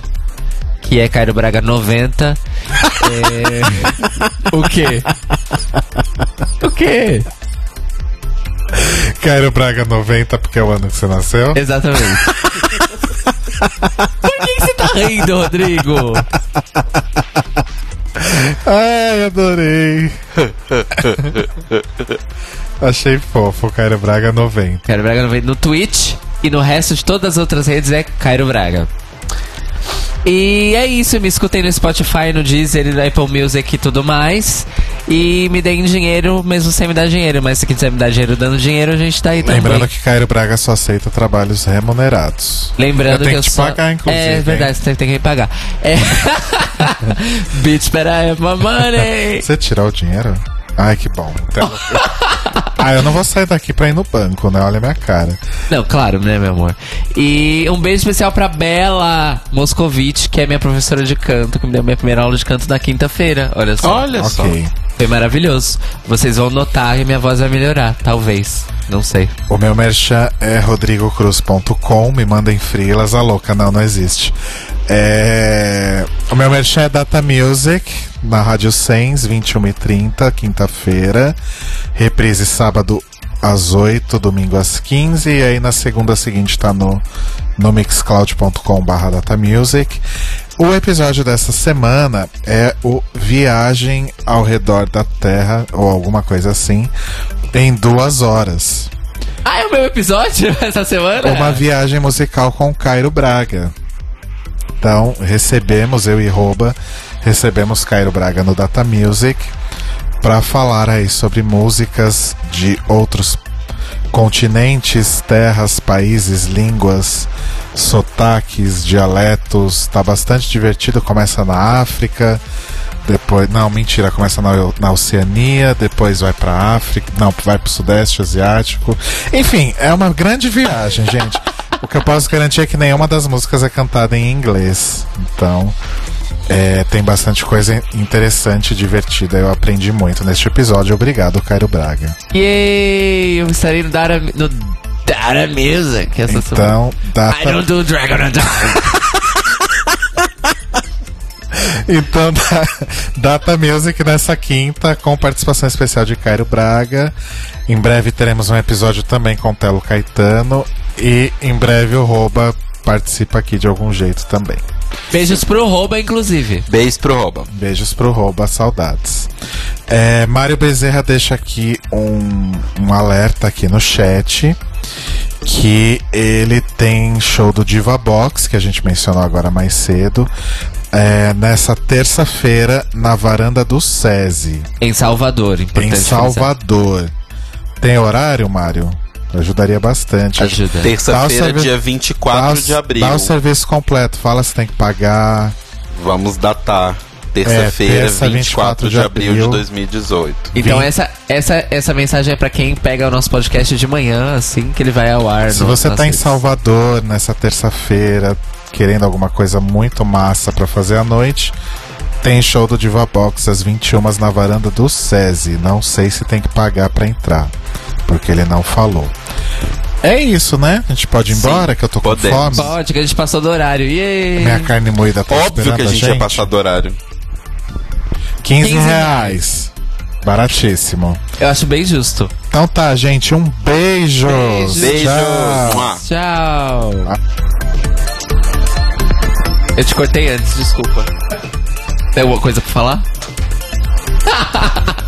que é Cairo Braga 90. É, o quê? O quê? Cairo Braga 90, porque é o ano que você nasceu. Exatamente. Por que que você tá rindo, Rodrigo? Ai, adorei. Achei fofo, Cairo Braga 90. Cairo Braga 90 no Twitch e no resto de todas as outras redes é Cairo Braga. E é isso, me escutem no Spotify, no Deezer, no Apple Music e tudo mais. E me deem dinheiro, mesmo sem me dar dinheiro. Mas se quiser me dar dinheiro dando dinheiro, a gente tá aí também. Lembrando que Cairo Braga só aceita trabalhos remunerados. Lembrando eu que eu que te só... pagar, inclusive. É verdade, você tem que me pagar. É... Bitch, pera aí, my money. Você tirar o dinheiro? Ai, que bom. Então- ah, eu não vou sair daqui pra ir no banco, né? Olha a minha cara. Não, claro, né, meu amor? E um beijo especial pra Bela Moscovitch, que é minha professora de canto, que me deu minha primeira aula de canto na quinta-feira. Olha só. Olha só. ok. Foi maravilhoso. Vocês vão notar que minha voz vai melhorar, talvez. Não sei. O meu merchan é rodrigocruz.com. Me mandem frilas. A louca, não, não existe. É... O meu merchan é Data Music, na Rádio Sens, 21h30, quinta-feira. Reprise sábado às 8, domingo às 15. E aí na segunda seguinte tá no, no mixcloud.com.br datamusic. O episódio dessa semana é o Viagem ao Redor da Terra, ou alguma coisa assim, em duas horas. Ah, é o meu episódio essa semana? Uma viagem musical com Cairo Braga. Então, recebemos, eu e Roba, recebemos Cairo Braga no Data Music para falar aí sobre músicas de outros continentes, terras, países, línguas, sotaques, dialetos. Tá bastante divertido. Começa na África, depois. Não, mentira, começa na, na Oceania, depois vai pra África, não, vai pro Sudeste Asiático. Enfim, é uma grande viagem, gente. O que eu posso garantir é que nenhuma das músicas é cantada em inglês. Então, é, tem bastante coisa interessante e divertida. Eu aprendi muito neste episódio. Obrigado, Cairo Braga. Yay! Eu estarei no Data, no Data Music essa. Então, I data, don't do Dragon on Time. então da- Data Music nessa quinta, com participação especial de Cairo Braga. Em breve teremos um episódio também com Telo Caetano. E em breve o Roba participa aqui de algum jeito também. Beijos pro Rouba, inclusive. Beijo pro Roba. Beijos pro Roba, saudades. É, Mário Bezerra deixa aqui um, um alerta aqui no chat que ele tem show do Diva Box, que a gente mencionou agora mais cedo, é, nessa terça-feira na varanda do SESI, Em Salvador, em importante. Salvador. Tem horário, Mário? Ajudaria bastante. Ajuda. Dá Terça-feira, dia Dá 24 o- de abril. Dá o serviço completo, fala se tem que pagar. Vamos datar. Terça-feira, É, terça, 24 de abril de abril. 2018. Então essa, essa, essa mensagem é pra quem pega o nosso podcast de manhã, assim que ele vai ao ar. Se no- você tá em redes. Salvador nessa terça-feira, querendo alguma coisa muito massa pra fazer à noite, tem show do Diva Box às 21 na varanda do SESI. Não sei se tem que pagar pra entrar, porque ele não falou. É isso, né? A gente pode ir embora, que eu tô com podemos. fome. Pode, que a gente passou do horário. Yay! Minha carne moída tá Óbvio esperando que a gente, ia passar do horário. 15 15 reais. Baratíssimo. Eu acho bem justo. Então tá, gente. Um beijo. Beijo. Beijo. Tchau. Tchau. Eu te cortei antes, desculpa. Tem alguma coisa pra falar?